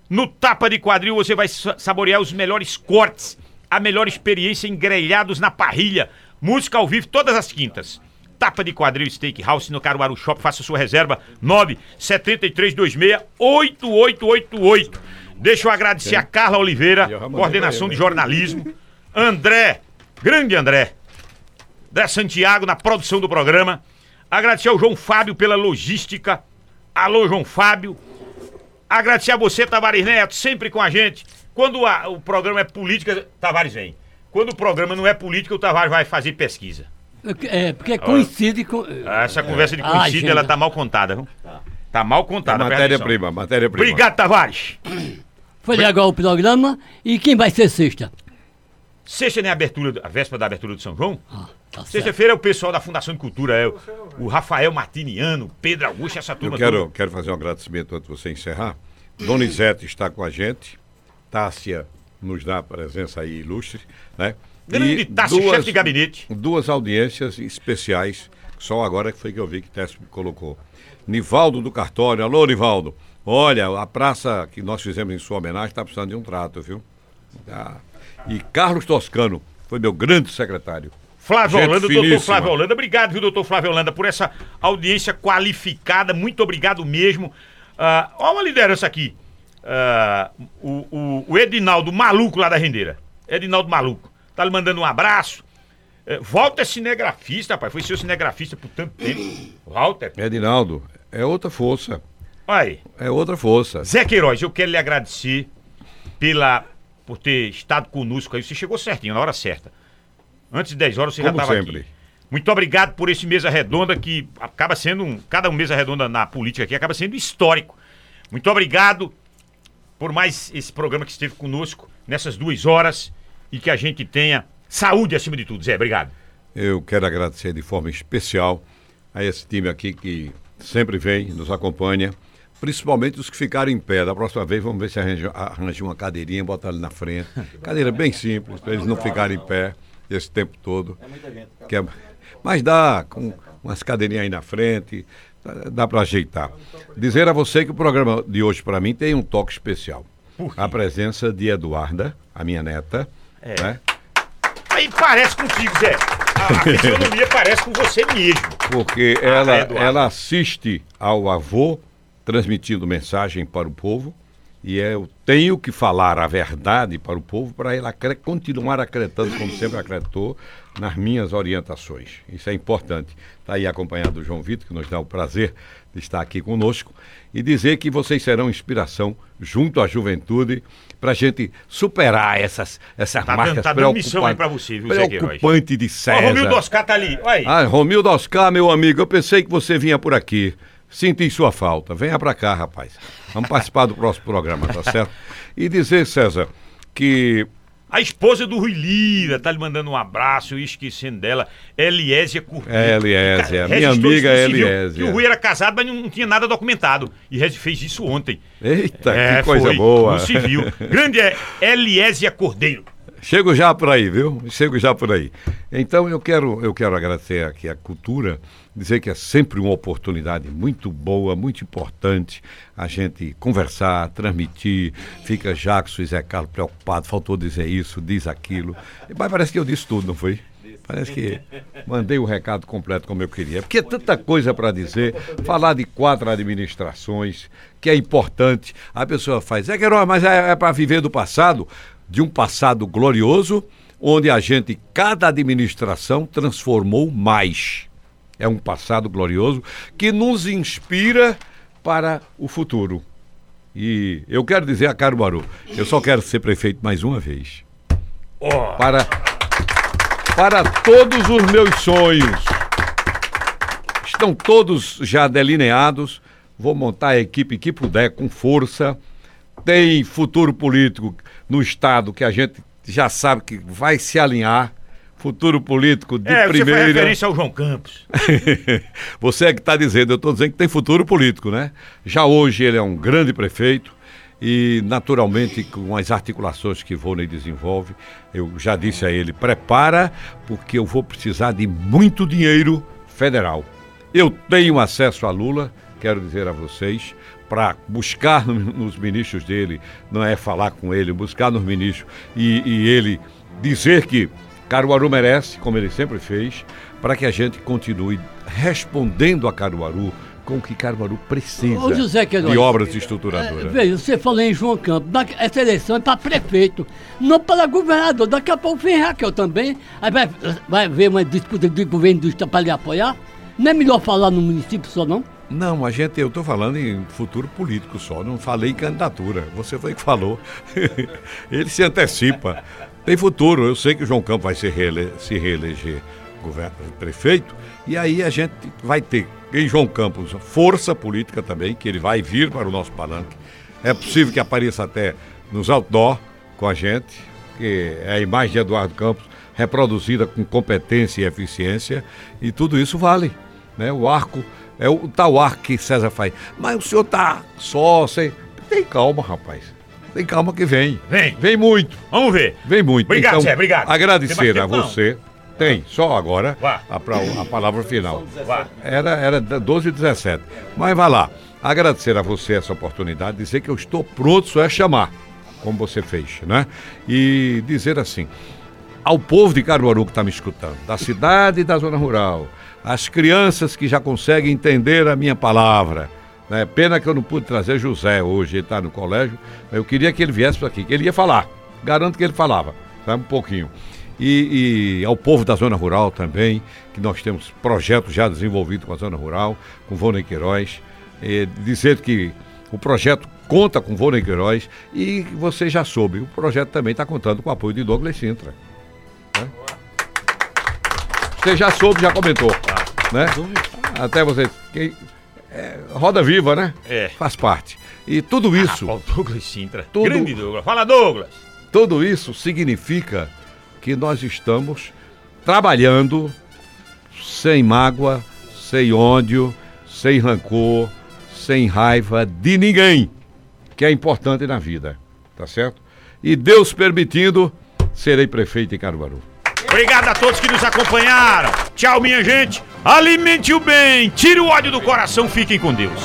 No Tapa de Quadril você vai saborear os melhores cortes, a melhor experiência em grelhados na parrilha, música ao vivo todas as quintas. Tapa de Quadril Steakhouse no Caruaru Shop, faça sua reserva 97326 8888. Deixa eu agradecer a Carla Oliveira, coordenação de jornalismo. André, grande André. André Santiago na produção do programa. Agradecer ao João Fábio pela logística. Alô, João Fábio. Agradecer a você, Tavares Neto, sempre com a gente. Quando a, o programa é política, Tavares vem. Quando o programa não é política, o Tavares vai fazer pesquisa. É, porque coincide com. Essa conversa de coincide, ela tá mal contada, viu? Tá, tá mal contada. É matéria-prima, matéria-prima. Obrigado, Tavares. Foi legal o programa. E quem vai ser sexta? Sexta é a abertura, a véspera da abertura do São João. Ah, tá Sexta-feira é o pessoal da Fundação de Cultura, é o, o Rafael Martiniano, Pedro Augusto, essa turma. Eu quero, quero fazer um agradecimento antes de você encerrar. Donizete está com a gente. Tássia nos dá a presença aí ilustre, né? Grande Tássia, chefe de gabinete. Duas audiências especiais, só agora que foi que eu vi que Téssia colocou. Nivaldo do Cartório. Alô, Nivaldo. Olha, a praça que nós fizemos em sua homenagem está precisando de um trato, viu? Ah. E Carlos Toscano foi meu grande secretário. Flávio Gente Holanda, finíssima. doutor Flávio Holanda. Obrigado, viu, doutor Flávio Holanda, por essa audiência qualificada. Muito obrigado mesmo. Uh, olha uma liderança aqui. Uh, o, o, o, Edinaldo Maluco lá da Rendeira. Edinaldo Maluco. Tá lhe mandando um abraço. Uh, Walter cinegrafista, rapaz. Foi seu cinegrafista por tanto tempo. Walter. Edinaldo, é outra força. Aí. É outra força. Zé Queiroz, eu quero lhe agradecer pela, por ter estado conosco aí. Você chegou certinho, na hora certa. Antes de 10 horas você Como já estava aqui. Muito obrigado por esse mesa redonda que acaba sendo um. Cada um mesa redonda na política aqui acaba sendo histórico. Muito obrigado por mais esse programa que esteve conosco nessas duas horas e que a gente tenha saúde acima de tudo. Zé, obrigado. Eu quero agradecer de forma especial a esse time aqui que sempre vem, nos acompanha principalmente os que ficaram em pé. Da próxima vez, vamos ver se arranja, arranja uma cadeirinha botar ali na frente. Cadeira bem simples, para eles não ficarem em pé esse tempo todo. É muita gente. Que é, mas dá, com umas cadeirinhas aí na frente, dá para ajeitar. Dizer a você que o programa de hoje, para mim, tem um toque especial. A presença de Eduarda, a minha neta, é. né? Aí parece contigo, Zé. A fisionomia parece com você mesmo. Porque ah, ela, é, ela assiste ao avô transmitindo mensagem para o povo e eu tenho que falar a verdade para o povo para ele continuar acreditando, como sempre acreditou, nas minhas orientações. Isso é importante. Está aí acompanhado do João Vitor, que nos dá o prazer de estar aqui conosco, e dizer que vocês serão inspiração junto à juventude para a gente superar essas, essas tá marcas tá dando missão aí para você, viu, Preocupante de César. Ó, Romildo Oscar tá ali, olha aí. Ah, Romildo Oscar, meu amigo, eu pensei que você vinha por aqui. Senti sua falta. Venha para cá, rapaz. Vamos participar do próximo programa, tá certo? E dizer, César, que a esposa do Rui Lira tá lhe mandando um abraço, e esquecendo dela, Eliésia Cordeiro. É, Eliésia, minha amiga Eliésia. Que o Rui era casado, mas não, tinha nada documentado. E fez isso ontem. Eita, é, que coisa foi, boa. No civil. Grande é Eliésia Cordeiro. Chego já por aí, viu? Chego já por aí. Então eu quero, eu quero agradecer aqui a cultura, dizer que é sempre uma oportunidade muito boa, muito importante a gente conversar, transmitir. Fica Jackson e Zé Carlos preocupado, faltou dizer isso, diz aquilo. Mas parece que eu disse tudo, não foi? Parece que mandei o recado completo como eu queria. Porque é tanta coisa para dizer, falar de quatro administrações, que é importante. A pessoa faz, é que mas é, é para viver do passado de um passado glorioso, onde a gente, cada administração, transformou mais. É um passado glorioso que nos inspira para o futuro. E eu quero dizer a Caruaru, eu só quero ser prefeito mais uma vez. Oh. Para, para todos os meus sonhos. Estão todos já delineados. Vou montar a equipe que puder, com força. Tem futuro político no Estado que a gente já sabe que vai se alinhar. Futuro político de é, primeira. Você referência ao João Campos. <laughs> você é que está dizendo, eu estou dizendo que tem futuro político, né? Já hoje ele é um grande prefeito e, naturalmente, com as articulações que Vônei desenvolve, eu já disse a ele: prepara, porque eu vou precisar de muito dinheiro federal. Eu tenho acesso a Lula, quero dizer a vocês, para buscar nos ministros dele, não é falar com ele, buscar nos ministros e, e ele dizer que Caruaru merece, como ele sempre fez, para que a gente continue respondendo a Caruaru com o que Caruaru precisa Ô, José de obras estruturadoras. É, veja, você falou em João Campos, essa eleição é para prefeito, não para governador. Daqui a pouco vem Raquel também, aí vai, vai haver uma disputa de governo do Estado para lhe apoiar. Não é melhor falar no município só não? Não, a gente, eu estou falando em futuro político só, não falei em candidatura. Você foi que falou. <laughs> Ele se antecipa. Tem futuro. Eu sei que o João Campos vai se, reele se reeleger governo, prefeito, e aí a gente vai ter em João Campos força política também, que ele vai vir para o nosso palanque. É possível que apareça até nos outdoor com a gente, que é a imagem de Eduardo Campos reproduzida com competência e eficiência, e tudo isso vale. Né? O arco é o tal ar que César faz. Mas o senhor tá só, sem. Tem calma, rapaz. Tem calma que vem. Vem. Vem muito. Vamos ver. Vem muito. Obrigado, então, Zé, obrigado. Agradecer a você. Tem, só agora a, a, palavra final. Vá. Era, era 12 e 17. Mas vai lá. Agradecer a você essa oportunidade, dizer que eu estou pronto, só é chamar, como você fez, né? E dizer assim, ao povo de Caruaru que está me escutando, da cidade e da zona rural, as crianças que já conseguem entender a minha palavra. Né? Pena que eu não pude trazer José hoje, ele está no colégio. Eu queria que ele viesse para aqui, que ele ia falar. Garanto que ele falava, sabe, um pouquinho. E, e, ao povo da zona rural também, que nós temos projetos já desenvolvidos com a zona rural, com Vônei Queiroz. E dizer que o projeto conta com Vônei Queiroz e você já soube, o projeto também está contando com o apoio de Douglas Sintra. Né? Você já soube, já comentou né? Até você. Que, é, roda viva, né? É. Faz parte. E tudo isso. Ah, Douglas Sintra. Tudo, Grande Douglas. Fala, Douglas! Tudo isso significa que nós estamos trabalhando sem mágoa, sem ódio, sem rancor, sem raiva de ninguém, que é importante na vida, tá certo? E Deus permitindo, serei prefeito em Caruaru. Obrigado a todos que nos acompanharam. Tchau, minha gente. Alimente o bem, tire o ódio do coração, fiquem com Deus.